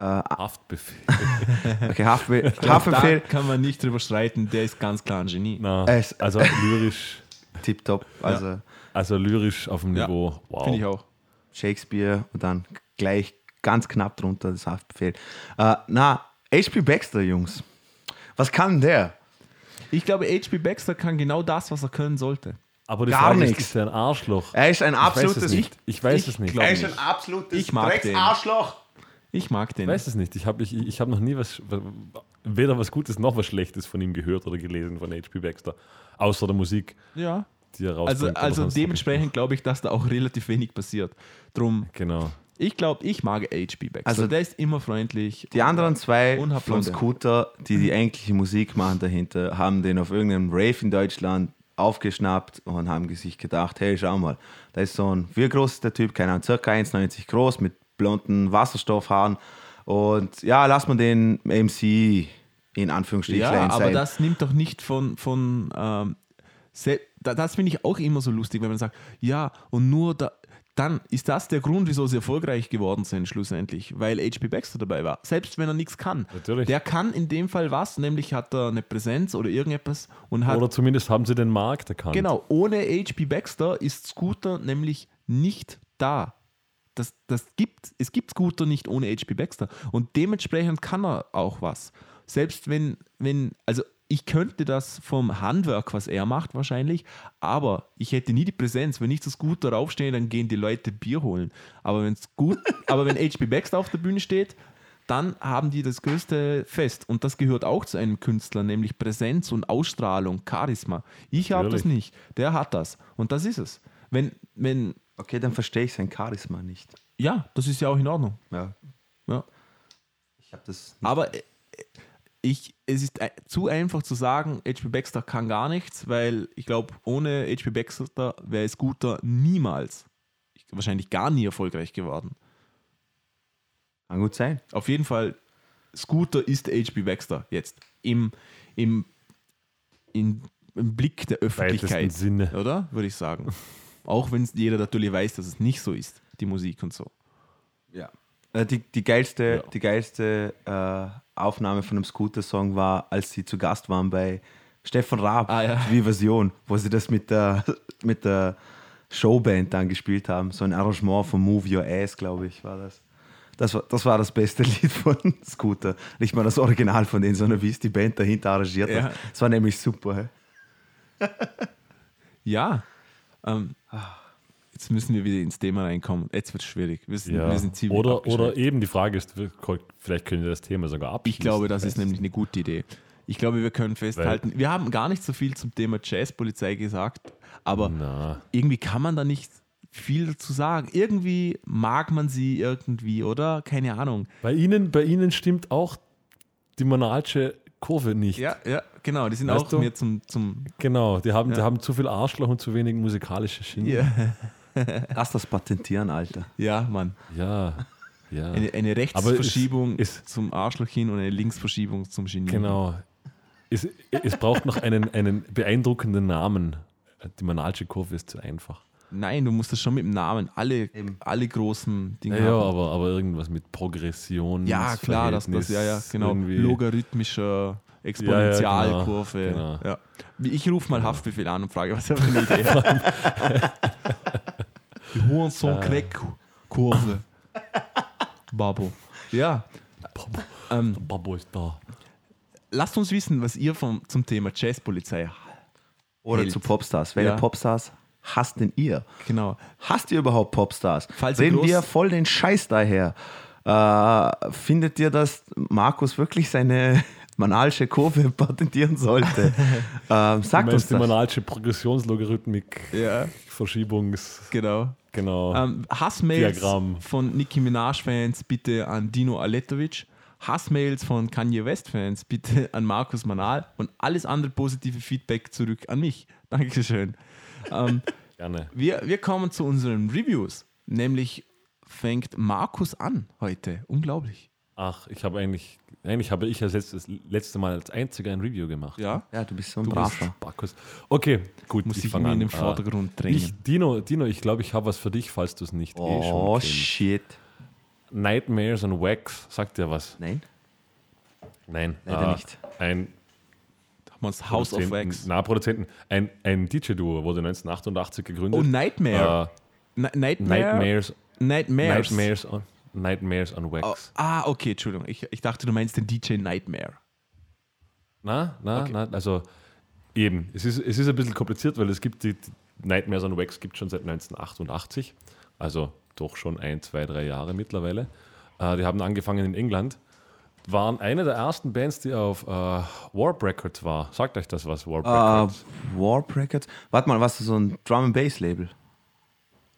Haftbefehl. *laughs* okay, Haftbe Da Haftbefehl, kann man nicht drüber streiten, der ist ganz klar ein Genie. Na, Es- also lyrisch, *laughs* tipptopp, also also lyrisch auf dem Ja, Niveau. Wow. Finde ich auch. Shakespeare und dann gleich ganz knapp drunter das Haftbefehl. Äh, na, HP Baxter, Jungs. Was kann der? Ich glaube, H.P. Baxter kann genau das, was er können sollte. Aber die Gar nichts. ist, ist er ein Arschloch? Er ist ein ich weiß absolutes. es nicht. Ich weiß ich es nicht. Er ist ein absolutes Ich mag den. Drecksarschloch. Ich mag den. Ich weiß es nicht. Ich habe ich, ich hab noch nie was, weder was Gutes noch was Schlechtes von ihm gehört oder gelesen von H.P. Baxter. Außer der Musik, Ja. die er rausbringt. Also, also dementsprechend glaube ich, dass da auch relativ wenig passiert. Drum, Genau. Ich glaube, ich mag H.P. Baxter. Also- der ist immer freundlich. Die anderen zwei von. Scooter, die die eigentliche Musik machen dahinter, haben den auf irgendeinem Rave in Deutschland aufgeschnappt und haben sich gedacht, hey, schau mal, da ist so ein, wie groß ist der Typ? Keine Ahnung, circa 1,90 groß mit blonden Wasserstoffhaaren und ja, lass mal den MC in Anführungsstrichen Ja, aber sein. das nimmt doch nicht von, von ähm, das finde ich auch immer so lustig, wenn man sagt, ja, und nur da, dann ist das der Grund, wieso sie erfolgreich geworden sind, schlussendlich, weil H.P. Baxter dabei war. Selbst wenn er nichts kann. Natürlich. Der kann in dem Fall was, nämlich hat er eine Präsenz oder irgendetwas und hat. Oder zumindest haben sie den Markt erkannt. genau, ohne H.P. Baxter ist Scooter nämlich nicht da. das, das gibt, es gibt Scooter nicht ohne HP Baxter. Und dementsprechend kann er auch was. Selbst wenn, wenn, also ich könnte das vom Handwerk, was er macht, wahrscheinlich, aber ich hätte nie die Präsenz. Wenn ich zu Scooter raufstehe, dann gehen die Leute Bier holen. Aber, wenn's gut, *laughs* aber wenn HP Baxter auf der Bühne steht, dann haben die das größte Fest. Und das gehört auch zu einem Künstler, nämlich Präsenz und Ausstrahlung, Charisma. Ich habe das nicht. Der hat das. Und das ist es. Wenn, wenn, Okay, dann verstehe ich sein Charisma nicht. ja, das ist ja auch in Ordnung. Ja. Ja. Ich habe das. Aber äh, ich, es ist ein- zu einfach zu sagen, HP Baxter kann gar nichts, weil ich glaube, ohne HP Baxter wäre Scooter niemals, wahrscheinlich gar nie erfolgreich geworden. Kann gut sein. Auf jeden Fall, Scooter ist HP Baxter jetzt im, im, im, im Blick der Öffentlichkeit. Sinne. Oder? Würde ich sagen. Auch wenn jeder natürlich weiß, dass es nicht so ist, die Musik und so. Ja. Äh, Die, die geilste, Ja. die geilste äh, Aufnahme von einem Scooter-Song war, als sie zu Gast waren bei Stefan Raab, Ah, ja. wie Version, wo sie das mit der, mit der Showband dann gespielt haben. So ein Arrangement von Move Your Ass, glaube ich, war das. Das war, das war das beste *laughs* Lied von Scooter. Nicht mal das Original von denen, sondern wie es die Band dahinter arrangiert Ja. hat. Das war nämlich super. hä? Ja. Ähm, jetzt müssen wir wieder ins Thema reinkommen. Jetzt wird es schwierig. Wir sind, Ja. wir sind ziemlich Oder, oder eben die Frage ist, vielleicht können wir das Thema sogar abschließen. Ich glaube, das ist nämlich eine gute Idee. Ich glaube, wir können festhalten, wir haben gar nicht so viel zum Thema Jazzpolizei gesagt, aber Na, irgendwie kann man da nicht viel dazu sagen. Irgendwie mag man sie irgendwie, oder? Keine Ahnung. bei Ihnen, bei Ihnen stimmt auch die monarchische Kurve nicht. Ja, ja, genau. Die sind Weißt auch du? mir zum, zum Genau, die haben, die Ja. haben zu viel Arschloch und zu wenig musikalische Schiene. ja, Lass das patentieren, Alter. ja, Mann. Ja, ja. Eine, eine Rechtsverschiebung es- es- zum Arschloch hin und eine Linksverschiebung zum Genie. Genau. Es, es braucht noch einen, einen beeindruckenden Namen. Die monarchische Kurve ist zu einfach. Nein, du musst das schon mit dem Namen, alle, alle großen Dinge Ja, ja aber, aber irgendwas mit Progression. Ja, klar, das, das ja, ja, genau. Logarithmischer Exponentialkurve. Genau, Ja. Wie- Ich rufe mal Haftbefehl an und frage, was er für eine Idee hat. *laughs* *laughs* Die Hurensohn-Crack-Kurve. *laughs* Babo. Ja. Ähm, Babo ist da. lasst uns wissen, was ihr vom, zum Thema Jazzpolizei Oder Held. zu Popstars. Welche Ja. Popstars hasst denn ihr? Genau. Hasst ihr überhaupt Popstars? Falls Reden wir voll den Scheiß daher. Äh, findet ihr, dass Markus wirklich seine *laughs* manalische Kurve *laughs* patentieren sollte? ähm, Du sagt uns meinst die das. monarchische Progressionslogarithmik, Ja, Verschiebungs... genau. Genau. Ähm, Hassmails Diagramm. von Nicki Minaj-Fans bitte an Dino Aletovic. Hassmails von Kanye West-Fans bitte an Markus Manal und alles andere positive Feedback zurück an mich. Dankeschön. ähm, Gerne. wir, wir kommen zu unseren Reviews. Nämlich fängt Markus an heute. Unglaublich. Ach, ich habe eigentlich, eigentlich habe ich als letztes, letzte Mal als einziger ein Review gemacht. Ja, Ja, du bist so ein Du bist- Braver. Okay, gut, muss ich sich fange mir in an. den Vordergrund Äh, drängen. ich, Dino, Dino, ich glaube, ich habe was für dich, falls du es nicht eh Oh, schon kennst. shit. Nightmares on Wax, sagt dir was? Nein? Nein, Leider äh, nicht. Ein Haben wir uns House of Wax. Na, Produzenten. Ein, ein DJ-Duo wurde 1988 gegründet. Oh, Nightmare. Äh, Ni- Nightmare. Nightmares, Nightmares. Nightmares, Nightmares on Oh, Wax. ah, okay, Entschuldigung. Ich, ich dachte, du meinst den DJ Nightmare. Na, na, na, also eben. Es ist, es ist ein bisschen kompliziert, weil es gibt die, die Nightmares on Wax gibt schon seit 1988. Also doch schon ein, zwei, drei Jahre mittlerweile. Äh, die haben angefangen in England. Waren eine der ersten Bands, die auf äh, Warp Records war. Sagt euch das was, Warp Äh, Records? Warp Records? Warte mal, was ist so ein Drum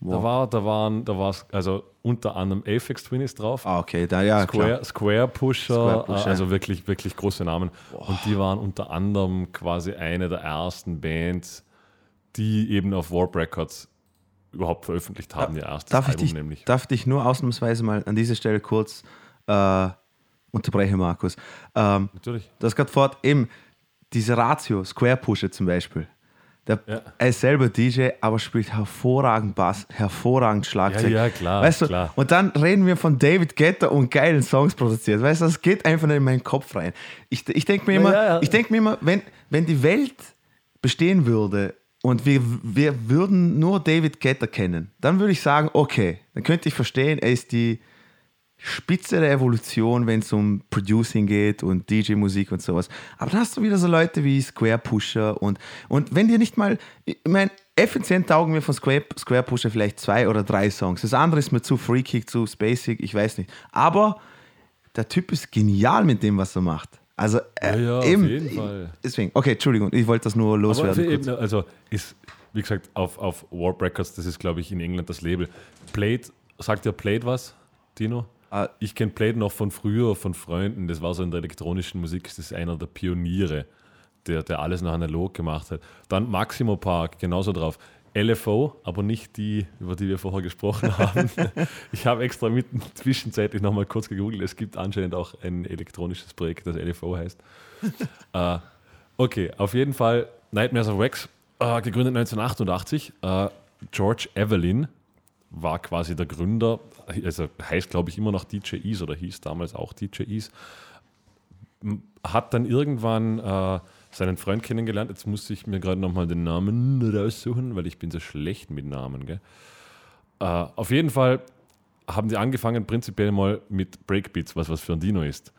Label? Da war, da waren, da war also unter anderem Aphex Twin ist drauf. Ah, okay, da ja. Square, Square Pusher, Square Pusher. äh, also wirklich, wirklich große Namen. Und die waren unter anderem quasi eine der ersten Bands, die eben auf Warp Records überhaupt veröffentlicht haben, ihr erstes Darf ich, Album dich, nämlich. darf ich dich nur ausnahmsweise mal an dieser Stelle kurz äh, unterbrechen, Markus? Ähm, Natürlich. du hast gerade fort eben diese Ratio, Square Pusher zum Beispiel. Der, Ja. Er ist selber DJ, aber spielt hervorragend Bass, hervorragend Schlagzeug. Ja, ja, klar, Weißt du, klar. Und dann reden wir von David Guetta und geilen Songs produziert. Weißt du, das geht einfach nicht in meinen Kopf rein. Ich, ich denke mir immer, ja, ich denk mir immer wenn, wenn die Welt bestehen würde und wir, wir würden nur David Guetta kennen, dann würde ich sagen, okay, dann könnte ich verstehen, er ist die Spitze der Evolution, wenn es um Producing geht und DJ-Musik und sowas. Aber dann hast du wieder so Leute wie Square Pusher und, und wenn dir nicht mal, ich meine, effizient taugen mir von Square, Square Pusher vielleicht zwei oder drei Songs. Das andere ist mir zu freakig, zu spacig, ich weiß nicht. Aber der Typ ist genial mit dem, was er macht. Also äh, Ja, ja, auf eben, jeden Fall. Deswegen, okay, Entschuldigung, ich wollte das nur Aber loswerden. für kurz. eben, also ist, wie gesagt, auf, auf Warp Records, das ist, glaube ich, in England das Label. Blade, sagt ihr Blade was, Dino? Ah. Ich kenne Blade noch von früher, von Freunden. Das war so in der elektronischen Musik, das ist einer der Pioniere, der, der alles noch analog gemacht hat. Dann Maximo Park, genauso drauf. LFO, aber nicht die, über die wir vorher gesprochen *laughs* haben. ich habe extra mitten zwischenzeitlich nochmal kurz gegoogelt. Es gibt anscheinend auch ein elektronisches Projekt, das LFO heißt. äh, *laughs* okay, auf jeden Fall Nightmares of Wax, äh, gegründet 1988. Äh, George Evelyn war quasi der Gründer, also heißt glaube ich immer noch DJ Ease oder hieß damals auch DJ Ease. Hat dann irgendwann äh, seinen Freund kennengelernt. Jetzt musste ich mir gerade nochmal den Namen raussuchen, weil ich bin so schlecht mit Namen. Gell? Äh, auf jeden Fall haben die angefangen prinzipiell mal mit Breakbeats, was was für ein Dino ist.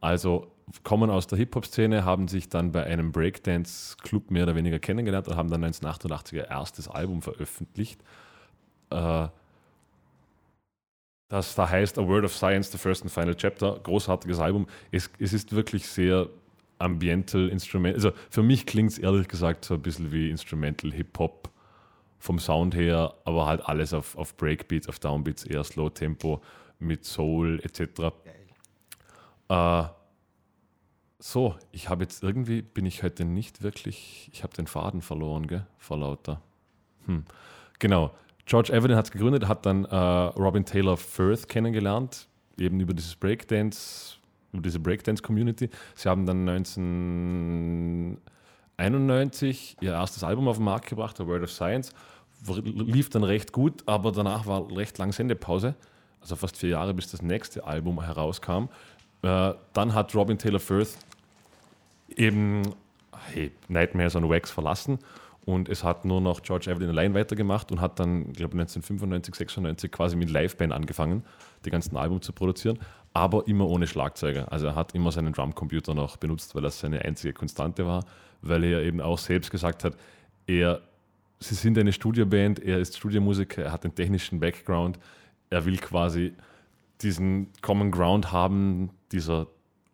Also kommen aus der Hip-Hop-Szene, haben sich dann bei einem Breakdance-Club mehr oder weniger kennengelernt und haben dann 1988 ihr erstes Album veröffentlicht. Äh, das da heißt A Word of Science, The First and Final Chapter. Großartiges Album. Es, es ist wirklich sehr ambiental, Instrument. Also für mich klingt es ehrlich gesagt so ein bisschen wie Instrumental Hip-Hop vom Sound her, aber halt alles auf, auf Breakbeats, auf Downbeats, eher Slow Tempo mit Soul etc. Äh, so, ich habe jetzt irgendwie, bin ich heute nicht wirklich, ich habe den Faden verloren, gell, vor lauter. Hm. Genau, George Evelyn hat es gegründet, hat dann äh, Robin Taylor Firth kennengelernt, eben über dieses Breakdance, über diese Breakdance-Community. Sie haben dann 1991 ihr erstes Album auf den Markt gebracht, A World of Science, lief dann recht gut, aber danach war recht lang Sendepause, also fast vier Jahre, bis das nächste Album herauskam. Äh, dann hat Robin Taylor Firth eben hey, Nightmares on Wax verlassen und es hat nur noch George Evelyn allein weitergemacht und hat dann, ich glaube 1995, 96 quasi mit Liveband angefangen, die ganzen Alben zu produzieren, aber immer ohne Schlagzeuger. Also er hat immer seinen Drumcomputer noch benutzt, weil das seine einzige Konstante war, weil er eben auch selbst gesagt hat, er, sie sind eine Studioband, er ist Studiomusiker, er hat den technischen Background, er will quasi diesen Common Ground haben, dieser,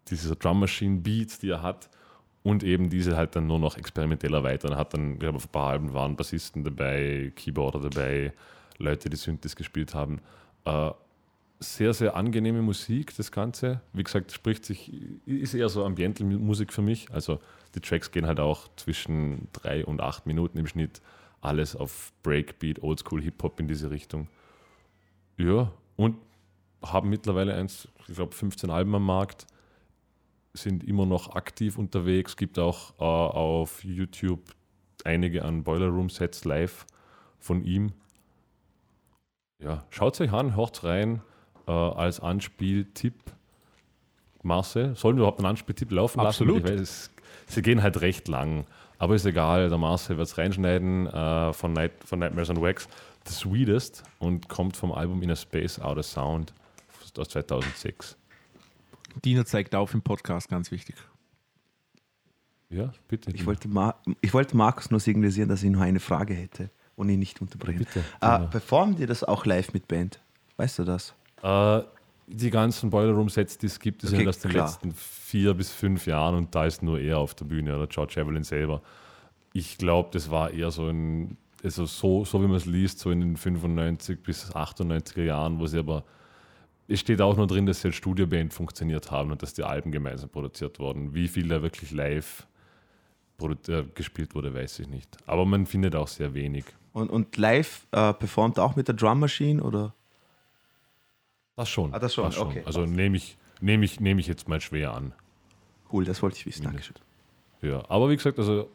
dieser Drum Machine Beats, die er hat, und eben diese halt dann nur noch experimentell erweitern. Er hat dann, ich glaube, auf ein paar Alben waren Bassisten dabei, Keyboarder dabei, Leute, die Synthes gespielt haben. Äh, sehr, sehr angenehme Musik, das Ganze. Wie gesagt, spricht sich, ist eher so Ambiental-Musik für mich. Also die Tracks gehen halt auch zwischen drei und acht Minuten im Schnitt. Alles auf Breakbeat, Oldschool, Hip-Hop in diese Richtung. Ja, und haben mittlerweile eins, ich glaube, 15 Alben am Markt, sind immer noch aktiv unterwegs. Gibt auch äh, auf YouTube einige an Boiler Room Sets live von ihm. Ja, schaut es euch an, hört rein äh, als Anspieltipp. Marcel, sollen wir überhaupt einen Anspieltipp laufen Absolut. lassen? Es, sie gehen halt recht lang, aber ist egal. Der Marcel wird es reinschneiden äh, von, Night, von Nightmares on Wax. The Sweetest und kommt vom Album In a Space Out of Sound aus 2006. Dina zeigt auf im Podcast, ganz wichtig. Ja, bitte. Ich wollte, ich wollte Markus nur signalisieren, dass ich noch eine Frage hätte und ihn nicht unterbrechen. Bitte, Äh, genau. performen die das auch live mit Band? Weißt du das? Äh, die ganzen Boiler Room Sets, die es gibt, die Okay, sind aus den klar. letzten vier bis fünf Jahren und da ist nur er auf der Bühne oder George Evelyn selber. Ich glaube, das war eher so ein, also so, so wie man es liest, so in den 95 bis 98er Jahren, wo sie aber, es steht auch nur drin, dass sie als Studioband funktioniert haben und dass die Alben gemeinsam produziert wurden. Wie viel da wirklich live äh, gespielt wurde, weiß ich nicht. Aber man findet auch sehr wenig. Und, und live äh, performt auch mit der Drum Machine oder? Das schon. Ah, das schon, okay. Also nehme ich, nehme ich, nehme ich jetzt mal schwer an. Cool, das wollte ich wissen. Dankeschön. Ja, aber wie gesagt, also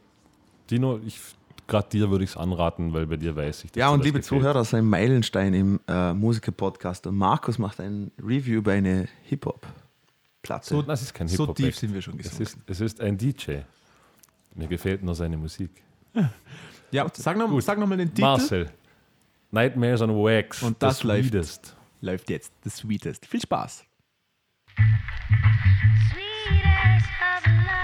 Dino, ich gerade dir würde ich es anraten, weil bei dir weiß ich. dass Ja, und das liebe gefällt. Zuhörer, sein Meilenstein im äh, Musiker-Podcast. Und Markus macht ein Review über eine Hip-Hop-Platte. So, das ist kein So Hip-Hop. tief sind wir schon es gesunken. ist, es ist ein DJ. Mir gefällt nur seine Musik. Ja, sag nochmal sag noch mal den Titel. Marcel. Nightmares on Wax. Und das the läuft. Sweetest. Läuft jetzt. The Sweetest. Viel Spaß. Sweetest of love,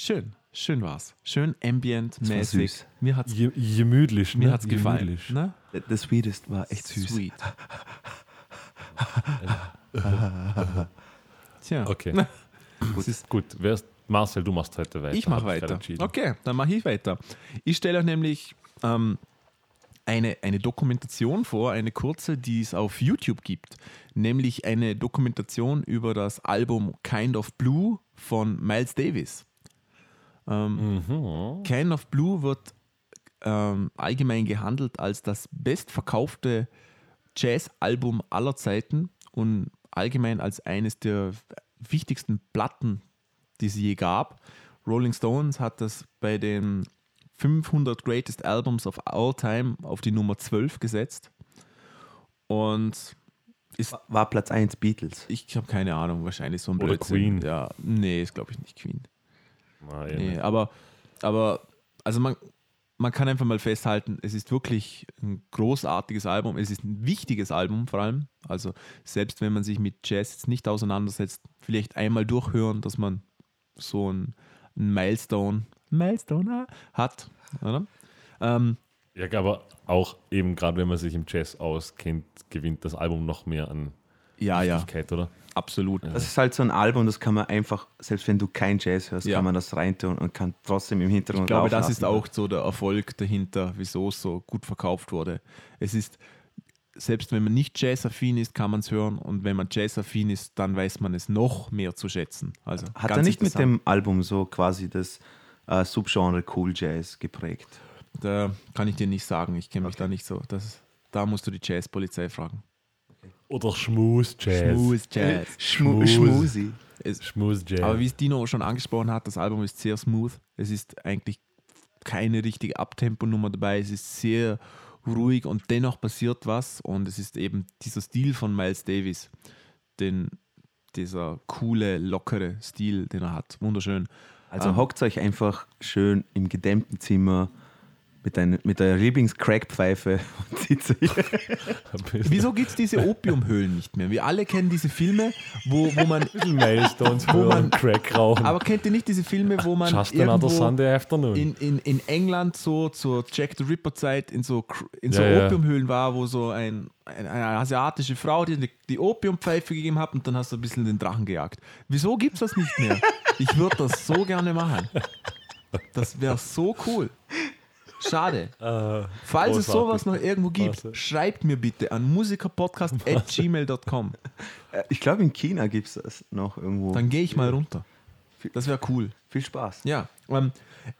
schön. Schön war's. Schön ambient-mäßig. süß. Mir hat's, Je, gemütlich, mir ne? hat's gefallen. Ne? Sweetest war echt süß. Sweet. *laughs* Tja, Okay, *laughs* es ist gut. Wer ist, Marcel, du machst heute weiter. Ich mache weiter. Okay, dann mache ich weiter. Ich stelle euch nämlich ähm, eine, eine Dokumentation vor, eine kurze, die es auf YouTube gibt. Nämlich eine Dokumentation über das Album Kind of Blue von Miles Davis. Ähm, Mhm. Kind of Blue wird ähm, allgemein gehandelt als das bestverkaufte Jazz-Album aller Zeiten und allgemein als eines der wichtigsten Platten, die es je gab. Rolling Stones hat das bei den 500 Greatest Albums of All Time auf die Nummer 12 gesetzt. Und ist, War Platz 1 Beatles. ich habe keine Ahnung, wahrscheinlich so ein Oder Blödsinn. Queen. Ja, nee, ist glaube ich nicht Queen. Eh Nee, aber, aber also man, man kann einfach mal festhalten, es ist wirklich ein großartiges Album. Es ist ein wichtiges Album vor allem. Also selbst wenn man sich mit Jazz jetzt nicht auseinandersetzt, vielleicht einmal durchhören, dass man so ein, ein Milestone, Milestone hat. Oder? Ähm, Ja, aber auch eben gerade, wenn man sich im Jazz auskennt, gewinnt das Album noch mehr an ja, ja, oder? absolut. Das ist halt so ein Album, das kann man einfach, selbst wenn du kein Jazz hörst, Ja. kann man das reintun und kann trotzdem im Hintergrund Ich glaube, das ist auch so der Erfolg dahinter, wieso es so gut verkauft wurde. Es ist, selbst wenn man nicht Jazz-affin ist, kann man es hören und wenn man Jazz-affin ist, dann weiß man es noch mehr zu schätzen. Also Hat er nicht mit dem Album so quasi das äh, Subgenre Cool Jazz geprägt? Da kann ich dir nicht sagen, ich kenne mich da nicht so. Das, da musst du die Jazz-Polizei fragen. Oder Schmus Jazz. Jazz. Schmu Schmus. Schmusi. Es, Schmus Jazz. aber wie es Dino schon angesprochen hat, das Album ist sehr smooth. Es ist eigentlich keine richtige Abtempo-Nummer dabei. Es ist sehr ruhig und dennoch passiert was. Und es ist eben dieser Stil von Miles Davis, den, dieser coole, lockere Stil, den er hat. Wunderschön. Also Ähm, hockt euch einfach schön im gedämmten Zimmer mit, ein, mit eurer Lieblings-Crackpfeife *laughs* und zieht euch. Wieso gibt es diese Opiumhöhlen nicht mehr? Wir alle kennen diese Filme, wo, wo man. Milestones Wo man- Crack rauchen. Aber kennt ihr nicht diese Filme, wo man Just another irgendwo Sunday afternoon. in, in, in England so zur Jack the Ripper Zeit in so, in so Ja, ja. Opiumhöhlen war, wo so ein, ein, eine asiatische Frau dir die, die Opiumpfeife gegeben hat und dann hast du ein bisschen den Drachen gejagt. Wieso gibt es das nicht mehr? Ich würde das so gerne machen. Das wäre so cool. Schade. Äh, *laughs* Falls es sowas noch irgendwo gibt, Klasse. schreibt mir bitte an musikerpodcast.gmail.com. *laughs* Äh, Ich glaube, in China gibt es das noch irgendwo. Dann gehe ich mal runter. Das wäre cool. Viel Spaß. Ja, ähm,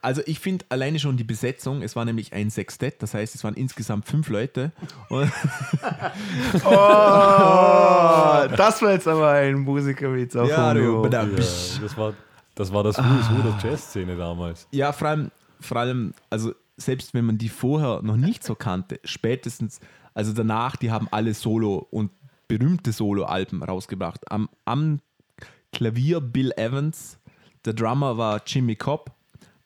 also ich finde alleine schon die Besetzung, es war nämlich ein Sextett, das heißt, es waren insgesamt fünf Leute. Und *laughs* Oh, das war jetzt aber ein Musikerwitz auf Ja, du, ja, das war das, war das Who's Who der Jazzszene damals. ja, vor allem, vor allem, also selbst wenn man die vorher noch nicht so kannte, spätestens, also danach, die haben alle Solo- und berühmte Solo-Alben rausgebracht. Am, am Klavier Bill Evans, der Drummer war Jimmy Cobb,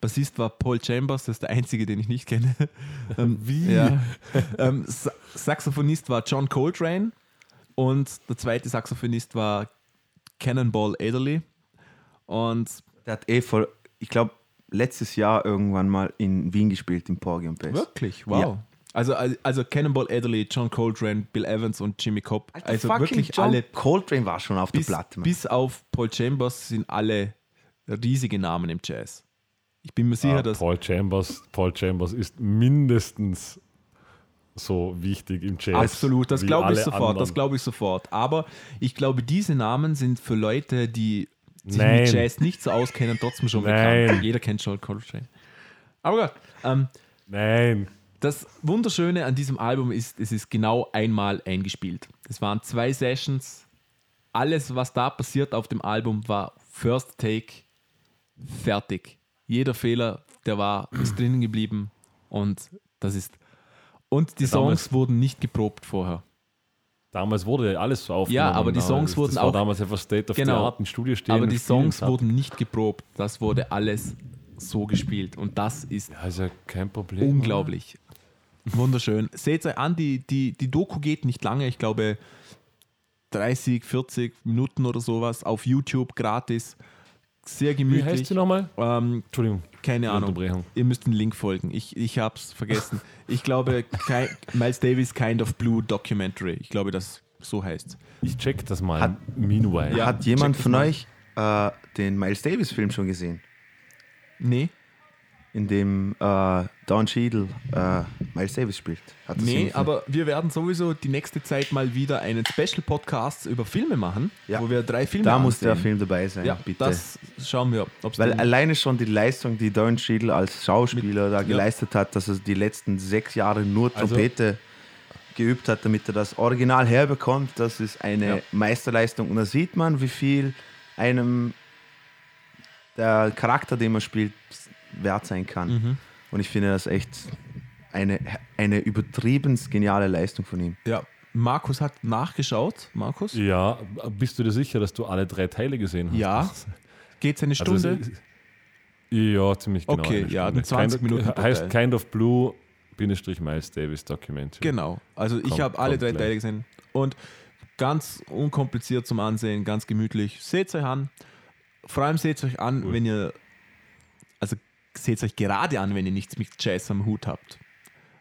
Bassist war Paul Chambers, das ist der einzige, den ich nicht kenne. *laughs* Ähm, Wie? Ja. ähm, Sa Saxophonist war John Coltrane und der zweite Saxophonist war Cannonball Adderley. Und Der hat eh voll, ich glaube, letztes Jahr irgendwann mal in Wien gespielt, im Porgy und Bess. wirklich, wow. Ja. Also, also Cannonball Adderley, John Coltrane, Bill Evans und Jimmy Cobb. Alter, also wirklich John alle, Coltrane war schon auf bis, der Platte. Mann. bis auf Paul Chambers sind alle riesige Namen im Jazz. Ich bin mir sicher, Ah, dass Paul Chambers, Paul Chambers ist mindestens so wichtig im Jazz. Absolut, das glaube ich sofort, das anderen. glaube ich sofort. Aber ich glaube, diese Namen sind für Leute, die sich Nein. mit Jazz nicht so auskennen, trotzdem schon Nein. bekannt. Jeder kennt John Coltrane. Aber gut, ähm, Nein. das Wunderschöne an diesem Album ist, es ist genau einmal eingespielt. Es waren zwei Sessions. Alles, was da passiert auf dem Album, war First Take fertig. Jeder Fehler, der war, ist drinnen geblieben. Und das ist. Und die Songs wurden nicht geprobt vorher. Damals wurde alles so aufgenommen. Ja, aber die damals. Songs das, wurden das auch- damals einfach State of Genau. the Art im Studio stehen. Aber die Songs hat. wurden nicht geprobt. Das wurde alles so gespielt. Und das ist Ja, ist ja kein Problem. unglaublich. Wunderschön. Seht euch an, die, die, die Doku geht nicht lange. Ich glaube 30, 40 Minuten oder sowas auf YouTube gratis. sehr Wie gemütlich. heißt sie nochmal? Ähm, Entschuldigung. Keine Ahnung. Ihr müsst den Link folgen. Ich, ich hab's vergessen. Ich glaube, Ki Miles Davis Kind of Blue Documentary. Ich glaube, das so heißt. Ich check das mal. Hat- Meanwhile. Ja. Hat jemand von mal. euch äh, den Miles Davis-Film schon gesehen? Nee, In dem äh, Don Cheadle äh, Miles Davis spielt. Hat nee, aber wir werden sowieso die nächste Zeit mal wieder einen Special-Podcast über Filme machen, Ja. wo wir drei Filme Da muss der ansehen. Film dabei sein, Ja, bitte. das schauen wir, Weil alleine schon die Leistung, die Don Cheadle als Schauspieler da geleistet hat, dass er die letzten sechs Jahre nur Also- Trompete geübt hat, damit er das Original herbekommt, das ist eine Ja. Meisterleistung. Und da sieht man, wie viel einem der Charakter, den man spielt, wert sein kann. Mhm. Und ich finde das echt eine, eine übertrieben geniale Leistung von ihm. Ja, Markus hat nachgeschaut. Markus? Ja, bist du dir sicher, dass du alle drei Teile gesehen hast? Ja. *laughs* Geht es eine Also Stunde? es- ja, ziemlich genau. Okay, ja, Stunde. dann 20 kind, Minuten pro Heißt Teil. Kind of Blue, Bindestrich Miles Davis Documentary. Genau. Also ich habe alle drei gleich. Teile gesehen. Und ganz unkompliziert zum Ansehen, ganz gemütlich. Seht euch an. Vor allem seht euch an, Cool. wenn ihr, seht euch gerade an, wenn ihr nichts mit Jazz am Hut habt.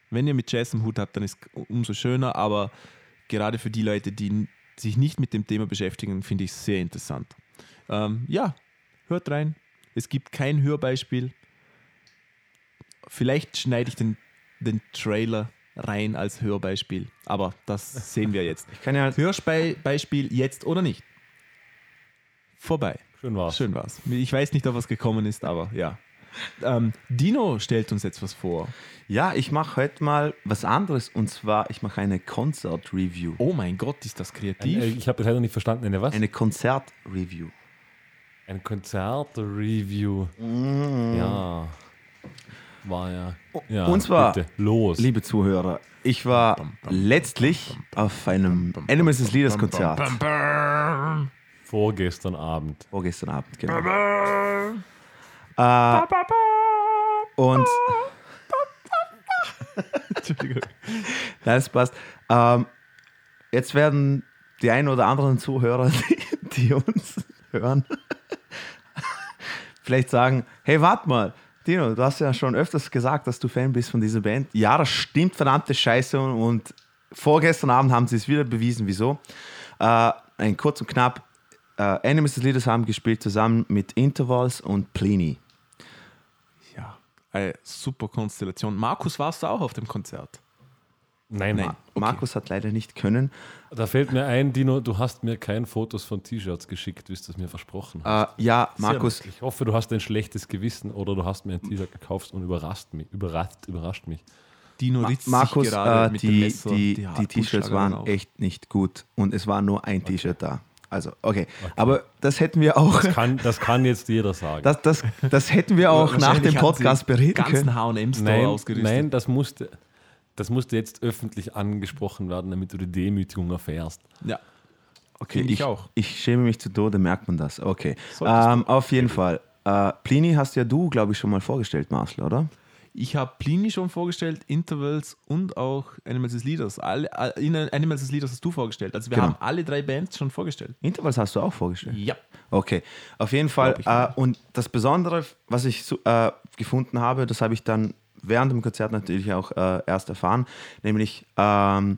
Wenn ihr mit Jazz am Hut habt, dann ist es umso schöner, aber gerade für die Leute, die sich nicht mit dem Thema beschäftigen, finde ich es sehr interessant. Ähm, ja, hört rein. Es gibt kein Hörbeispiel. Vielleicht schneide ich den, den Trailer rein als Hörbeispiel, aber das sehen wir jetzt. *laughs* Ich kann ja Hörbeispiel jetzt oder nicht? Vorbei. Schön war's. Schön war's. Ich weiß nicht, ob was gekommen ist, aber ja. Ähm, Dino stellt uns jetzt was vor. Ja, ich mache heute mal was anderes und zwar, ich mache eine Konzert-Review. Oh mein Gott, ist das Ein, kreativ? äh, ich habe das leider nicht verstanden. Eine was? Eine Konzert-Review. Ein Konzert-Review. Mm. Ja. War ja. ja. und zwar, bitte, los. Liebe Zuhörer, ich war letztlich auf einem Animals as Leaders Konzert. Vorgestern Abend. Vorgestern Abend, genau. Äh, und. *laughs* Entschuldigung. Nein, das passt. Ähm, jetzt werden die ein oder anderen Zuhörer, *laughs* die, die uns hören, *laughs* vielleicht sagen: Hey, warte mal, Dino, du hast ja schon öfters gesagt, dass du Fan bist von dieser Band. Ja, das stimmt, verdammte Scheiße. Und vorgestern Abend haben sie es wieder bewiesen. Wieso? Äh, ein kurz und knapp: äh, Animals as Leaders haben gespielt zusammen mit Intervals und Pliny. Eine super Konstellation. Markus, warst du auch auf dem Konzert? Nein, Nein. Mann. Markus hat leider nicht können. Da fällt mir ein, Dino, du hast mir keine Fotos von T-Shirts geschickt, wie du es mir versprochen hast. Äh, ja, Markus, Ich hoffe, du hast ein schlechtes Gewissen oder du hast mir ein T-Shirt gekauft und überrascht mich. Überrascht, überrascht mich. Dino Ma Markus, sich gerade äh, mit dem die, Messer die, die, T-Shirts waren auf. echt nicht gut und es war nur ein T-Shirt da. Also, okay. Aber das hätten wir auch, Kann, das kann jetzt jeder sagen. das, das, das hätten wir auch nach dem Podcast bereden ganzen können. H&M-Store nein, ausgerüstet. nein das, musste, das musste jetzt öffentlich angesprochen werden, damit du die Demütigung erfährst. Ja. Okay, ich ich, auch. ich schäme mich zu Tode, merkt man das. Okay. Ähm, auf jeden Fall. Äh, Plini hast ja du, glaube ich, schon mal vorgestellt, Marcel, oder? Ich habe Plini schon vorgestellt, Intervals und auch Animals as Leaders. Alle, äh, in Animals as Leaders hast du vorgestellt. Also wir Genau. haben alle drei Bands schon vorgestellt. Intervals hast du auch vorgestellt. Ja. Okay, auf jeden Fall. Äh, und das Besondere, was ich äh, gefunden habe, das habe ich dann während dem Konzert natürlich auch äh, erst erfahren, nämlich ähm,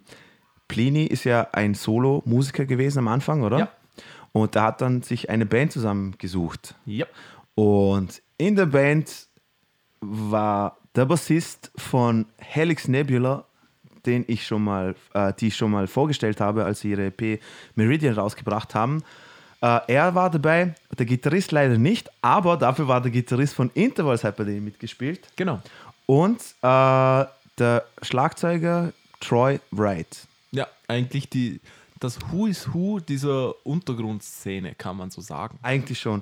Plini ist ja ein Solo-Musiker gewesen am Anfang, oder? Ja. Und da hat dann sich eine Band zusammengesucht. Ja. Und in der Band war der Bassist von Helix Nebula, den ich schon mal, äh, die ich schon mal vorgestellt habe, als sie ihre EP Meridian rausgebracht haben. Äh, er war dabei, der Gitarrist leider nicht, aber dafür war der Gitarrist von Intervals hat bei denen mitgespielt. Genau. Und äh, der Schlagzeuger Troy Wright. Ja, eigentlich die, das Who is Who dieser Untergrundszene, kann man so sagen. Eigentlich schon.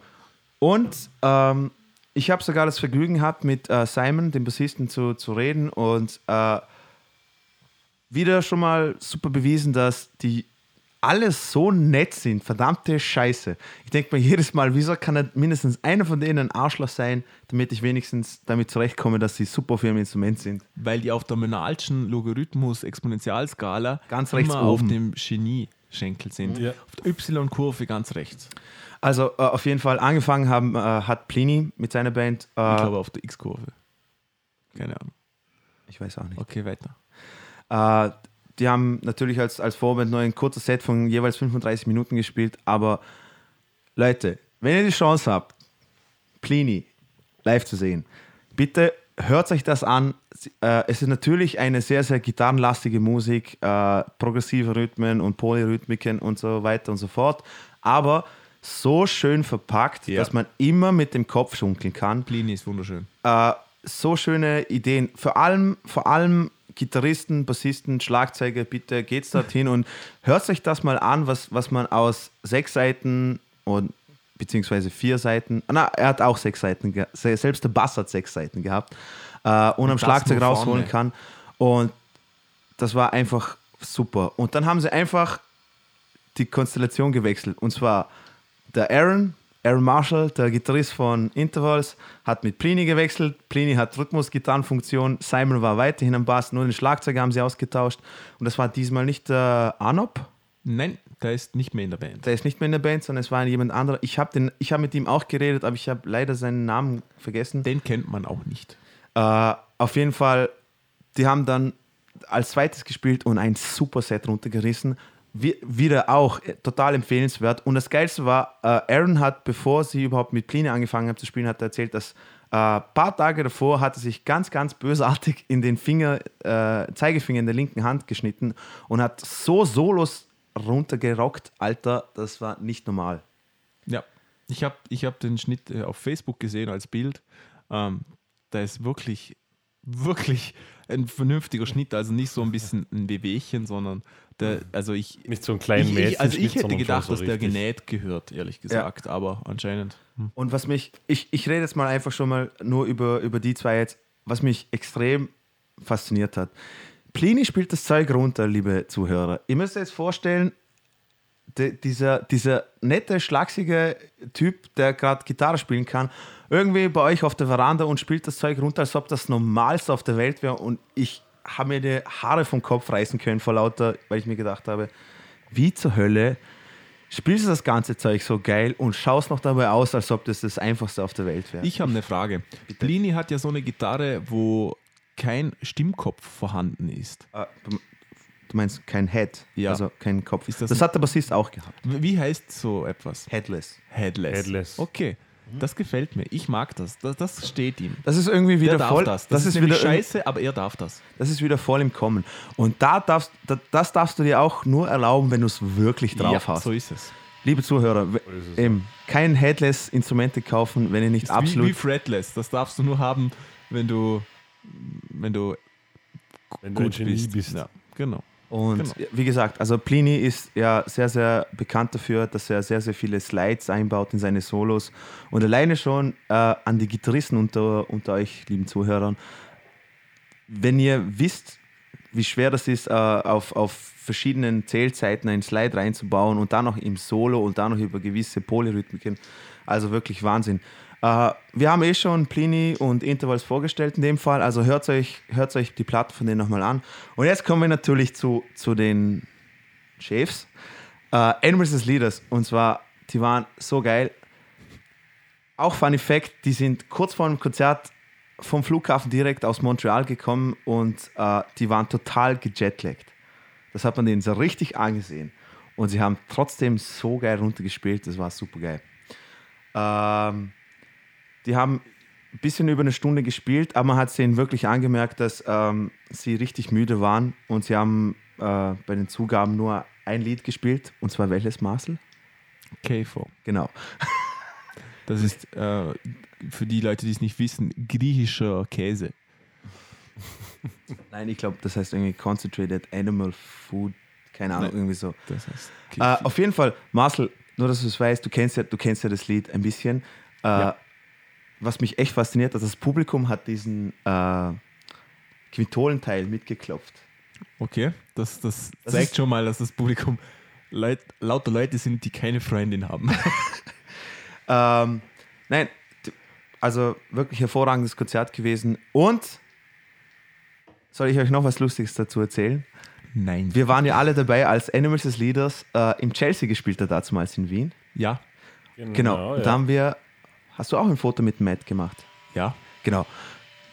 Und ähm, ich habe sogar das Vergnügen gehabt, mit äh, Simon, dem Bassisten, zu, zu reden und äh, wieder schon mal super bewiesen, dass die alle so nett sind. Verdammte Scheiße. Ich denke mir jedes Mal, wieso kann nicht mindestens einer von denen ein Arschloch sein, damit ich wenigstens damit zurechtkomme, dass sie super auf ihrem Instrument sind. Weil die auf der Monalschen Logarithmus-Exponentialskala Ganz rechts immer auf oben. dem Genie Schenkel sind. Ja. Auf der Y-Kurve ganz rechts. Also äh, auf jeden Fall angefangen haben, äh, hat Plini mit seiner Band. Äh, Ich glaube auf der X-Kurve. Keine Ahnung. ich weiß auch nicht. Okay, weiter. Äh, die haben natürlich als, als Vorband nur ein kurzes Set von jeweils 35 Minuten gespielt, aber Leute, wenn ihr die Chance habt, Plini live zu sehen, bitte hört euch das an. Äh, es ist natürlich eine sehr, sehr gitarrenlastige Musik, äh, progressive Rhythmen und Polyrhythmiken und so weiter und so fort, aber so schön verpackt, Ja. dass man immer mit dem Kopf schunkeln kann Plini ist wunderschön. äh, so schöne Ideen. Vor allem, vor allem Gitarristen, Bassisten, Schlagzeuger, bitte geht's dorthin und hört euch das mal an, was, was man aus sechs Seiten und beziehungsweise vier Seiten, na, er hat auch sechs Seiten, ge- se- selbst der Bass hat sechs Seiten gehabt äh, und am das Schlagzeug rausholen vorne. kann. Und das war einfach super. Und dann haben sie einfach die Konstellation gewechselt. Und zwar der Aaron, Aaron Marshall, der Gitarrist von Intervals, hat mit Plini gewechselt. Plini hat Rhythmus-Gitarrenfunktion. Simon war weiterhin am Bass, nur den Schlagzeug haben sie ausgetauscht. Und das war diesmal nicht der Anop, Nein, der ist nicht mehr in der Band. der ist nicht mehr in der Band, sondern es war jemand anderer. Ich habe hab mit ihm auch geredet, aber ich habe leider seinen Namen vergessen. Den kennt man auch nicht. Äh, auf jeden Fall, die haben dann als zweites gespielt und ein super Set runtergerissen. Wie, wieder auch äh, total empfehlenswert. Und das Geilste war, äh, Aaron hat, bevor sie überhaupt mit Pline angefangen haben zu spielen, hat er erzählt, dass ein äh, paar Tage davor hat er sich ganz, ganz bösartig in den Finger, äh, Zeigefinger in der linken Hand geschnitten und hat so Solos runtergerockt, Alter, das war nicht normal. Ja, ich habe ich hab den Schnitt äh, auf Facebook gesehen als Bild. Ähm, da ist wirklich, wirklich ein vernünftiger Schnitt. Also nicht so ein bisschen ein Wehwehchen, sondern der, also ich. Nicht so einen kleinen ich, ich, also ich hätte gedacht, so dass der genäht gehört, ehrlich gesagt, aber anscheinend. hm. Und was mich, ich, ich rede jetzt mal einfach schon mal nur über, über die zwei jetzt, was mich extrem fasziniert hat. Plini spielt das Zeug runter, liebe Zuhörer. Ihr müsst euch jetzt vorstellen, de, dieser, dieser nette, schlagsige Typ, der gerade Gitarre spielen kann, irgendwie bei euch auf der Veranda und spielt das Zeug runter, als ob das Normalste auf der Welt wäre. Und ich habe mir die Haare vom Kopf reißen können vor lauter, weil ich mir gedacht habe, wie zur Hölle spielst du das ganze Zeug so geil und schaust noch dabei aus, als ob das das Einfachste auf der Welt wäre. Ich habe eine Frage. Plini hat ja so eine Gitarre, wo kein Stimmkopf vorhanden ist. Äh, du du meinst kein Head, Ja. also kein Kopf. Ist das das hat der Bassist auch gehabt. Wie heißt so etwas? Headless. Headless. Headless. Okay, das gefällt mir. Ich mag das. Das, das steht ihm. Das ist irgendwie wieder voll. das. Das, ist, wieder nämlich scheiße, aber er darf das. Das ist wieder voll im Kommen. Und da darfst, da, das darfst du dir auch nur erlauben, wenn du es wirklich drauf ja, hast. so ist es. Liebe Zuhörer, ist es, eben, kein Headless-Instrumente kaufen, wenn ihr nicht Ist absolut. Wie, wie fretless. Das darfst du nur haben, wenn du, wenn du Wenn du gut Genie bist. bist. Ja, genau. Und Genau. wie gesagt, also Plini ist ja sehr, sehr bekannt dafür, dass er sehr, sehr viele Slides einbaut in seine Solos. Und alleine schon äh, an die Gitarristen unter, unter euch, lieben Zuhörern, wenn ihr wisst, wie schwer das ist, äh, auf, auf verschiedenen Zählzeiten einen Slide reinzubauen und dann noch im Solo und dann noch über gewisse Polyrhythmiken, also wirklich Wahnsinn. Äh, wir haben eh schon Plini und Intervals vorgestellt in dem Fall, also hört euch, hört euch die Platte von denen nochmal an. Und jetzt kommen wir natürlich zu, zu den Chefs. Äh, Animals as Leaders, und zwar, die waren so geil. Auch Funny Fact, die sind kurz vor dem Konzert vom Flughafen direkt aus Montreal gekommen und äh, die waren total gejetlaggt. Das hat man denen so richtig angesehen. Und sie haben trotzdem so geil runtergespielt, das war super geil. Ähm, die haben ein bisschen über eine Stunde gespielt, aber man hat es denen wirklich angemerkt, dass ähm, sie richtig müde waren und sie haben äh, bei den Zugaben nur ein Lied gespielt, und zwar welches, Marcel? KFO. Genau. *laughs* Das ist äh, für die Leute, die es nicht wissen, griechischer Käse. Nein, ich glaube, das heißt irgendwie Concentrated Animal Food, keine Ahnung, Nein. irgendwie so. Das heißt Äh, auf jeden Fall, Marcel, nur dass du es weißt, du kennst ja, du kennst ja das Lied ein bisschen. Äh, Ja. Was mich echt fasziniert, also das Publikum hat diesen äh, Quintolenteil mitgeklopft. okay, das, das, Das zeigt schon mal, dass das Publikum Leut, lauter Leute sind, die keine Freundin haben. *laughs* Ähm, nein, also wirklich hervorragendes Konzert gewesen. Und soll ich euch noch was Lustiges dazu erzählen? Nein. Wir waren ja alle dabei, als Animals as Leaders äh, im Chelsea gespielt hat, damals in Wien. Ja, Genau. Und da haben wir, hast du auch ein Foto mit Matt gemacht? ja. Genau.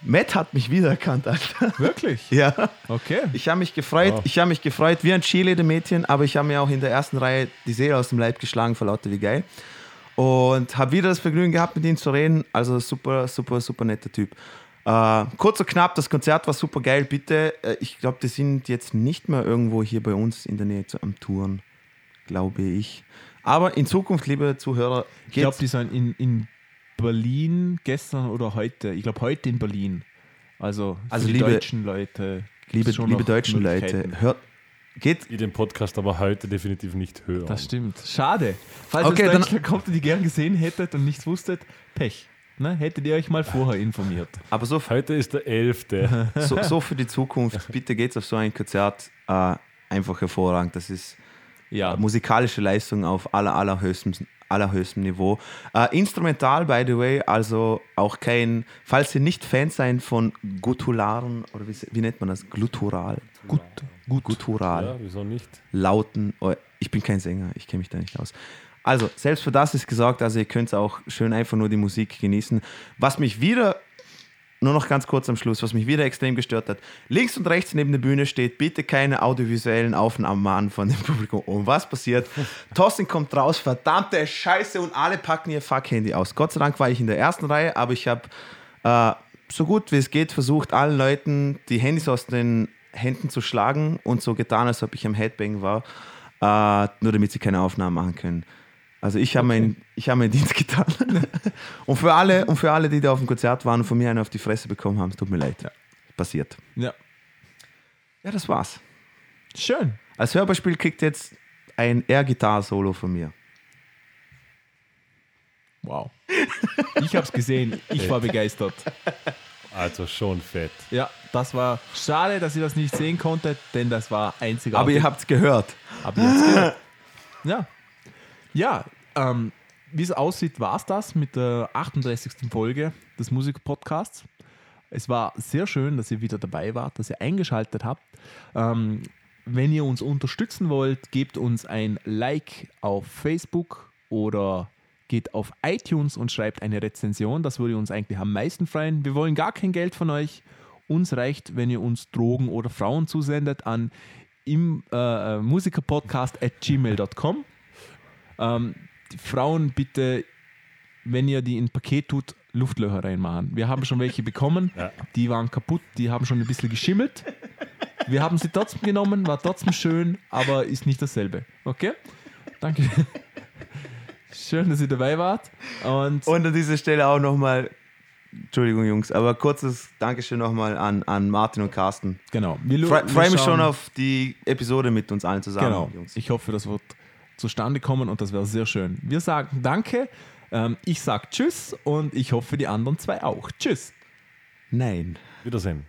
Matt hat mich wiedererkannt, Alter. Wirklich? Ja. Okay. Ich habe mich gefreut, Wow. ich habe mich gefreut wie ein Cheerleader-Mädchen, aber ich habe mir auch in der ersten Reihe die Seele aus dem Leib geschlagen vor lauter wie geil. Und habe wieder das Vergnügen gehabt, mit ihm zu reden. Also super, super, super netter Typ. Äh, kurz und knapp, das Konzert war super geil. Bitte, äh, ich glaube, die sind jetzt nicht mehr irgendwo hier bei uns in der Nähe zu, am Touren, glaube ich. Aber in Zukunft, liebe Zuhörer, Ich glaube, geht's. die sind in, in Berlin gestern oder heute. Ich glaube, heute in Berlin. Also, Also die liebe- deutschen Leute. liebe, liebe deutschen Leute, hört, geht, Ich den Podcast aber heute definitiv nicht hören. Das stimmt. Schade. Falls Okay, okay, dann- kommt und die gern gesehen hättet und nichts wusstet, Pech. Ne? Hättet ihr euch mal vorher informiert. aber so Heute ist der 11. *laughs* so, so für die Zukunft, bitte geht's auf so ein Konzert. Äh, einfach hervorragend. Das ist Ja. musikalische Leistung auf aller, allerhöchstem, allerhöchstem Niveau. Äh, instrumental, by the way, also auch kein, falls ihr nicht Fans seid von Gutturalen, oder wie, wie nennt man das? Glutural. Gut, gut. Guttural. Ja, wieso nicht? Lauten. Oh, ich bin kein Sänger, ich kenne mich da nicht aus. Also, selbst für das ist gesagt, also ihr könnt auch schön einfach nur die Musik genießen. Was mich wieder, nur noch ganz kurz am Schluss, was mich wieder extrem gestört hat, links und rechts neben der Bühne steht bitte keine audiovisuellen Aufnahmen von dem *laughs* Publikum. Und was passiert? *laughs* Thorsten kommt raus, verdammte Scheiße und alle packen ihr Fuck-Handy aus. Gott sei Dank war ich in der ersten Reihe, aber ich habe äh, so gut wie es geht versucht, allen Leuten die Handys aus den Händen zu schlagen und so getan, als ob ich am Headbang war, äh, nur damit sie keine Aufnahmen machen können. Also ich habe meinen ich hab meinen Dienst getan. *laughs* und, für alle, und für alle, die da auf dem Konzert waren und von mir einen auf die Fresse bekommen haben, es tut mir leid. Passiert. Ja. Ja, das war's. Schön. Als Hörbeispiel kriegt jetzt ein Air-Gitarre-Solo von mir. Wow. Ich habe es gesehen. Ich war begeistert. Also schon fett. Ja, das war schade, dass ihr das nicht sehen konntet, denn das war einzigartig. Aber ihr habt's gehört. Aber ihr habt's gehört. Ja. Ja, ähm, wie es aussieht, war es das mit der 38. Folge des Musikpodcasts. Es war sehr schön, dass ihr wieder dabei wart, dass ihr eingeschaltet habt. Ähm, wenn ihr uns unterstützen wollt, gebt uns ein Like auf Facebook oder geht auf iTunes und schreibt eine Rezension. Das würde uns eigentlich am meisten freuen. Wir wollen gar kein Geld von euch. Uns reicht, wenn ihr uns Drogen oder Frauen zusendet an im äh, musikerpodcast at gmail.com. Ähm, die Frauen bitte, wenn ihr die in ein Paket tut, Luftlöcher reinmachen. Wir haben schon welche bekommen, Ja. die waren kaputt, die haben schon ein bisschen geschimmelt. Wir haben sie trotzdem genommen, war trotzdem schön, aber ist nicht dasselbe. Okay? Danke. Schön, dass ihr dabei wart. Und Und an dieser Stelle auch nochmal, Entschuldigung Jungs, aber kurzes Dankeschön nochmal an, an Martin und Carsten. genau. Wir Freue mich schon auf die Episode mit uns allen zusammen, Genau. Jungs. Ich hoffe, das wird zustande kommen und das wäre sehr schön. Wir sagen Danke. Ähm, ich sage Tschüss und ich hoffe, die anderen zwei auch. Tschüss. Nein. Wiedersehen.